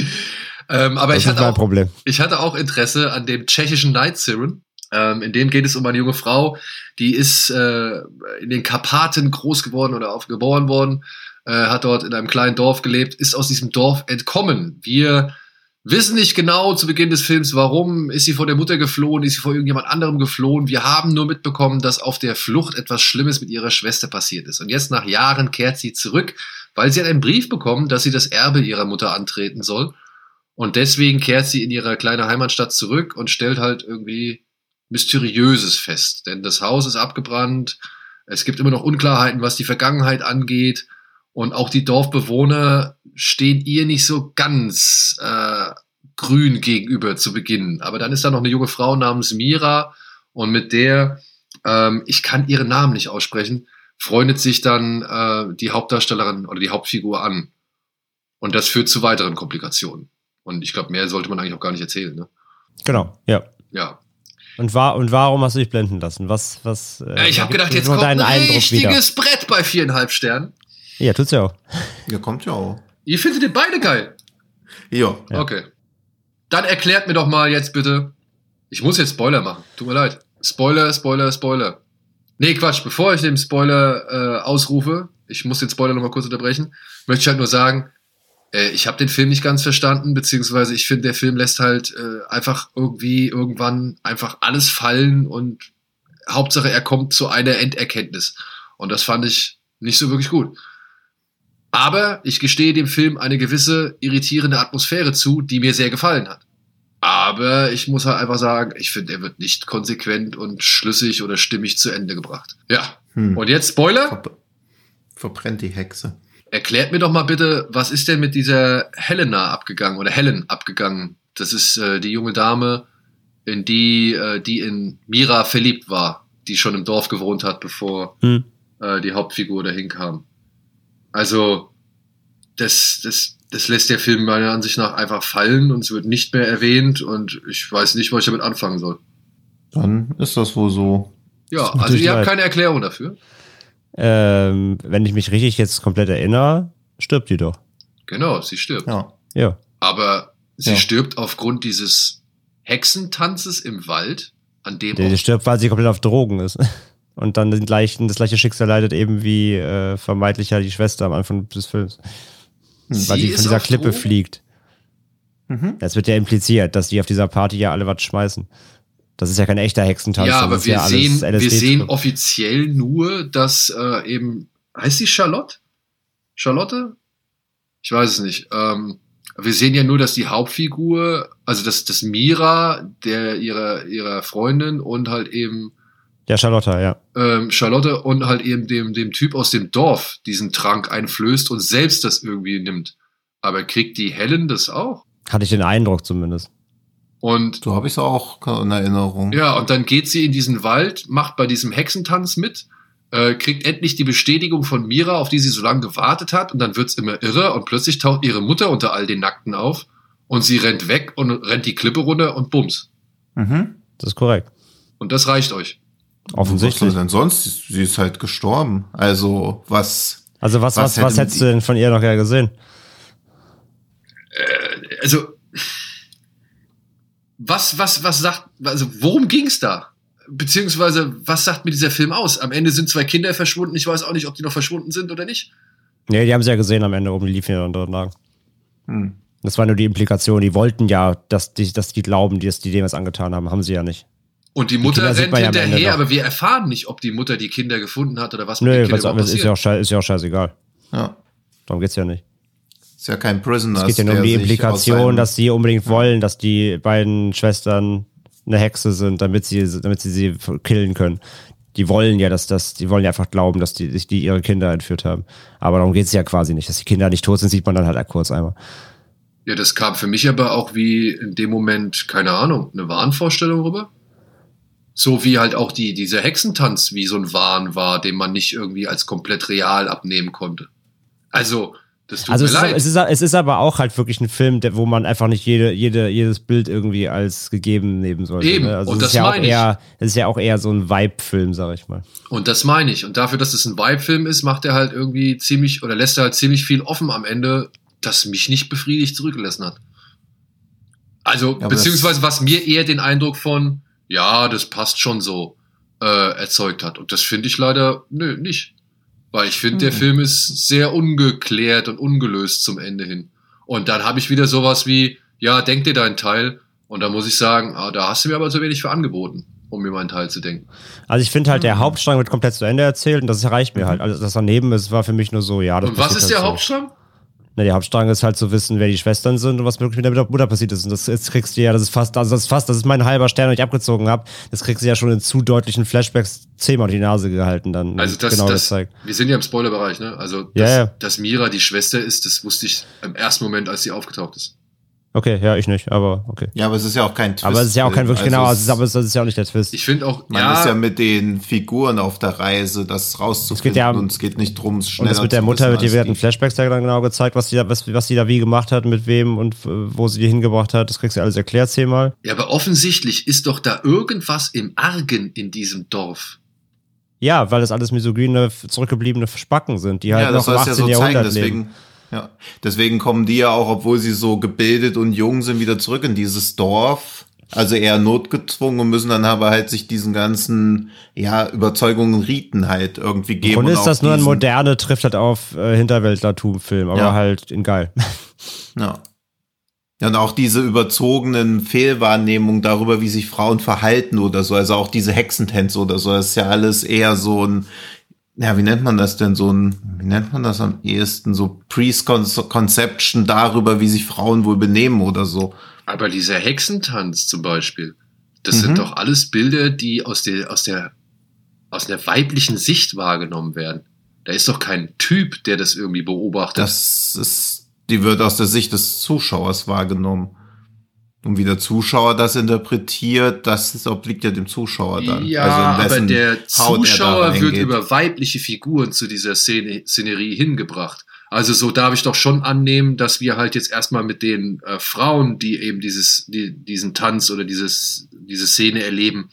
Speaker 2: ähm, aber ich hatte, auch, ich hatte auch Interesse an dem tschechischen Night Siren. Ähm, in dem geht es um eine junge Frau, die ist äh, in den Karpaten groß geworden oder aufgeboren worden, äh, hat dort in einem kleinen Dorf gelebt, ist aus diesem Dorf entkommen. Wir wissen nicht genau zu Beginn des Films, warum ist sie vor der Mutter geflohen, ist sie vor irgendjemand anderem geflohen. Wir haben nur mitbekommen, dass auf der Flucht etwas Schlimmes mit ihrer Schwester passiert ist. Und jetzt nach Jahren kehrt sie zurück, weil sie hat einen Brief bekommen, dass sie das Erbe ihrer Mutter antreten soll. Und deswegen kehrt sie in ihre kleine Heimatstadt zurück und stellt halt irgendwie mysteriöses Fest, denn das Haus ist abgebrannt, es gibt immer noch Unklarheiten, was die Vergangenheit angeht und auch die Dorfbewohner stehen ihr nicht so ganz äh, grün gegenüber zu Beginn. Aber dann ist da noch eine junge Frau namens Mira und mit der, ähm, ich kann ihren Namen nicht aussprechen, freundet sich dann äh, die Hauptdarstellerin oder die Hauptfigur an. Und das führt zu weiteren Komplikationen. Und ich glaube, mehr sollte man eigentlich auch gar nicht erzählen. Ne?
Speaker 3: Genau, ja.
Speaker 2: Ja.
Speaker 3: Und, war, und warum hast du dich blenden lassen? Was, was,
Speaker 2: äh, ich habe gedacht, jetzt kommt ein richtiges wieder. Brett bei viereinhalb Sternen.
Speaker 3: Ja, tut's ja auch.
Speaker 4: Ja, kommt ja auch.
Speaker 2: Ihr findet den beide geil?
Speaker 4: Ja.
Speaker 2: Okay. Dann erklärt mir doch mal jetzt bitte. Ich muss jetzt Spoiler machen. Tut mir leid. Spoiler, Spoiler, Spoiler. Nee, Quatsch. Bevor ich den Spoiler äh, ausrufe, ich muss den Spoiler nochmal kurz unterbrechen, möchte ich halt nur sagen, äh, ich habe den Film nicht ganz verstanden, beziehungsweise ich finde, der Film lässt halt äh, einfach irgendwie irgendwann einfach alles fallen und Hauptsache er kommt zu einer Enderkenntnis. Und das fand ich nicht so wirklich gut. Aber ich gestehe dem Film eine gewisse irritierende Atmosphäre zu, die mir sehr gefallen hat. Aber ich muss halt einfach sagen, ich finde, er wird nicht konsequent und schlüssig oder stimmig zu Ende gebracht. Ja. Hm. Und jetzt Spoiler? Ver
Speaker 4: verbrennt die Hexe.
Speaker 2: Erklärt mir doch mal bitte, was ist denn mit dieser Helena abgegangen oder Helen abgegangen? Das ist äh, die junge Dame, in die, äh, die in Mira verliebt war, die schon im Dorf gewohnt hat, bevor hm. äh, die Hauptfigur dahin kam. Also, das, das, das lässt der Film meiner Ansicht nach einfach fallen und es wird nicht mehr erwähnt und ich weiß nicht, was ich damit anfangen soll.
Speaker 4: Dann ist das wohl so.
Speaker 2: Ja, also ihr habt keine Erklärung dafür.
Speaker 3: Ähm, wenn ich mich richtig jetzt komplett erinnere, stirbt die doch.
Speaker 2: Genau, sie stirbt.
Speaker 3: Ja. ja.
Speaker 2: Aber sie ja. stirbt aufgrund dieses Hexentanzes im Wald, an dem.
Speaker 3: Die, die stirbt, weil sie komplett auf Drogen ist. Und dann den gleichen, das gleiche Schicksal leidet eben wie äh, vermeintlich ja die Schwester am Anfang des Films. Sie weil sie von dieser Klippe Drogen? fliegt. Mhm. Das wird ja impliziert, dass die auf dieser Party ja alle was schmeißen. Das ist ja kein echter Hexentanz.
Speaker 2: Ja, aber wir, ja sehen, wir sehen offiziell nur, dass äh, eben, heißt sie Charlotte? Charlotte? Ich weiß es nicht. Ähm, wir sehen ja nur, dass die Hauptfigur, also dass das Mira, der ihrer ihrer Freundin und halt eben
Speaker 3: ja, Charlotte, ja.
Speaker 2: Ähm, Charlotte und halt eben dem, dem Typ aus dem Dorf diesen Trank einflößt und selbst das irgendwie nimmt. Aber kriegt die Helen das auch?
Speaker 3: Hatte ich den Eindruck zumindest.
Speaker 2: Und
Speaker 4: so habe ich es auch in Erinnerung.
Speaker 2: Ja, und dann geht sie in diesen Wald, macht bei diesem Hexentanz mit, äh, kriegt endlich die Bestätigung von Mira, auf die sie so lange gewartet hat, und dann wird's immer irre und plötzlich taucht ihre Mutter unter all den Nackten auf und sie rennt weg und rennt die Klippe runter und bums.
Speaker 3: Mhm. Das ist korrekt.
Speaker 2: Und das reicht euch.
Speaker 3: Offensichtlich.
Speaker 4: Was denn sonst? Sie ist halt gestorben. Also was?
Speaker 3: Also was was was, was hättest du denn von ihr noch ja gesehen?
Speaker 2: Äh, also was, was, was sagt, also worum ging's da? Beziehungsweise, was sagt mir dieser Film aus? Am Ende sind zwei Kinder verschwunden. Ich weiß auch nicht, ob die noch verschwunden sind oder nicht.
Speaker 3: Nee, die haben sie ja gesehen am Ende oben, die liefen ja dann drin lang. Hm. Das war nur die Implikation. Die wollten ja, dass die, dass die glauben, dass die dem was angetan haben. Haben sie ja nicht.
Speaker 2: Und die Mutter die rennt hinterher, aber wir erfahren nicht, ob die Mutter die Kinder gefunden hat oder was
Speaker 3: mit Nö, den Kindern passiert. Ist ja, auch, ist ja auch scheißegal.
Speaker 4: Ja.
Speaker 3: Darum geht's ja nicht.
Speaker 4: Ist ja kein Prisoner.
Speaker 3: Es geht ja nur um die Implikation, dass sie unbedingt wollen, dass die beiden Schwestern eine Hexe sind, damit sie, damit sie sie killen können. Die wollen ja, dass das, die wollen ja einfach glauben, dass die, die ihre Kinder entführt haben. Aber darum geht's ja quasi nicht. Dass die Kinder nicht tot sind, sieht man dann halt kurz einmal.
Speaker 2: Ja, das kam für mich aber auch wie in dem Moment, keine Ahnung, eine Wahnvorstellung rüber. So wie halt auch die, dieser Hexentanz wie so ein Wahn war, den man nicht irgendwie als komplett real abnehmen konnte. Also, das tut
Speaker 3: also
Speaker 2: mir
Speaker 3: es,
Speaker 2: leid.
Speaker 3: Ist, es, ist, es ist aber auch halt wirklich ein Film, der, wo man einfach nicht jede, jede, jedes Bild irgendwie als gegeben nehmen sollte.
Speaker 2: Eben,
Speaker 3: ne? also
Speaker 2: und das
Speaker 3: ja
Speaker 2: meine
Speaker 3: ich. Es ist ja auch eher so ein Vibe-Film, sag ich mal.
Speaker 2: Und das meine ich. Und dafür, dass es ein Vibe-Film ist, macht er halt irgendwie ziemlich, oder lässt er halt ziemlich viel offen am Ende, das mich nicht befriedigt zurückgelassen hat. Also, ja, beziehungsweise was mir eher den Eindruck von, ja, das passt schon so, äh, erzeugt hat. Und das finde ich leider, nö, nicht. Weil ich finde, mhm. der. Film ist sehr ungeklärt und ungelöst zum Ende hin. Und dann habe ich wieder sowas wie, ja, denk dir deinen Teil. Und da muss ich sagen, ah, da hast du mir aber zu wenig für angeboten, um mir meinen Teil zu denken.
Speaker 3: Also ich finde halt, der hm. Hauptstrang wird komplett zu Ende erzählt und das reicht mir halt. Also das daneben ist, war für mich nur so, ja. Das
Speaker 2: und was ist der halt Hauptstrang?
Speaker 3: Na, der Hauptstrang ist halt zu wissen, wer die Schwestern sind und was wirklich mit der Mutter passiert ist. Und das jetzt kriegst du ja, das ist fast, also das ist fast, das ist mein halber Stern, den ich abgezogen habe. Das kriegst du ja schon in zu deutlichen Flashbacks zehnmal die Nase gehalten dann.
Speaker 2: Also das,
Speaker 3: genau
Speaker 2: das, wir sind ja im Spoilerbereich, ne? Also, dass,
Speaker 3: ja.
Speaker 2: dass Mira die Schwester ist, das wusste ich im ersten Moment, als sie aufgetaucht ist.
Speaker 3: Okay, ja, ich nicht, aber okay.
Speaker 4: Ja, aber es ist ja auch kein Twist.
Speaker 3: aber es ist ja auch kein wirklich
Speaker 4: Also
Speaker 3: genau,
Speaker 4: es-
Speaker 3: ist- aber es ist ja auch nicht der Twist.
Speaker 2: Ich finde auch,
Speaker 4: Man
Speaker 2: ja,
Speaker 4: ist ja mit den Figuren auf der Reise, das rauszufinden.
Speaker 3: Es geht ja-
Speaker 4: und es geht nicht drum, es
Speaker 3: Und
Speaker 4: schneller
Speaker 3: das mit der Mutter
Speaker 4: wissen
Speaker 3: wird dir werden
Speaker 4: die.
Speaker 3: Flashbacks ja dann genau gezeigt, was sie da, was, was sie da wie gemacht hat, mit wem und äh, wo sie die hingebracht hat. Das kriegst du alles erklärt zehnmal.
Speaker 2: ja, aber offensichtlich ist doch da irgendwas im Argen in diesem Dorf.
Speaker 3: Ja, weil das alles misogyne, zurückgebliebene Spacken sind, die halt
Speaker 4: Ja, das
Speaker 3: noch im
Speaker 4: soll es
Speaker 3: 18.
Speaker 4: ja so zeigen,
Speaker 3: Jahrhundert leben.
Speaker 4: deswegen, ja. Deswegen kommen die ja auch, obwohl sie so gebildet und jung sind, wieder zurück in dieses Dorf. Also eher notgezwungen und müssen dann aber halt sich diesen ganzen, ja, Überzeugungen, Riten halt irgendwie geben. Und
Speaker 3: ist das nur ein moderne, trifft halt auf äh, Hinterwäldlertum-Film, aber
Speaker 4: Ja.
Speaker 3: halt in geil.
Speaker 4: Ja. Ja, und auch diese überzogenen Fehlwahrnehmungen darüber, wie sich Frauen verhalten oder so, also auch diese Hexentänze oder so, das ist ja alles eher so ein, ja, wie nennt man das denn, so ein, wie nennt man das am ehesten, so Pre-Conception darüber, wie sich Frauen wohl benehmen oder so.
Speaker 2: Aber dieser Hexentanz zum Beispiel, das
Speaker 4: Mhm.
Speaker 2: sind doch alles Bilder, die aus der, aus der, aus der weiblichen Sicht wahrgenommen werden. Da ist doch kein Typ, der das irgendwie beobachtet.
Speaker 4: Das ist, die wird aus der Sicht des Zuschauers wahrgenommen. Und wie der Zuschauer das interpretiert, das obliegt ja dem Zuschauer dann.
Speaker 2: Ja,
Speaker 4: also
Speaker 2: aber der
Speaker 4: er
Speaker 2: Zuschauer wird über weibliche Figuren zu dieser Szene, Szenerie hingebracht. Also so darf ich doch schon annehmen, dass wir halt jetzt erstmal mit den äh, Frauen, die eben dieses, die, diesen Tanz oder dieses, diese Szene erleben,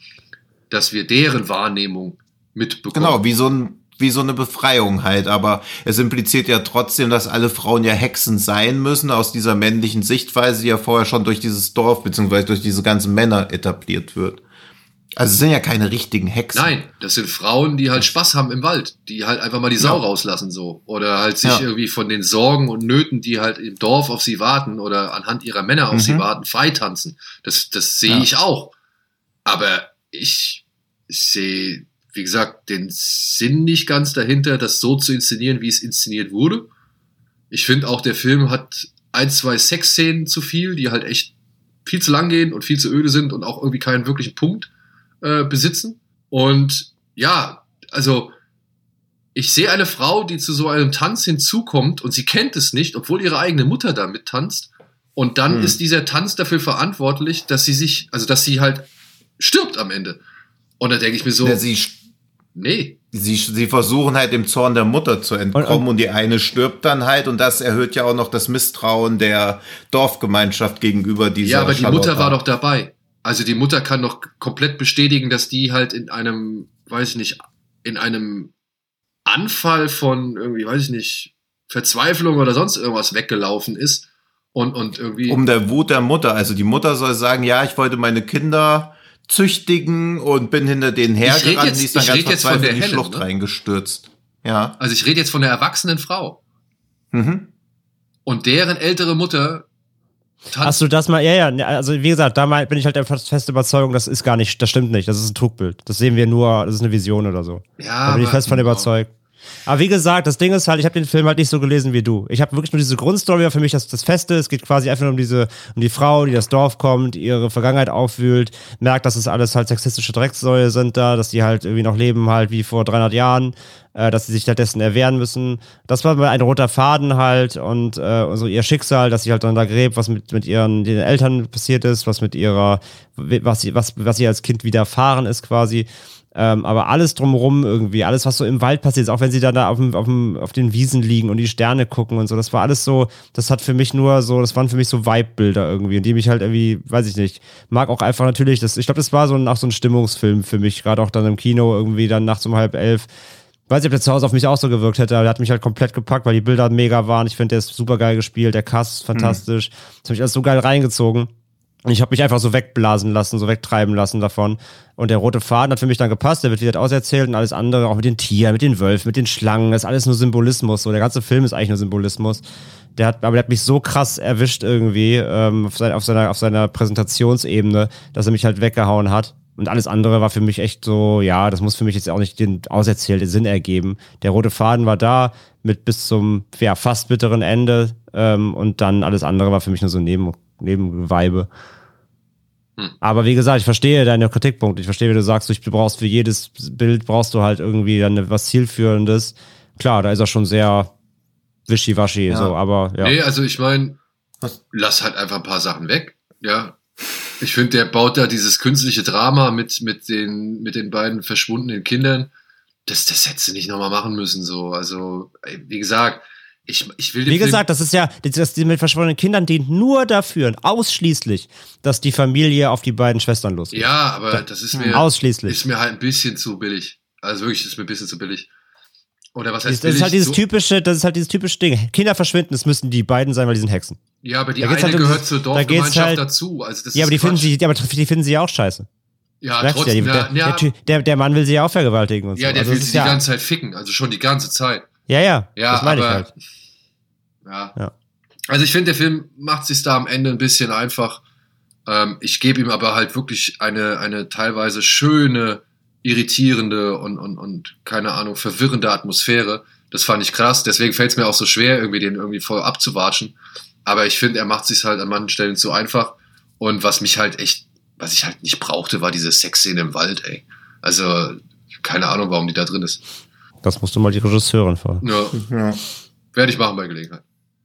Speaker 2: dass wir deren Wahrnehmung mitbekommen.
Speaker 4: Genau, wie so ein wie so eine Befreiung halt, aber es impliziert ja trotzdem, dass alle Frauen ja Hexen sein müssen aus dieser männlichen Sichtweise, die ja vorher schon durch dieses Dorf beziehungsweise durch diese ganzen Männer etabliert wird. Also es sind ja keine richtigen Hexen.
Speaker 2: Nein, das sind Frauen, die halt Spaß haben im Wald, die halt einfach mal die Sau
Speaker 4: Ja.
Speaker 2: rauslassen so. Oder halt sich
Speaker 4: Ja.
Speaker 2: irgendwie von den Sorgen und Nöten, die halt im Dorf auf sie warten oder anhand ihrer Männer auf
Speaker 4: Mhm.
Speaker 2: sie warten, freitanzen. Das, das sehe
Speaker 4: Ja.
Speaker 2: ich auch. Aber ich, ich sehe, wie gesagt, den Sinn nicht ganz dahinter, das so zu inszenieren, wie es inszeniert wurde. Ich finde auch, der Film hat ein, zwei Sexszenen zu viel, die halt echt viel zu lang gehen und viel zu öde sind und auch irgendwie keinen wirklichen Punkt äh, besitzen. Und ja, also ich sehe eine Frau, die zu so einem Tanz hinzukommt und sie kennt es nicht, obwohl ihre eigene Mutter da mittanzt. Und dann
Speaker 4: Hm.
Speaker 2: ist dieser Tanz dafür verantwortlich, dass sie sich, also dass sie halt stirbt am Ende. Und da denke ich mir so,
Speaker 4: Ja, sie,
Speaker 2: nee,
Speaker 4: sie, sie versuchen halt dem Zorn der Mutter zu entkommen
Speaker 3: Und-
Speaker 4: und,
Speaker 3: und-
Speaker 4: die eine stirbt dann halt und das erhöht ja auch noch das Misstrauen der Dorfgemeinschaft gegenüber dieser
Speaker 2: ja, aber die
Speaker 4: Charlotta.
Speaker 2: Mutter war doch dabei. Also die Mutter kann doch komplett bestätigen, dass die halt in einem, weiß ich nicht, in einem Anfall von irgendwie, weiß ich nicht, Verzweiflung oder sonst irgendwas weggelaufen ist und, und irgendwie.
Speaker 4: um der Wut der Mutter. Also die Mutter soll sagen, ja, ich wollte meine Kinder züchtigen und bin hinter denen hergerannt. Die ist dann
Speaker 2: ich
Speaker 4: ganz
Speaker 2: red jetzt von
Speaker 4: verzweifelt
Speaker 2: der
Speaker 4: in die
Speaker 2: Helen,
Speaker 4: Schlucht
Speaker 2: ne?
Speaker 4: reingestürzt. Ja.
Speaker 2: also ich rede jetzt von der erwachsenen Frau.
Speaker 4: Mhm.
Speaker 2: Und deren ältere Mutter.
Speaker 3: Hast du das mal, ja, ja, ne, also wie gesagt, da bin ich halt der feste Überzeugung, das ist gar nicht, das stimmt nicht, das ist ein Trugbild. Das sehen wir nur, das ist eine Vision oder so.
Speaker 2: ja,
Speaker 3: Da bin ich fest von überzeugt. Aber wie gesagt, das Ding ist halt, ich habe den Film halt nicht so gelesen wie du. Ich habe wirklich nur diese Grundstory für mich das, das Feste. Es geht quasi einfach nur um diese, um die Frau, die das Dorf kommt, ihre Vergangenheit aufwühlt, merkt, dass es alles halt sexistische Drecksäue sind da, dass die halt irgendwie noch leben halt wie vor 300 Jahren, äh, dass sie sich stattdessen erwehren müssen. Das war mal ein roter Faden halt und äh, so ihr Schicksal, dass sie halt dann da gräbt, was mit, mit ihren den Eltern passiert ist, was mit ihrer, was sie, was, was ihr als Kind widerfahren ist quasi. Ähm, aber alles drumherum irgendwie, alles, was so im Wald passiert ist, auch wenn sie dann da auf, dem, auf, dem, auf den Wiesen liegen und die Sterne gucken und so, das war alles so, das hat für mich nur so, das waren für mich so Vibe-Bilder irgendwie, und die mich halt irgendwie, weiß ich nicht, mag auch einfach natürlich, das, ich glaube, das war so ein, auch so ein Stimmungsfilm für mich, gerade auch dann im Kino irgendwie dann nachts um halb elf. Weiß nicht, ob der zu Hause auf mich auch so gewirkt hätte, aber der hat mich halt komplett gepackt, weil die Bilder mega waren. Ich finde, der ist super geil gespielt, der Cast ist fantastisch. Das hat mich alles so geil reingezogen. Und ich habe mich einfach so wegblasen lassen, so wegtreiben lassen davon. Und der rote Faden hat für mich dann gepasst, der wird wieder auserzählt und alles andere, auch mit den Tieren, mit den Wölfen, mit den Schlangen, das ist alles nur Symbolismus. So, der ganze Film ist eigentlich nur Symbolismus. Der hat, aber der hat mich so krass erwischt irgendwie ähm, auf, sein, auf, seiner, auf seiner Präsentationsebene, dass er mich halt weggehauen hat. Und alles andere war für mich echt so, ja, das muss für mich jetzt auch nicht den auserzählten Sinn ergeben. Der rote Faden war da mit bis zum ja, fast bitteren Ende ähm, und dann alles andere war für mich nur so Neben, Nebenweibe. Hm. Aber wie gesagt, ich verstehe deine Kritikpunkte. Ich verstehe, wie du sagst, du brauchst für jedes Bild brauchst du halt irgendwie dann was zielführendes. Klar, da ist er schon sehr wischiwaschi, ja. so, aber ja.
Speaker 2: Nee, also ich meine, lass halt einfach ein paar Sachen weg. Ja, ich finde, der baut da dieses künstliche Drama mit, mit, den, mit den beiden verschwundenen Kindern. Das, das hättest du nicht nochmal machen müssen. So. Also, wie gesagt, ich, ich will
Speaker 3: Wie gesagt, das ist ja, das, die mit verschwundenen Kindern dient nur dafür, ausschließlich, dass die Familie auf die beiden Schwestern losgeht.
Speaker 2: Ja, aber das ist mir,
Speaker 3: ausschließlich.
Speaker 2: ist mir halt ein bisschen zu billig. Also wirklich, ist mir ein bisschen zu billig. Oder was heißt
Speaker 3: das, das ist halt dieses so typische, das ist halt dieses typische Ding. Kinder verschwinden, es müssen die beiden sein, weil die sind Hexen.
Speaker 2: Ja, aber die eine halt gehört zur Dorfgemeinschaft
Speaker 3: halt,
Speaker 2: dazu. Also das
Speaker 3: ja, aber die finden sie, aber die finden sie ja auch scheiße.
Speaker 2: Ja, trotzdem,
Speaker 3: ja,
Speaker 2: der, ja,
Speaker 3: der, der, Mann will sie ja auch vergewaltigen und
Speaker 2: ja,
Speaker 3: so.
Speaker 2: der also will sie die ganze Zeit ficken, also schon die ganze Zeit.
Speaker 3: Ja, ja,
Speaker 2: ja
Speaker 3: das meine
Speaker 2: aber,
Speaker 3: ich halt.
Speaker 2: Ja. ja. Also ich finde, der Film macht sich da am Ende ein bisschen einfach. Ähm, ich gebe ihm aber halt wirklich eine, eine teilweise schöne, irritierende und, und, und keine Ahnung, verwirrende Atmosphäre. Das fand ich krass. Deswegen fällt es mir auch so schwer, irgendwie den irgendwie voll abzuwatschen. Aber ich finde, er macht sich halt an manchen Stellen zu einfach. Und was mich halt echt, was ich halt nicht brauchte, war diese Sexszene im Wald, ey. Also, keine Ahnung, warum die da drin ist.
Speaker 3: Das musst du mal die Regisseurin fragen.
Speaker 2: Ja. ja. Werde ich machen bei Gelegenheit.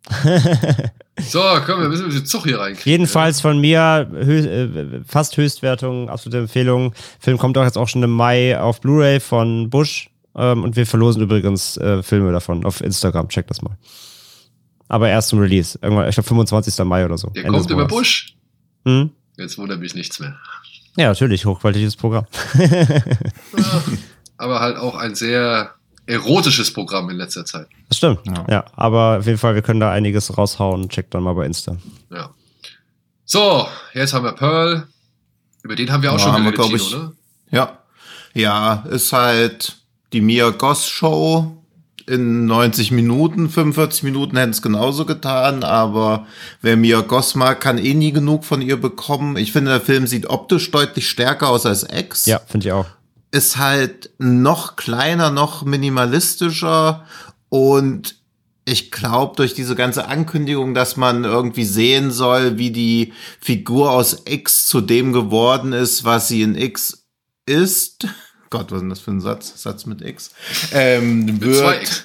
Speaker 2: so, komm, wir müssen ein bisschen Zug hier rein.
Speaker 3: Jedenfalls von mir hö äh, fast Höchstwertung, absolute Empfehlung. Film kommt auch jetzt auch schon im Mai auf Blu-ray von Bush. Ähm, und wir verlosen übrigens äh, Filme davon auf Instagram. Check das mal. Aber erst zum Release. Irgendwann, ich glaube 25. Mai oder so.
Speaker 2: Der Ende kommt über Bush. Hm? Jetzt wundert mich nichts mehr.
Speaker 3: Ja, natürlich, hochqualitatives Programm.
Speaker 2: ja, aber halt auch ein sehr erotisches Programm in letzter Zeit.
Speaker 3: Das stimmt. Ja. ja. aber auf jeden Fall, wir können da einiges raushauen. Checkt dann mal bei Insta.
Speaker 2: Ja. So, jetzt haben wir Pearl. Über den haben wir auch ja, schon geredet, Tino, ne?
Speaker 4: Ja. Ja, ist halt die Mia Goss Show in 90 Minuten, 45 Minuten hätten es genauso getan, aber wer Mia Goss mag, kann eh nie genug von ihr bekommen. Ich finde, der Film sieht optisch deutlich stärker aus als X.
Speaker 3: Ja, finde ich auch.
Speaker 4: Ist halt noch kleiner, noch minimalistischer und ich glaube, durch diese ganze Ankündigung, dass man irgendwie sehen soll, wie die Figur aus X zu dem geworden ist, was sie in X ist, Gott, was ist denn das für ein Satz? Satz mit X. Ähm, X.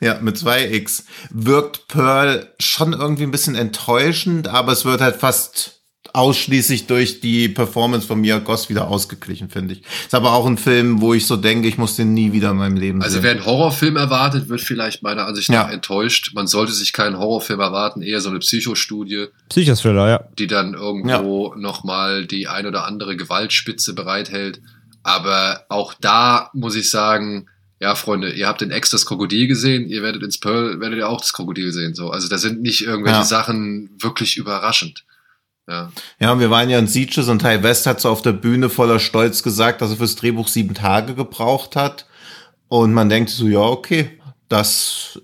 Speaker 4: Ja, mit zwei X. Wirkt Pearl schon irgendwie ein bisschen enttäuschend, aber es wird halt fast ausschließlich durch die Performance von Mia Goss wieder ausgeglichen, finde ich. Ist aber auch ein Film, wo ich so denke, ich muss den nie wieder in meinem Leben
Speaker 2: also
Speaker 4: sehen.
Speaker 2: Also wer einen Horrorfilm erwartet, wird vielleicht meiner Ansicht nach ja. enttäuscht. Man sollte sich keinen Horrorfilm erwarten, eher so eine Psychostudie.
Speaker 3: Psychothriller, ja.
Speaker 2: Die dann irgendwo ja. nochmal die ein oder andere Gewaltspitze bereithält. Aber auch da muss ich sagen, ja, Freunde, ihr habt den Ex das Krokodil gesehen, ihr werdet ins Pearl, werdet ihr auch das Krokodil sehen. So. Also da sind nicht irgendwelche ja. Sachen wirklich überraschend. Ja.
Speaker 4: ja, wir waren ja in Sieges und Ty West hat so auf der Bühne voller Stolz gesagt, dass er fürs Drehbuch sieben Tage gebraucht hat. Und man denkt so, ja, okay, das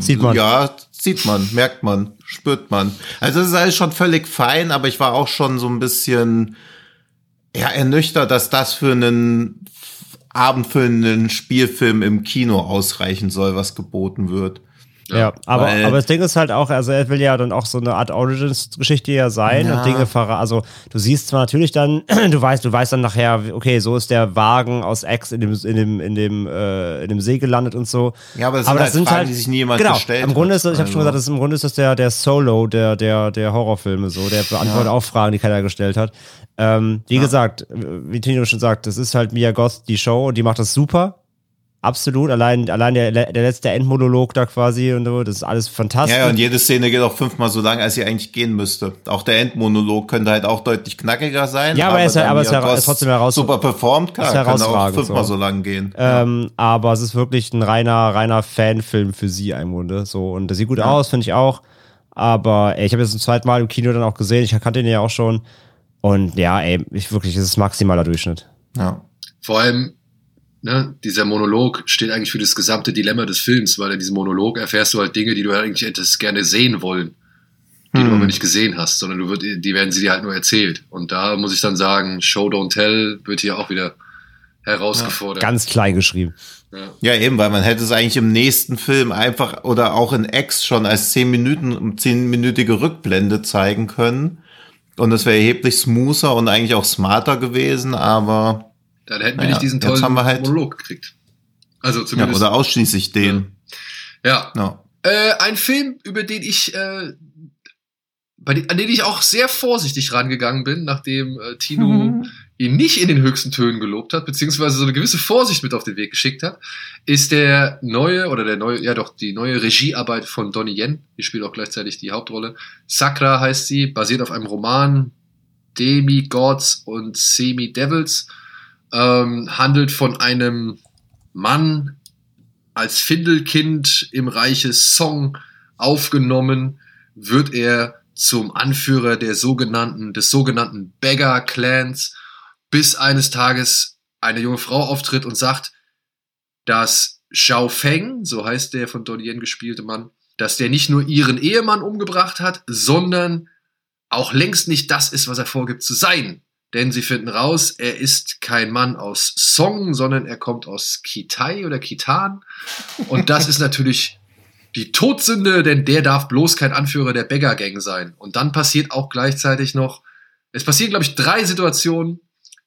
Speaker 3: sieht man.
Speaker 4: Ja, sieht man, merkt man, spürt man. Also das ist alles schon völlig fein, aber ich war auch schon so ein bisschen ja, ernüchtert, dass das für einen abendfüllenden Spielfilm im Kino ausreichen soll, was geboten wird.
Speaker 3: Ja, ja aber, aber das Ding ist halt auch, also er will ja dann auch so eine Art Origins-Geschichte ja sein ja. und Dinge verraten. Also du siehst zwar natürlich dann, du weißt, du weißt dann nachher, okay, so ist der Wagen aus X in dem, in dem, in dem, äh, in dem See gelandet und so.
Speaker 4: Ja, aber das aber sind, das halt sind Fragen, halt, die sich niemand
Speaker 3: genau,
Speaker 4: gestellt
Speaker 3: Im Grunde ist, ich habe schon also. gesagt, das, im Grunde ist das der, der Solo der, der, der Horrorfilme so, der beantwortet ja. auch Fragen, die keiner gestellt hat. Ähm, wie ja. gesagt, wie Tino schon sagt, das ist halt Mia Goth, die Show, und die macht das super. Absolut, allein, allein der, der letzte Endmonolog da quasi und so, das ist alles fantastisch.
Speaker 4: Ja, und jede Szene geht auch fünfmal so lang, als sie eigentlich gehen müsste. Auch der Endmonolog könnte halt auch deutlich knackiger sein.
Speaker 3: Ja, aber, er ist, aber es ist trotzdem heraus
Speaker 4: super performt, kann, kann auch fünfmal so. so lang gehen.
Speaker 3: Ähm, ja. Aber es ist wirklich ein reiner, reiner Fanfilm für sie im Grunde. So, und das sieht gut ja. aus, finde ich auch. Aber ey, ich habe jetzt zum zweiten Mal im Kino dann auch gesehen, ich kannte ihn ja auch schon. Und ja, ey, ich wirklich, es ist maximaler Durchschnitt.
Speaker 4: Ja.
Speaker 2: Vor allem, ne, dieser Monolog steht eigentlich für das gesamte Dilemma des Films, weil in diesem Monolog erfährst du halt Dinge, die du eigentlich hättest gerne sehen wollen. die hm. du aber nicht gesehen hast, sondern du wird, die werden sie dir halt nur erzählt. Und da muss ich dann sagen, Show Don't Tell wird hier auch wieder herausgefordert.
Speaker 3: Ja, ganz klein geschrieben.
Speaker 4: Ja. ja. eben, weil man hätte es eigentlich im nächsten Film einfach oder auch in X schon als 10 Minuten, 10-minütige Rückblende zeigen können. Und das wäre erheblich smoother und eigentlich auch smarter gewesen, aber.
Speaker 2: Dann hätten wir ja, nicht diesen tollen
Speaker 4: halt,
Speaker 2: Monolog gekriegt.
Speaker 4: Also zumindest. Ja, oder ausschließlich den.
Speaker 2: Ja. ja. Äh, ein Film, über den ich, äh, bei den, an den ich auch sehr vorsichtig rangegangen bin, nachdem äh, Tino mhm. ihn nicht in den höchsten Tönen gelobt hat, beziehungsweise so eine gewisse Vorsicht mit auf den Weg geschickt hat, ist der neue, oder der neue, ja doch, die neue Regiearbeit von Donnie Yen. Die spielt auch gleichzeitig die Hauptrolle. Sakra heißt sie, basiert auf einem Roman, Demi-Gods und Semi-Devils, ähm, handelt von einem Mann, als Findelkind im Reiche Song aufgenommen, wird er zum Anführer der sogenannten, des sogenannten Beggar Clans, bis eines Tages eine junge Frau auftritt und sagt, dass Xiao Feng, so heißt der von Donnie Yen gespielte Mann, dass der nicht nur ihren Ehemann umgebracht hat, sondern auch längst nicht das ist, was er vorgibt zu sein denn sie finden raus, er ist kein Mann aus Song, sondern er kommt aus Kitai oder Kitan. Und das ist natürlich die Todsünde, denn der darf bloß kein Anführer der Beggar Gang sein. Und dann passiert auch gleichzeitig noch, es passieren, glaube ich, drei Situationen,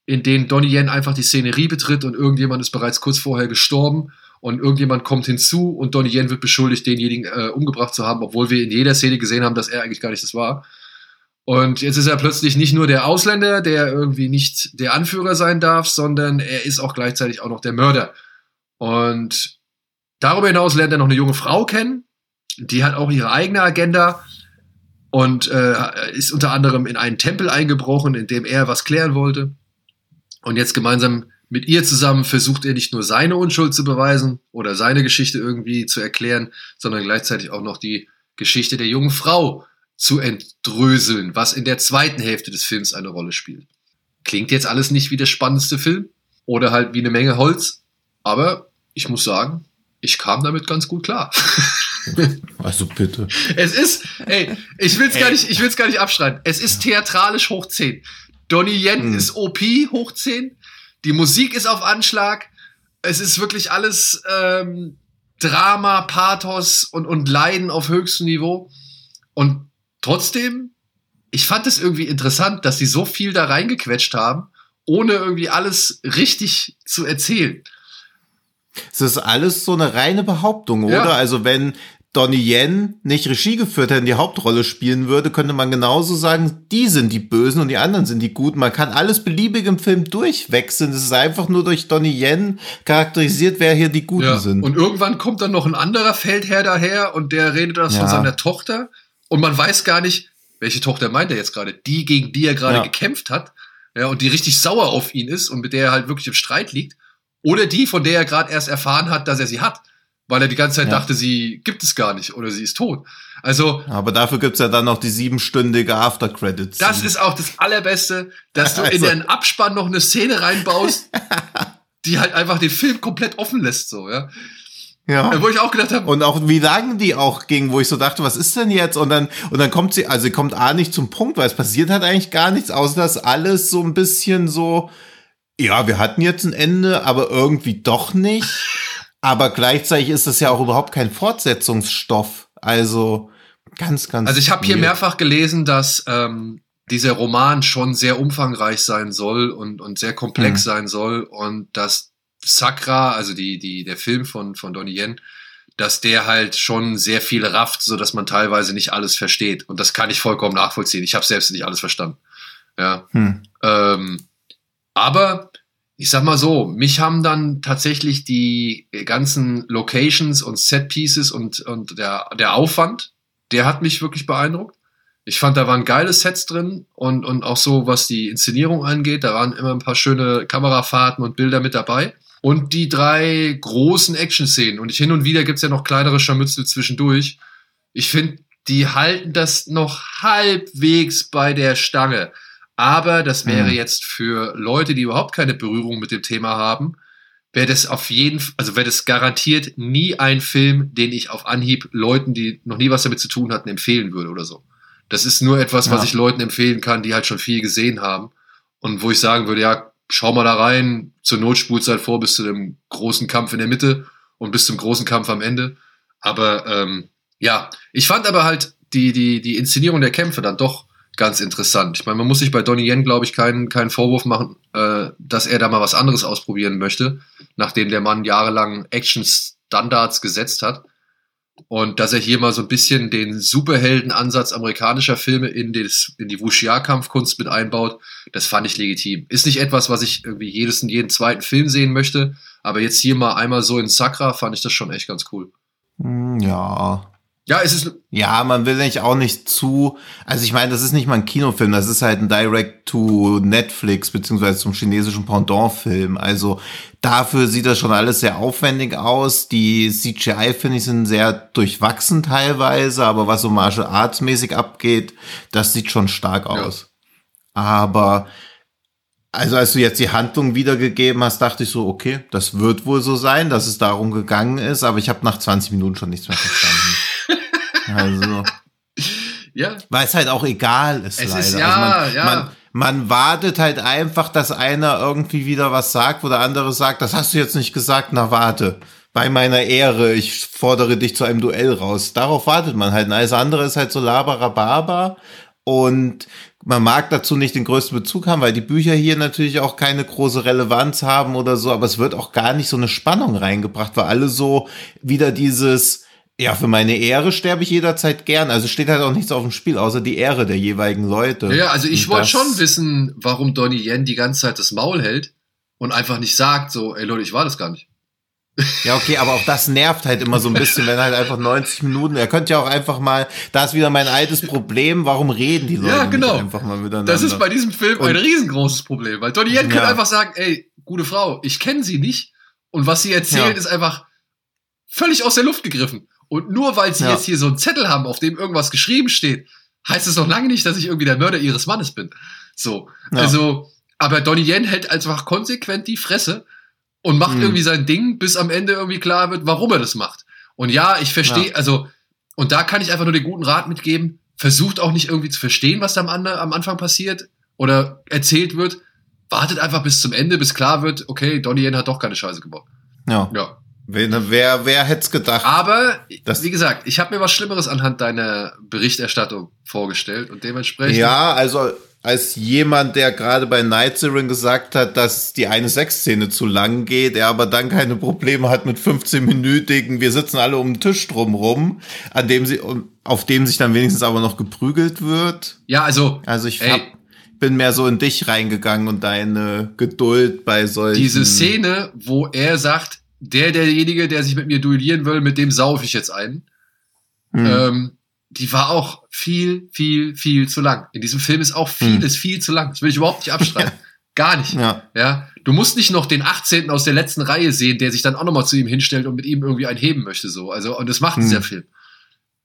Speaker 2: in denen Donnie Yen einfach die Szenerie betritt und irgendjemand ist bereits kurz vorher gestorben und irgendjemand kommt hinzu und Donnie Yen wird beschuldigt, denjenigen äh, umgebracht zu haben, obwohl wir in jeder Szene gesehen haben, dass er eigentlich gar nicht das war. Und jetzt ist er plötzlich nicht nur der Ausländer, der irgendwie nicht der Anführer sein darf, sondern er ist auch gleichzeitig auch noch der Mörder. Und darüber hinaus lernt er noch eine junge Frau kennen, die hat auch ihre eigene Agenda und äh, ist unter anderem in einen Tempel eingebrochen, in dem er was klären wollte. Und jetzt gemeinsam mit ihr zusammen versucht er nicht nur seine Unschuld zu beweisen oder seine Geschichte irgendwie zu erklären, sondern gleichzeitig auch noch die Geschichte der jungen Frau zu entdröseln, was in der zweiten Hälfte des Films eine Rolle spielt. Klingt jetzt alles nicht wie der spannendste Film oder halt wie eine Menge Holz, aber ich muss sagen, ich kam damit ganz gut klar.
Speaker 4: Also bitte.
Speaker 2: Es ist, ey, ich will's gar nicht, ich will's gar nicht abschreien. Es ist theatralisch hoch 10. Donnie Yen mhm. ist OP hoch 10. Die Musik ist auf Anschlag. Es ist wirklich alles ähm, Drama, Pathos und, und Leiden auf höchstem Niveau. Und Trotzdem, ich fand es irgendwie interessant, dass sie so viel da reingequetscht haben, ohne irgendwie alles richtig zu erzählen.
Speaker 4: Es ist alles so eine reine Behauptung, oder? Ja. Also wenn Donnie Yen nicht Regie geführt hätte und die Hauptrolle spielen würde, könnte man genauso sagen, die sind die Bösen und die anderen sind die Guten. Man kann alles beliebig im Film durchwechseln. Es ist einfach nur durch Donnie Yen charakterisiert, wer hier die Guten ja. sind.
Speaker 2: Und irgendwann kommt dann noch ein anderer Feldherr daher und der redet das ja. von seiner Tochter. Und man weiß gar nicht, welche Tochter meint er jetzt gerade? Die, gegen die er gerade ja. gekämpft hat, ja, und die richtig sauer auf ihn ist und mit der er halt wirklich im Streit liegt. Oder die, von der er gerade erst erfahren hat, dass er sie hat. Weil er die ganze Zeit ja. dachte, sie gibt es gar nicht oder sie ist tot. Also.
Speaker 4: Aber dafür gibt's ja dann noch die siebenstündige After-Credits.
Speaker 2: Das ist auch das Allerbeste, dass du also. in den Abspann noch eine Szene reinbaust, die halt einfach den Film komplett offen lässt, so, ja.
Speaker 4: Ja.
Speaker 2: Wo ich auch gedacht habe.
Speaker 4: Und auch, wie sagen die auch ging, wo ich so dachte, was ist denn jetzt? Und dann, und dann kommt sie, also sie kommt A nicht zum Punkt, weil es passiert halt eigentlich gar nichts, außer dass alles so ein bisschen so, ja, wir hatten jetzt ein Ende, aber irgendwie doch nicht. Aber gleichzeitig ist das ja auch überhaupt kein Fortsetzungsstoff. Also ganz, ganz.
Speaker 2: Also ich habe hier mehrfach gelesen, dass ähm, dieser Roman schon sehr umfangreich sein soll und, und sehr komplex hm. sein soll und dass Sakra, also die, die, der Film von, von Donnie Yen, dass der halt schon sehr viel rafft, so dass man teilweise nicht alles versteht. Und das kann ich vollkommen nachvollziehen. Ich habe selbst nicht alles verstanden. Ja. Hm. Ähm, aber ich sag mal so, mich haben dann tatsächlich die ganzen Locations und Set Pieces und, und der, der Aufwand, der hat mich wirklich beeindruckt. Ich fand, da waren geile Sets drin und, und auch so, was die Inszenierung angeht, da waren immer ein paar schöne Kamerafahrten und Bilder mit dabei und die drei großen Action-Szenen. Und hin und wieder gibt's ja noch kleinere Scharmützel zwischendurch. Ich finde, die halten das noch halbwegs bei der Stange. Aber das wäre mhm. jetzt für Leute, die überhaupt keine Berührung mit dem Thema haben, wäre das auf jeden Fall, also wäre das garantiert nie ein Film, den ich auf Anhieb Leuten, die noch nie was damit zu tun hatten, empfehlen würde oder so. Das ist nur etwas, was
Speaker 3: Ja.
Speaker 2: ich Leuten empfehlen kann, die halt schon viel gesehen haben. Und wo ich sagen würde, ja, schau mal da rein, zur Not spult halt vor bis zu dem großen Kampf in der Mitte und bis zum großen Kampf am Ende. Aber ähm, ja, ich fand aber halt die, die, die Inszenierung der Kämpfe dann doch ganz interessant. Ich meine, man muss sich bei Donnie Yen, glaube ich, keinen, keinen Vorwurf machen, äh, dass er da mal was anderes ausprobieren möchte, nachdem der Mann jahrelang Action-Standards gesetzt hat. Und dass er hier mal so ein bisschen den Superhelden-Ansatz amerikanischer Filme in, des, in die Wuxia-Kampfkunst mit einbaut, das fand ich legitim. Ist nicht etwas, was ich irgendwie jedes und jeden zweiten Film sehen möchte, aber jetzt hier mal einmal so in Sakra fand ich das schon echt ganz cool.
Speaker 4: Hm, Ja.
Speaker 2: Ja, es ist,
Speaker 4: Ja, man will nicht auch nicht zu, also ich meine, das ist nicht mal ein Kinofilm, das ist halt ein Direct to Netflix beziehungsweise zum chinesischen Pendant-Film. Also dafür sieht das schon alles sehr aufwendig aus. Die CGI finde ich sind sehr durchwachsen teilweise, aber was so Martial Arts mäßig abgeht, das sieht schon stark aus. Aber also als du jetzt die Handlung wiedergegeben hast, dachte ich so, okay, das wird wohl so sein, dass es darum gegangen ist, aber ich habe nach 20 Minuten schon nichts mehr verstanden. Also,
Speaker 2: ja,
Speaker 4: weil es halt auch egal ist
Speaker 2: Es
Speaker 4: leider.
Speaker 2: ist- ja,
Speaker 4: also man,
Speaker 2: ja.
Speaker 4: Man, man wartet halt einfach, dass einer irgendwie wieder was sagt, wo der andere sagt, das hast du jetzt nicht gesagt, na warte. Bei meiner Ehre, ich fordere dich zu einem Duell raus. Darauf wartet man halt. Und alles andere ist halt so laberababa. Und man mag dazu nicht den größten Bezug haben, weil die Bücher hier natürlich auch keine große Relevanz haben oder so, aber es wird auch gar nicht so eine Spannung reingebracht, weil alle so wieder dieses, ja, für meine Ehre sterbe ich jederzeit gern. Also steht halt auch nichts auf dem Spiel, außer die Ehre der jeweiligen Leute.
Speaker 2: ja, also ich wollte schon wissen, warum Donnie Yen die ganze Zeit das Maul hält und einfach nicht sagt, so, ey Leute, ich war das gar nicht.
Speaker 4: Ja, okay, aber auch das nervt halt immer so ein bisschen, wenn halt einfach 90 Minuten, er könnte ja auch einfach mal, da ist wieder mein altes Problem, warum reden die Leute
Speaker 2: Ja, genau.
Speaker 4: einfach mal miteinander?
Speaker 2: Das ist bei diesem Film ein
Speaker 4: Und-
Speaker 2: riesengroßes Problem, weil Donnie Yen könnte
Speaker 4: Ja.
Speaker 2: einfach sagen, ey, gute Frau, ich kenne sie nicht und was sie erzählen
Speaker 4: Ja.
Speaker 2: ist einfach völlig aus der Luft gegriffen. Und nur weil sie
Speaker 4: Ja.
Speaker 2: jetzt hier so einen Zettel haben, auf dem irgendwas geschrieben steht, heißt es noch lange nicht, dass ich irgendwie der Mörder ihres Mannes bin. So,
Speaker 4: Ja.
Speaker 2: also, aber Donnie Yen hält einfach konsequent die Fresse und macht
Speaker 4: Hm.
Speaker 2: irgendwie sein Ding, bis am Ende irgendwie klar wird, warum er das macht. Und ja, ich verstehe,
Speaker 4: Ja.
Speaker 2: also, und da kann ich einfach nur den guten Rat mitgeben, versucht auch nicht irgendwie zu verstehen, was da am, am Anfang passiert oder erzählt wird. Wartet einfach bis zum Ende, bis klar wird, okay, Donnie Yen hat doch keine Scheiße gebaut.
Speaker 4: ja.
Speaker 2: Ja.
Speaker 4: Wer, wer, wer hätte es gedacht?
Speaker 2: Aber, wie gesagt, ich habe mir was Schlimmeres anhand deiner Berichterstattung vorgestellt und dementsprechend.
Speaker 4: Ja, also als jemand, der gerade bei Night Siren gesagt hat, dass die eine Sexszene zu lang geht, er aber dann keine Probleme hat mit 15-minütigen, wir sitzen alle um den Tisch drumrum, an dem sie, auf dem sich dann wenigstens aber noch geprügelt wird.
Speaker 2: Ja, also,
Speaker 4: Also ich hab, bin mehr so in dich reingegangen und deine Geduld bei solchen.
Speaker 2: diese Szene, wo er sagt, der, derjenige, der sich mit mir duellieren will, mit dem saufe ich jetzt ein,
Speaker 4: Hm.
Speaker 2: ähm, die war auch viel, viel, viel zu lang. In diesem Film ist auch vieles viel zu lang. Das will ich überhaupt nicht abstreiten. Gar nicht.
Speaker 4: Ja.
Speaker 2: Ja, du musst nicht noch den 18. aus der letzten Reihe sehen, der sich dann auch nochmal zu ihm hinstellt und mit ihm irgendwie einheben möchte, so. Also, und das macht
Speaker 4: Hm.
Speaker 2: dieser Film.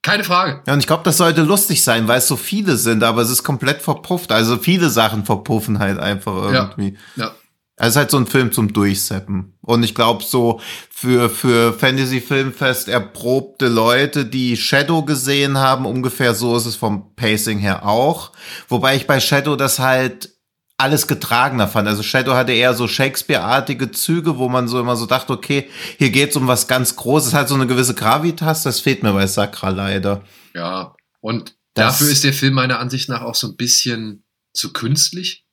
Speaker 2: Keine Frage.
Speaker 4: Ja, und ich glaube, das sollte lustig sein, weil es so viele sind, aber es ist komplett verpufft. Also viele Sachen verpuffen halt einfach irgendwie.
Speaker 2: Ja.
Speaker 4: Es ist halt so ein Film zum Durchseppen. Und ich glaube, so für, für Fantasy Filmfest erprobte Leute, die Shadow gesehen haben, ungefähr so ist es vom Pacing her auch. Wobei ich bei Shadow das halt alles getragener fand. Also Shadow hatte eher so Shakespeare-artige Züge, wo man so immer so dachte, okay, hier geht's um was ganz Großes, halt so eine gewisse Gravitas, das fehlt mir bei Sakra leider.
Speaker 2: Ja. Und
Speaker 4: Das-
Speaker 2: dafür ist der Film meiner Ansicht nach auch so ein bisschen zu künstlich.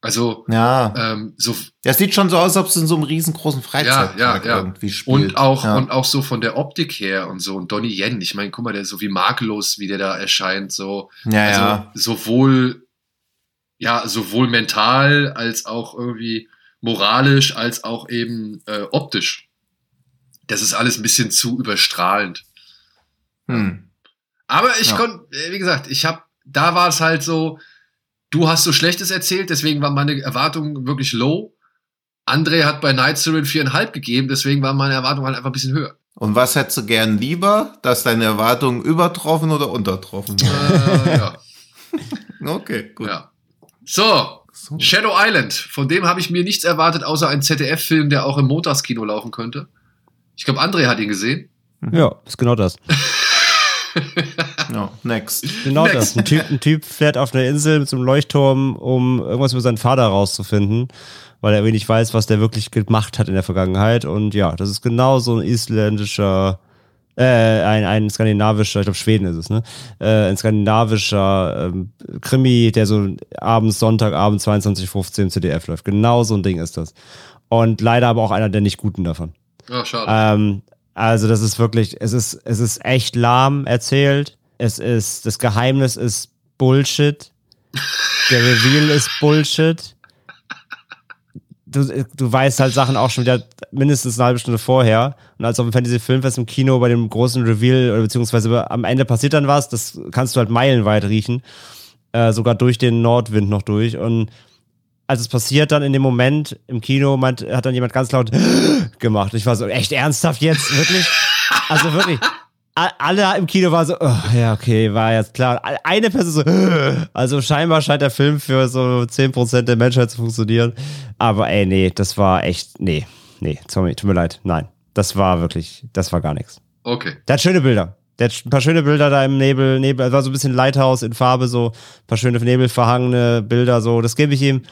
Speaker 2: Also,
Speaker 4: Ja.
Speaker 2: ähm, so,
Speaker 4: Das sieht schon so aus, als ob es in so einem riesengroßen Freizeitpark
Speaker 2: Ja, ja, ja.
Speaker 4: irgendwie spielt.
Speaker 2: und auch,
Speaker 4: ja.
Speaker 2: und auch so von der Optik her und so. Und Donnie Yen, ich meine, guck mal, der ist so wie makellos, wie der da erscheint, so.
Speaker 4: ja,
Speaker 2: also,
Speaker 4: ja.
Speaker 2: sowohl, ja, sowohl mental als auch irgendwie moralisch, als auch eben äh, optisch. Das ist alles ein bisschen zu überstrahlend.
Speaker 4: Hm.
Speaker 2: Aber ich
Speaker 4: Ja.
Speaker 2: konnte, äh, wie gesagt, ich habe, da war es halt so, du hast so Schlechtes erzählt, deswegen waren meine Erwartungen wirklich low. André hat bei Night Siren viereinhalb gegeben, deswegen waren meine Erwartungen halt einfach ein bisschen höher.
Speaker 4: Und was hättest du gern lieber, dass deine Erwartungen übertroffen oder untertroffen?
Speaker 2: äh, ja,
Speaker 4: okay, gut.
Speaker 2: ja. So,
Speaker 4: So.
Speaker 2: Shadow Island, von dem habe ich mir nichts erwartet, außer ein ZDF-Film, der auch im Montagskino laufen könnte. Ich glaube, André hat ihn gesehen.
Speaker 3: Ja, ist genau das.
Speaker 4: No, next.
Speaker 3: Genau
Speaker 2: Next.
Speaker 3: das. Ein typ, ein typ fährt auf eine Insel mit so einem Leuchtturm, um irgendwas über seinen Vater rauszufinden, weil er irgendwie nicht weiß, was der wirklich gemacht hat in der Vergangenheit. Und ja, das ist genau so ein isländischer, äh, ein, ein skandinavischer, ich glaube Schweden ist es, ne? Äh, ein skandinavischer ähm, Krimi, der so abends, Sonntagabend 22.15 im CDF läuft. Genau so ein Ding ist das. Und leider aber auch einer der nicht guten davon.
Speaker 2: Ja, schade.
Speaker 3: Ähm, also das ist wirklich, es ist, es ist echt lahm erzählt. Es ist, das Geheimnis ist Bullshit. Der Reveal ist Bullshit. Du, du weißt halt Sachen auch schon wieder mindestens eine halbe Stunde vorher. Und als auf dem Fantasy Filmfest im Kino bei dem großen Reveal, oder beziehungsweise am Ende passiert dann was, das kannst du halt meilenweit riechen. Äh, sogar durch den Nordwind noch durch. Und als es passiert dann in dem Moment im Kino, meint, hat dann jemand ganz laut gemacht. Ich war so, echt ernsthaft jetzt? Wirklich? Also wirklich. Alle im Kino waren so, oh, ja, okay, war jetzt klar. Eine Person so, also scheinbar scheint der Film für so 10% der Menschheit zu funktionieren. Aber ey, nee, das war echt, nee, nee, sorry, tut mir leid, nein. Das war wirklich, das war gar nichts.
Speaker 2: Okay.
Speaker 3: Der hat schöne Bilder. Der hat ein paar schöne Bilder da im Nebel, Nebel, es war so ein bisschen Lighthouse in Farbe, so ein paar schöne nebelverhangene Bilder, so, das gebe ich ihm.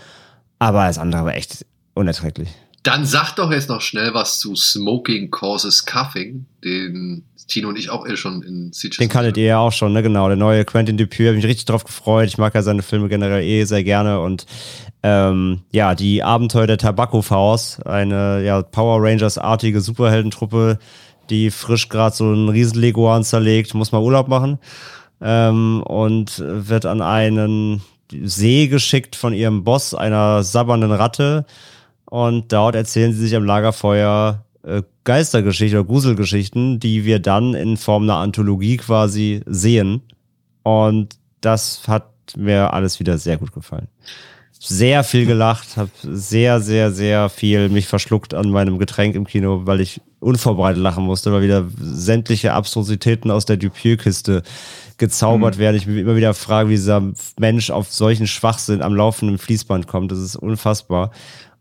Speaker 3: Aber das andere war echt unerträglich.
Speaker 2: Dann sag doch jetzt noch schnell was zu Smoking Causes Cuffing, den Tino und ich auch eh schon in Sitges.
Speaker 3: Den kanntet ihr ja auch schon, ne? Genau, der neue Quentin Dupieux, habe mich richtig drauf gefreut. Ich mag ja seine Filme generell eh sehr gerne und ähm, ja, die Abenteuer der Tabako-Faust, eine ja, Power Rangers-artige Superheldentruppe, die frisch gerade so einen riesen Leguan zerlegt, muss mal Urlaub machen ähm, und wird an einen See geschickt von ihrem Boss, einer sabbernden Ratte. Und dort erzählen sie sich am Lagerfeuer Geistergeschichten oder Gruselgeschichten, die wir dann in Form einer Anthologie quasi sehen. Und das hat mir alles wieder sehr gut gefallen. Sehr viel gelacht, habe sehr, sehr, sehr viel mich verschluckt an meinem Getränk im Kino, weil ich unvorbereitet lachen musste, weil wieder sämtliche Abstrusitäten aus der Dupieux-Kiste gezaubert werden. Ich mich immer wieder frage, wie dieser Mensch auf solchen Schwachsinn am laufenden Fließband kommt. Das ist unfassbar.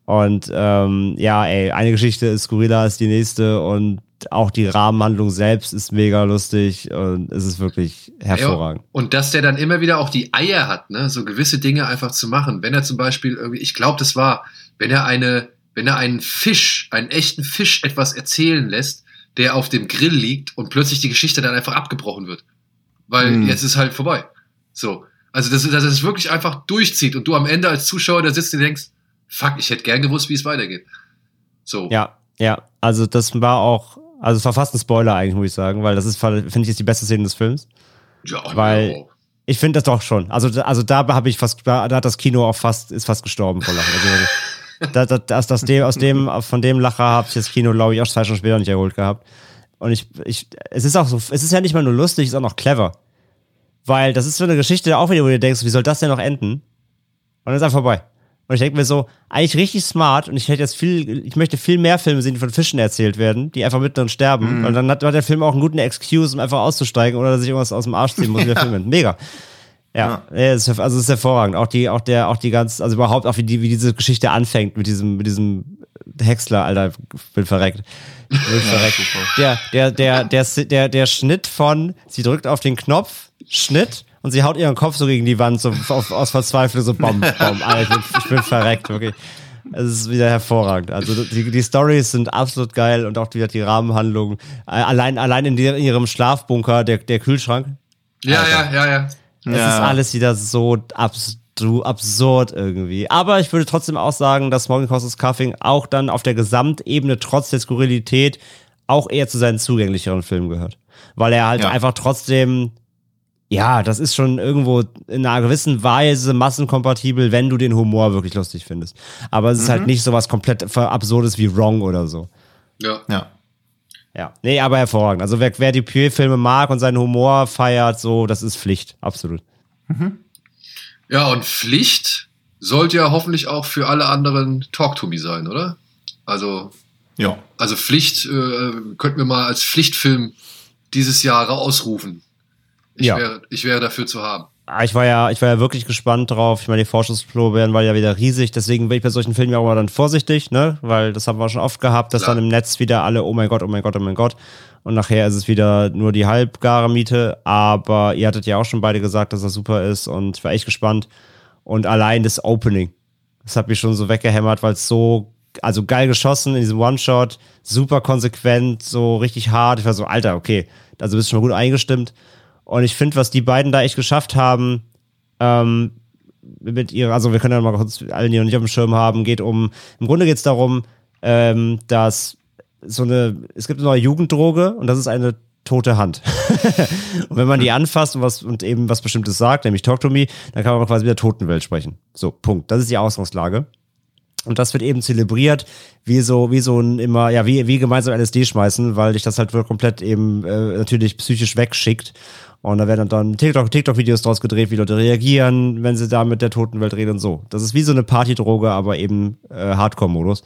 Speaker 3: Und ähm, ja, ey, eine Geschichte ist skurriler als die nächste und auch die Rahmenhandlung selbst ist mega lustig und es ist wirklich hervorragend.
Speaker 2: Ja, und dass der dann immer wieder auch die Eier hat, ne, so gewisse Dinge einfach zu machen. Wenn er zum Beispiel irgendwie, ich glaube, das war, wenn er eine, wenn er einen Fisch, einen echten Fisch etwas erzählen lässt, der auf dem Grill liegt und plötzlich die Geschichte dann einfach abgebrochen wird. Weil
Speaker 4: Hm.
Speaker 2: jetzt ist halt vorbei. So. Also, dass, dass es wirklich einfach durchzieht und du am Ende als Zuschauer da sitzt und denkst, fuck, ich hätte gern gewusst, wie es weitergeht. So.
Speaker 3: Ja, ja, also das war auch, also es war fast ein Spoiler eigentlich, muss ich sagen, weil das ist, finde ich, ist die beste Szene des Films.
Speaker 2: Ja,
Speaker 3: Weil-
Speaker 2: ja.
Speaker 3: Ich finde das doch schon. Also, also da habe ich fast, da hat das Kino auch fast, ist fast gestorben vor Lachen. Also, da, da, das, das dem, aus dem, von dem Lacher habe ich das Kino, glaube ich, auch zwei Stunden später nicht erholt gehabt. Und ich, ich, es ist auch so, es ist ja nicht mal nur lustig, es ist auch noch clever. Weil das ist so eine Geschichte auch wieder, wo du denkst, wie soll das denn noch enden? Und dann ist einfach vorbei. Und ich denke mir so, eigentlich richtig smart und ich hätte jetzt viel, ich möchte viel mehr Filme sehen, die von Fischen erzählt werden, die einfach mittendrin sterben. Und dann hat, hat der Film auch einen guten Excuse, um einfach auszusteigen oder dass sich irgendwas aus dem Arsch ziehen muss, wie der Film endet. Mega. Ja, ja. also es ist hervorragend. Auch die, auch der, auch die ganz, also überhaupt auch wie die, wie diese Geschichte anfängt mit diesem, mit diesem Häcksler, Alter, bin verreckt. Bin verreckt. Der, der, der, der, der, der Schnitt von, sie drückt auf den Knopf, Schnitt, und sie haut ihren Kopf so gegen die Wand, so auf, aus Verzweiflung, so bom, bom, Alter, ich bin, ich bin verreckt, wirklich. Es ist wieder hervorragend. Also die, die Stories sind absolut geil und auch wieder die Rahmenhandlung. Äh, Allein, allein in, der, in ihrem Schlafbunker, der, der Kühlschrank,
Speaker 2: Ja, ja, ja, ja.
Speaker 3: es
Speaker 4: Ja.
Speaker 3: ist alles wieder so du- absurd irgendwie. Aber ich würde trotzdem auch sagen, dass Morgan Causes Cuffing auch dann auf der Gesamtebene trotz der Skurrilität auch eher zu seinen zugänglicheren Filmen gehört. Weil er halt
Speaker 4: Ja.
Speaker 3: einfach trotzdem, ja, das ist schon irgendwo in einer gewissen Weise massenkompatibel, wenn du den Humor wirklich lustig findest. Aber es ist halt nicht so was komplett Absurdes wie Wrong oder so.
Speaker 2: ja.
Speaker 4: Ja.
Speaker 3: Ja, nee, aber hervorragend. Also wer, wer die Puy-Filme mag und seinen Humor feiert, so, das ist Pflicht, absolut.
Speaker 2: Ja, und Pflicht sollte ja hoffentlich auch für alle anderen Talk to Me sein, oder? Also,
Speaker 4: Ja.
Speaker 2: also Pflicht äh, könnten wir mal als Pflichtfilm dieses Jahr ausrufen. Ich,
Speaker 3: Ja.
Speaker 2: wäre, ich wäre dafür zu haben.
Speaker 3: Ah, ich war ja, ich war ja wirklich gespannt drauf. Ich meine, die Vorschussproben war ja wieder riesig, deswegen bin ich bei solchen Filmen ja auch mal dann vorsichtig, ne? Weil das haben wir schon oft gehabt, dass Klar. dann im Netz wieder alle, oh mein Gott, oh mein Gott, oh mein Gott. Und nachher ist es wieder nur die halbgare Miete. Aber ihr hattet ja auch schon beide gesagt, dass das super ist und ich war echt gespannt. Und allein das Opening, das hat mich schon so weggehämmert, weil es so, also geil geschossen in diesem One-Shot, super konsequent, so richtig hart. Ich war so, Alter, okay, also bist schon mal gut eingestimmt. Und ich finde, was die beiden da echt geschafft haben, ähm, mit ihrer, also wir können ja mal kurz alle, die noch nicht auf dem Schirm haben, geht um, im Grunde geht es darum, ähm, dass so eine, es gibt eine neue Jugenddroge und das ist eine tote Hand. und wenn man die anfasst und was und eben was Bestimmtes sagt, nämlich Talk to me, dann kann man quasi mit der Totenwelt sprechen. So, Punkt. Das ist die Ausgangslage. Und das wird eben zelebriert, wie so, wie so ein immer, ja, wie, wie gemeinsam LSD schmeißen, weil dich das halt komplett eben äh, natürlich psychisch wegschickt. Und da werden dann TikTok, TikTok-Videos draus gedreht, wie Leute reagieren, wenn sie da mit der Totenwelt reden und so. Das ist wie so eine Partydroge, aber eben äh, Hardcore-Modus.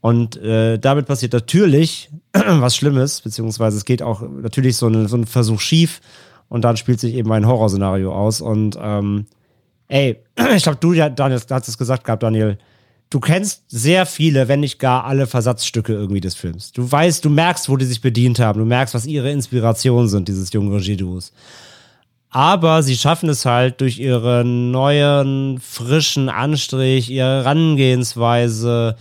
Speaker 3: Und äh, damit passiert natürlich was Schlimmes, beziehungsweise es geht auch natürlich so, eine, so ein Versuch schief und dann spielt sich eben ein Horrorszenario aus. Und ähm, ey, ich glaube, du, Daniel, hast es gesagt gehabt, Daniel, du kennst sehr viele, wenn nicht gar alle Versatzstücke irgendwie des Films. Du weißt, du merkst, wo die sich bedient haben. Du merkst, was ihre Inspirationen sind, dieses jungen Regieduos. Aber sie schaffen es halt durch ihren neuen, frischen Anstrich, ihre Herangehensweise,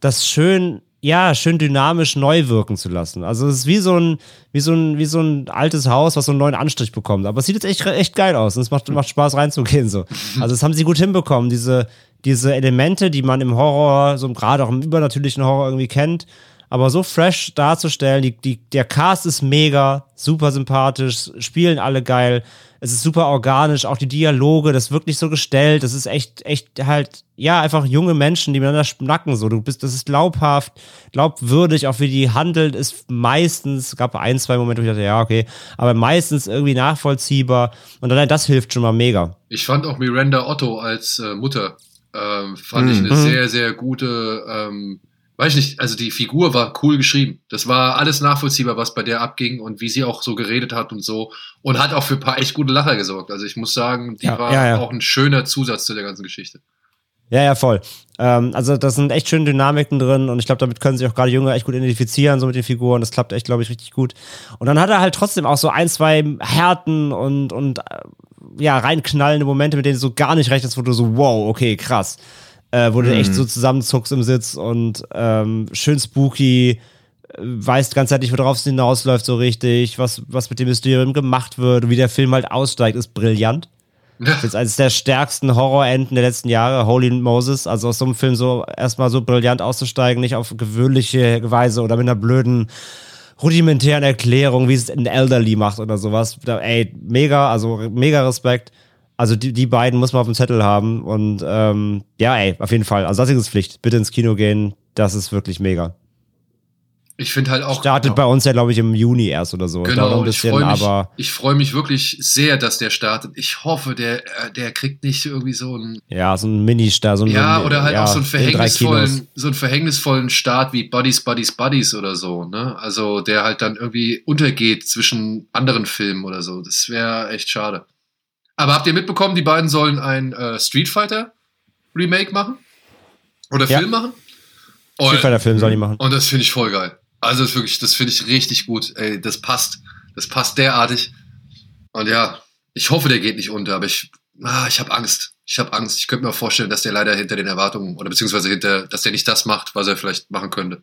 Speaker 3: das schön, ja, schön dynamisch neu wirken zu lassen. Also es ist wie so ein, wie so ein, wie so ein altes Haus, was so einen neuen Anstrich bekommt. Aber es sieht jetzt echt, echt geil aus und es macht, macht Spaß reinzugehen so. Also das haben sie gut hinbekommen, diese, diese Elemente, die man im Horror, so gerade auch im übernatürlichen Horror irgendwie kennt, aber so fresh darzustellen, die, die, der Cast ist mega, super sympathisch, spielen alle geil, es ist super organisch, auch die Dialoge, das ist wirklich so gestellt, das ist echt, echt halt, ja, einfach junge Menschen, die miteinander schnacken, so, du bist, das ist glaubhaft, glaubwürdig, auch wie die handelt, ist meistens, gab ein, zwei Momente, wo ich dachte, ja, okay, aber meistens irgendwie nachvollziehbar und allein das hilft schon mal mega.
Speaker 2: Ich fand auch Miranda Otto als äh, Mutter ähm, fand mhm. ich eine mhm. sehr, sehr gute, ähm, weiß ich nicht, also die Figur war cool geschrieben. Das war alles nachvollziehbar, was bei der abging und wie sie auch so geredet hat und so. Und hat auch für ein paar echt gute Lacher gesorgt. Also ich muss sagen, die ja, war ja, ja. auch ein schöner Zusatz zu der ganzen Geschichte.
Speaker 3: Ja, ja, voll. Ähm, also da sind echt schöne Dynamiken drin und ich glaube, damit können sich auch gerade Jünger echt gut identifizieren, so mit den Figuren. Das klappt echt, glaube ich, richtig gut. Und dann hat er halt trotzdem auch so ein, zwei Härten und, und äh, ja, reinknallende Momente, mit denen du so gar nicht rechnest, wo du so, wow, okay, krass. Äh, wo du echt so mhm. zusammenzuckst im Sitz und ähm, schön spooky, äh, weißt ganzheitlich, worauf es hinausläuft, so richtig, was, was mit dem Mysterium gemacht wird wie der Film halt aussteigt, ist brillant. Das ist eines der stärksten Horrorenden der letzten Jahre, Holy Moses. Also aus so einem Film so erstmal so brillant auszusteigen, nicht auf gewöhnliche Weise oder mit einer blöden rudimentären Erklärung, wie es ein Elderly macht oder sowas. Ey, mega, also mega Respekt. Also die, die beiden muss man auf dem Zettel haben. Und ähm, ja, ey, auf jeden Fall. Also das ist Pflicht. Bitte ins Kino gehen. Das ist wirklich mega.
Speaker 2: Ich finde halt auch.
Speaker 3: Startet genau, bei uns ja, glaube ich, im Juni erst oder so.
Speaker 2: Genau, ein bisschen, ich freue mich, aber ich freu mich wirklich sehr, dass der startet. Ich hoffe, der, äh, der kriegt nicht irgendwie so ein.
Speaker 3: Ja, so ein Mini-Start. So
Speaker 2: ja, oder halt ja, auch so einen, verhängnisvollen, so einen verhängnisvollen Start wie Buddies, Buddies, Buddies oder so. Ne? Also der halt dann irgendwie untergeht zwischen anderen Filmen oder so. Das wäre echt schade. Aber habt ihr mitbekommen, die beiden sollen ein äh, Street Fighter Remake machen? Oder Film machen?
Speaker 3: Street Fighter Film soll die machen.
Speaker 2: Und das finde ich voll geil. Also das wirklich, das finde ich richtig gut. Ey, das passt. Das passt derartig. Und ja, ich hoffe, der geht nicht unter, aber ich, ah, ich habe Angst. Ich habe Angst. Ich könnte mir vorstellen, dass der leider hinter den Erwartungen oder beziehungsweise hinter, dass der nicht das macht, was er vielleicht machen könnte.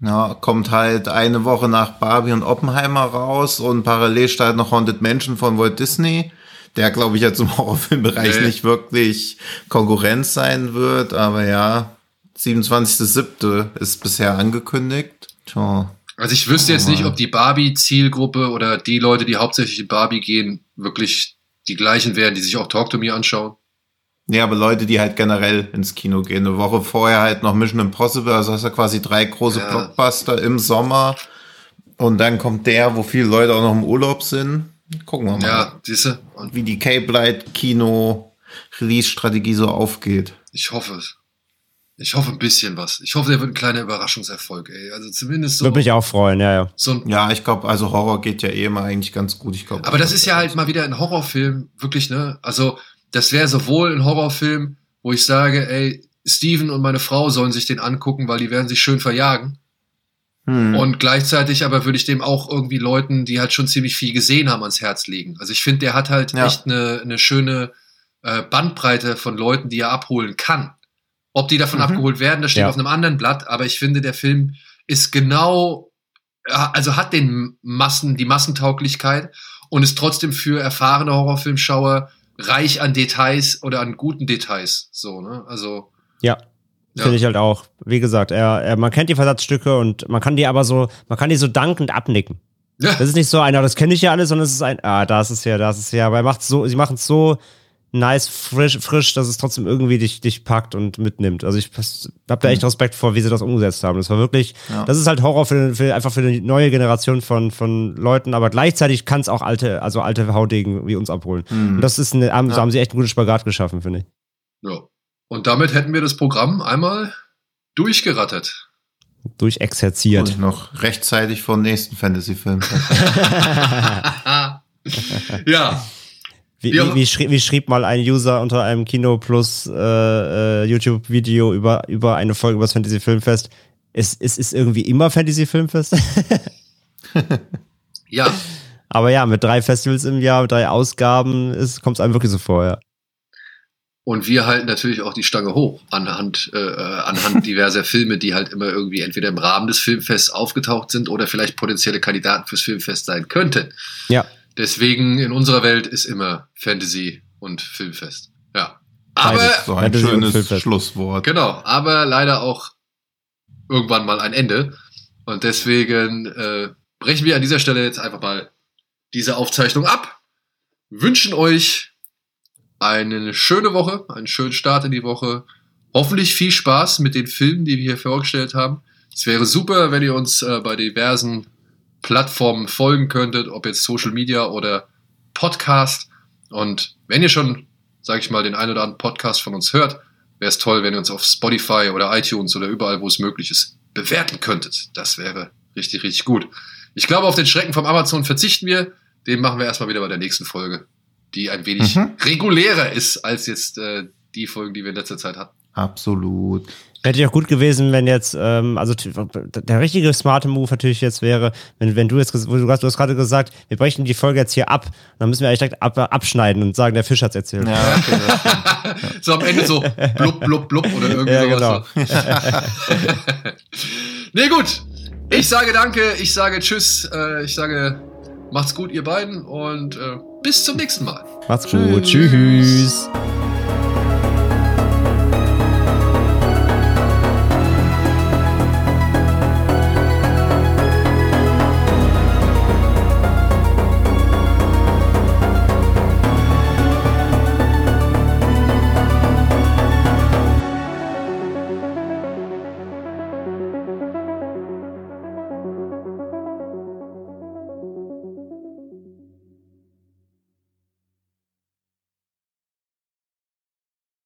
Speaker 4: Ja, kommt halt eine Woche nach Barbie und Oppenheimer raus und parallel startet noch Haunted Mansion von Walt Disney, der glaube ich jetzt im Horrorfilmbereich nee. nicht wirklich Konkurrenz sein wird, aber ja, 27.07. ist bisher angekündigt. Tja.
Speaker 2: Also ich wüsste jetzt nicht, ob die Barbie-Zielgruppe oder die Leute, die hauptsächlich in Barbie gehen, wirklich die gleichen wären, die sich auch Talk to Me anschauen.
Speaker 4: Ja, aber Leute, die halt generell ins Kino gehen. Eine Woche vorher halt noch Mission Impossible, also hast du quasi drei große ja. Blockbuster im Sommer. Und dann kommt der, wo viele Leute auch noch im Urlaub sind. Gucken wir mal.
Speaker 2: Ja, siehste.
Speaker 4: Wie die Cape Light Kino Release-Strategie so aufgeht.
Speaker 2: Ich hoffe es. Ich hoffe ein bisschen was. Ich hoffe, der wird ein kleiner Überraschungserfolg, ey. Also zumindest so.
Speaker 3: Würde mich auch freuen, ja, ja.
Speaker 4: So ein ja, ich glaube, also Horror geht ja eh immer eigentlich ganz gut. Ich glaube.
Speaker 2: Aber das ist ja halt mal wieder ein Horrorfilm, wirklich, ne? Also, das wäre sowohl ein Horrorfilm, wo ich sage, ey, Steven und meine Frau sollen sich den angucken, weil die werden sich schön verjagen. Hm. Und gleichzeitig aber würde ich dem auch irgendwie Leuten, die halt schon ziemlich viel gesehen haben, ans Herz legen. Also ich finde, der hat halt ja. echt eine, eine schöne äh, Bandbreite von Leuten, die er abholen kann. Ob die davon mhm. abgeholt werden, das steht ja. auf einem anderen Blatt, aber ich finde, der Film ist genau, also hat den Massen, die Massentauglichkeit und ist trotzdem für erfahrene Horrorfilmschauer reich an Details oder an guten Details. So, ne? Also.
Speaker 3: Ja. Ja. Finde ich halt auch. Wie gesagt, er, er, man kennt die Versatzstücke und man kann die aber so, man kann die so dankend abnicken. Ja. Das ist nicht so einer, das kenne ich ja alles, sondern es ist ein, ah, da ist es ja, da ist es ja. Aber er macht so, sie machen es so nice, frisch, frisch, dass es trotzdem irgendwie dich, dich packt und mitnimmt. Also ich habe da echt mhm. Respekt vor, wie sie das umgesetzt haben. Das war wirklich, ja. das ist halt Horror für, für, einfach für eine neue Generation von, von Leuten, aber gleichzeitig kann es auch alte, also alte Haudegen wie uns abholen. Mhm. Und das ist eine, haben, ja. haben sie echt einen guten Spagat geschaffen, finde ich.
Speaker 2: Ja. Und damit hätten wir das Programm einmal durchgerattet.
Speaker 3: Durchexerziert.
Speaker 4: Und noch rechtzeitig vor dem nächsten Fantasy-Film.
Speaker 2: ja.
Speaker 3: Wie, wie, wie, schrieb, wie, schrieb, mal ein User unter einem Kino Plus äh, äh, YouTube-Video über, über eine Folge über das Fantasy Filmfest? Es, es ist irgendwie immer Fantasy Filmfest.
Speaker 2: ja.
Speaker 3: Aber ja, mit drei Festivals im Jahr, mit drei Ausgaben, kommt es einem wirklich so vor, ja.
Speaker 2: Und wir halten natürlich auch die Stange hoch anhand, äh, äh anhand diverser Filme, die halt immer irgendwie entweder im Rahmen des Filmfests aufgetaucht sind oder vielleicht potenzielle Kandidaten fürs Filmfest sein könnten.
Speaker 3: Ja.
Speaker 2: Deswegen in unserer Welt ist immer Fantasy und Filmfest. Ja. Aber
Speaker 4: so ein schönes Schlusswort.
Speaker 2: Genau, aber leider auch irgendwann mal ein Ende. Und deswegen äh, brechen wir an dieser Stelle jetzt einfach mal diese Aufzeichnung ab. Wünschen euch eine schöne Woche, einen schönen Start in die Woche. Hoffentlich viel Spaß mit den Filmen, die wir hier vorgestellt haben. Es wäre super, wenn ihr uns äh, bei diversen Plattformen folgen könntet, ob jetzt Social Media oder Podcast. Und wenn ihr schon, sage ich mal, den ein oder anderen Podcast von uns hört, wäre es toll, wenn ihr uns auf Spotify oder iTunes oder überall, wo es möglich ist, bewerten könntet. Das wäre richtig, richtig gut. Ich glaube, auf den Schrecken vom Amazon verzichten wir. Den machen wir erstmal wieder bei der nächsten Folge, die ein wenig mhm. regulärer ist als jetzt äh, die Folgen, die wir in letzter Zeit hatten.
Speaker 4: Absolut.
Speaker 3: Hätte ja auch gut gewesen, wenn jetzt, ähm, also der richtige smarte Move natürlich jetzt wäre, wenn, wenn du jetzt, du hast, du hast gerade gesagt, wir brechen die Folge jetzt hier ab, dann müssen wir eigentlich direkt ab, abschneiden und sagen, der Fisch hat's erzählt. Ja,
Speaker 2: okay, so am Ende so blub, blub, blub oder irgendwie ja, sowas. Genau. nee, gut. Ich sage danke, ich sage tschüss, äh, ich sage macht's gut, ihr beiden und äh, bis zum nächsten Mal.
Speaker 3: Macht's gut. Tschüss. tschüss.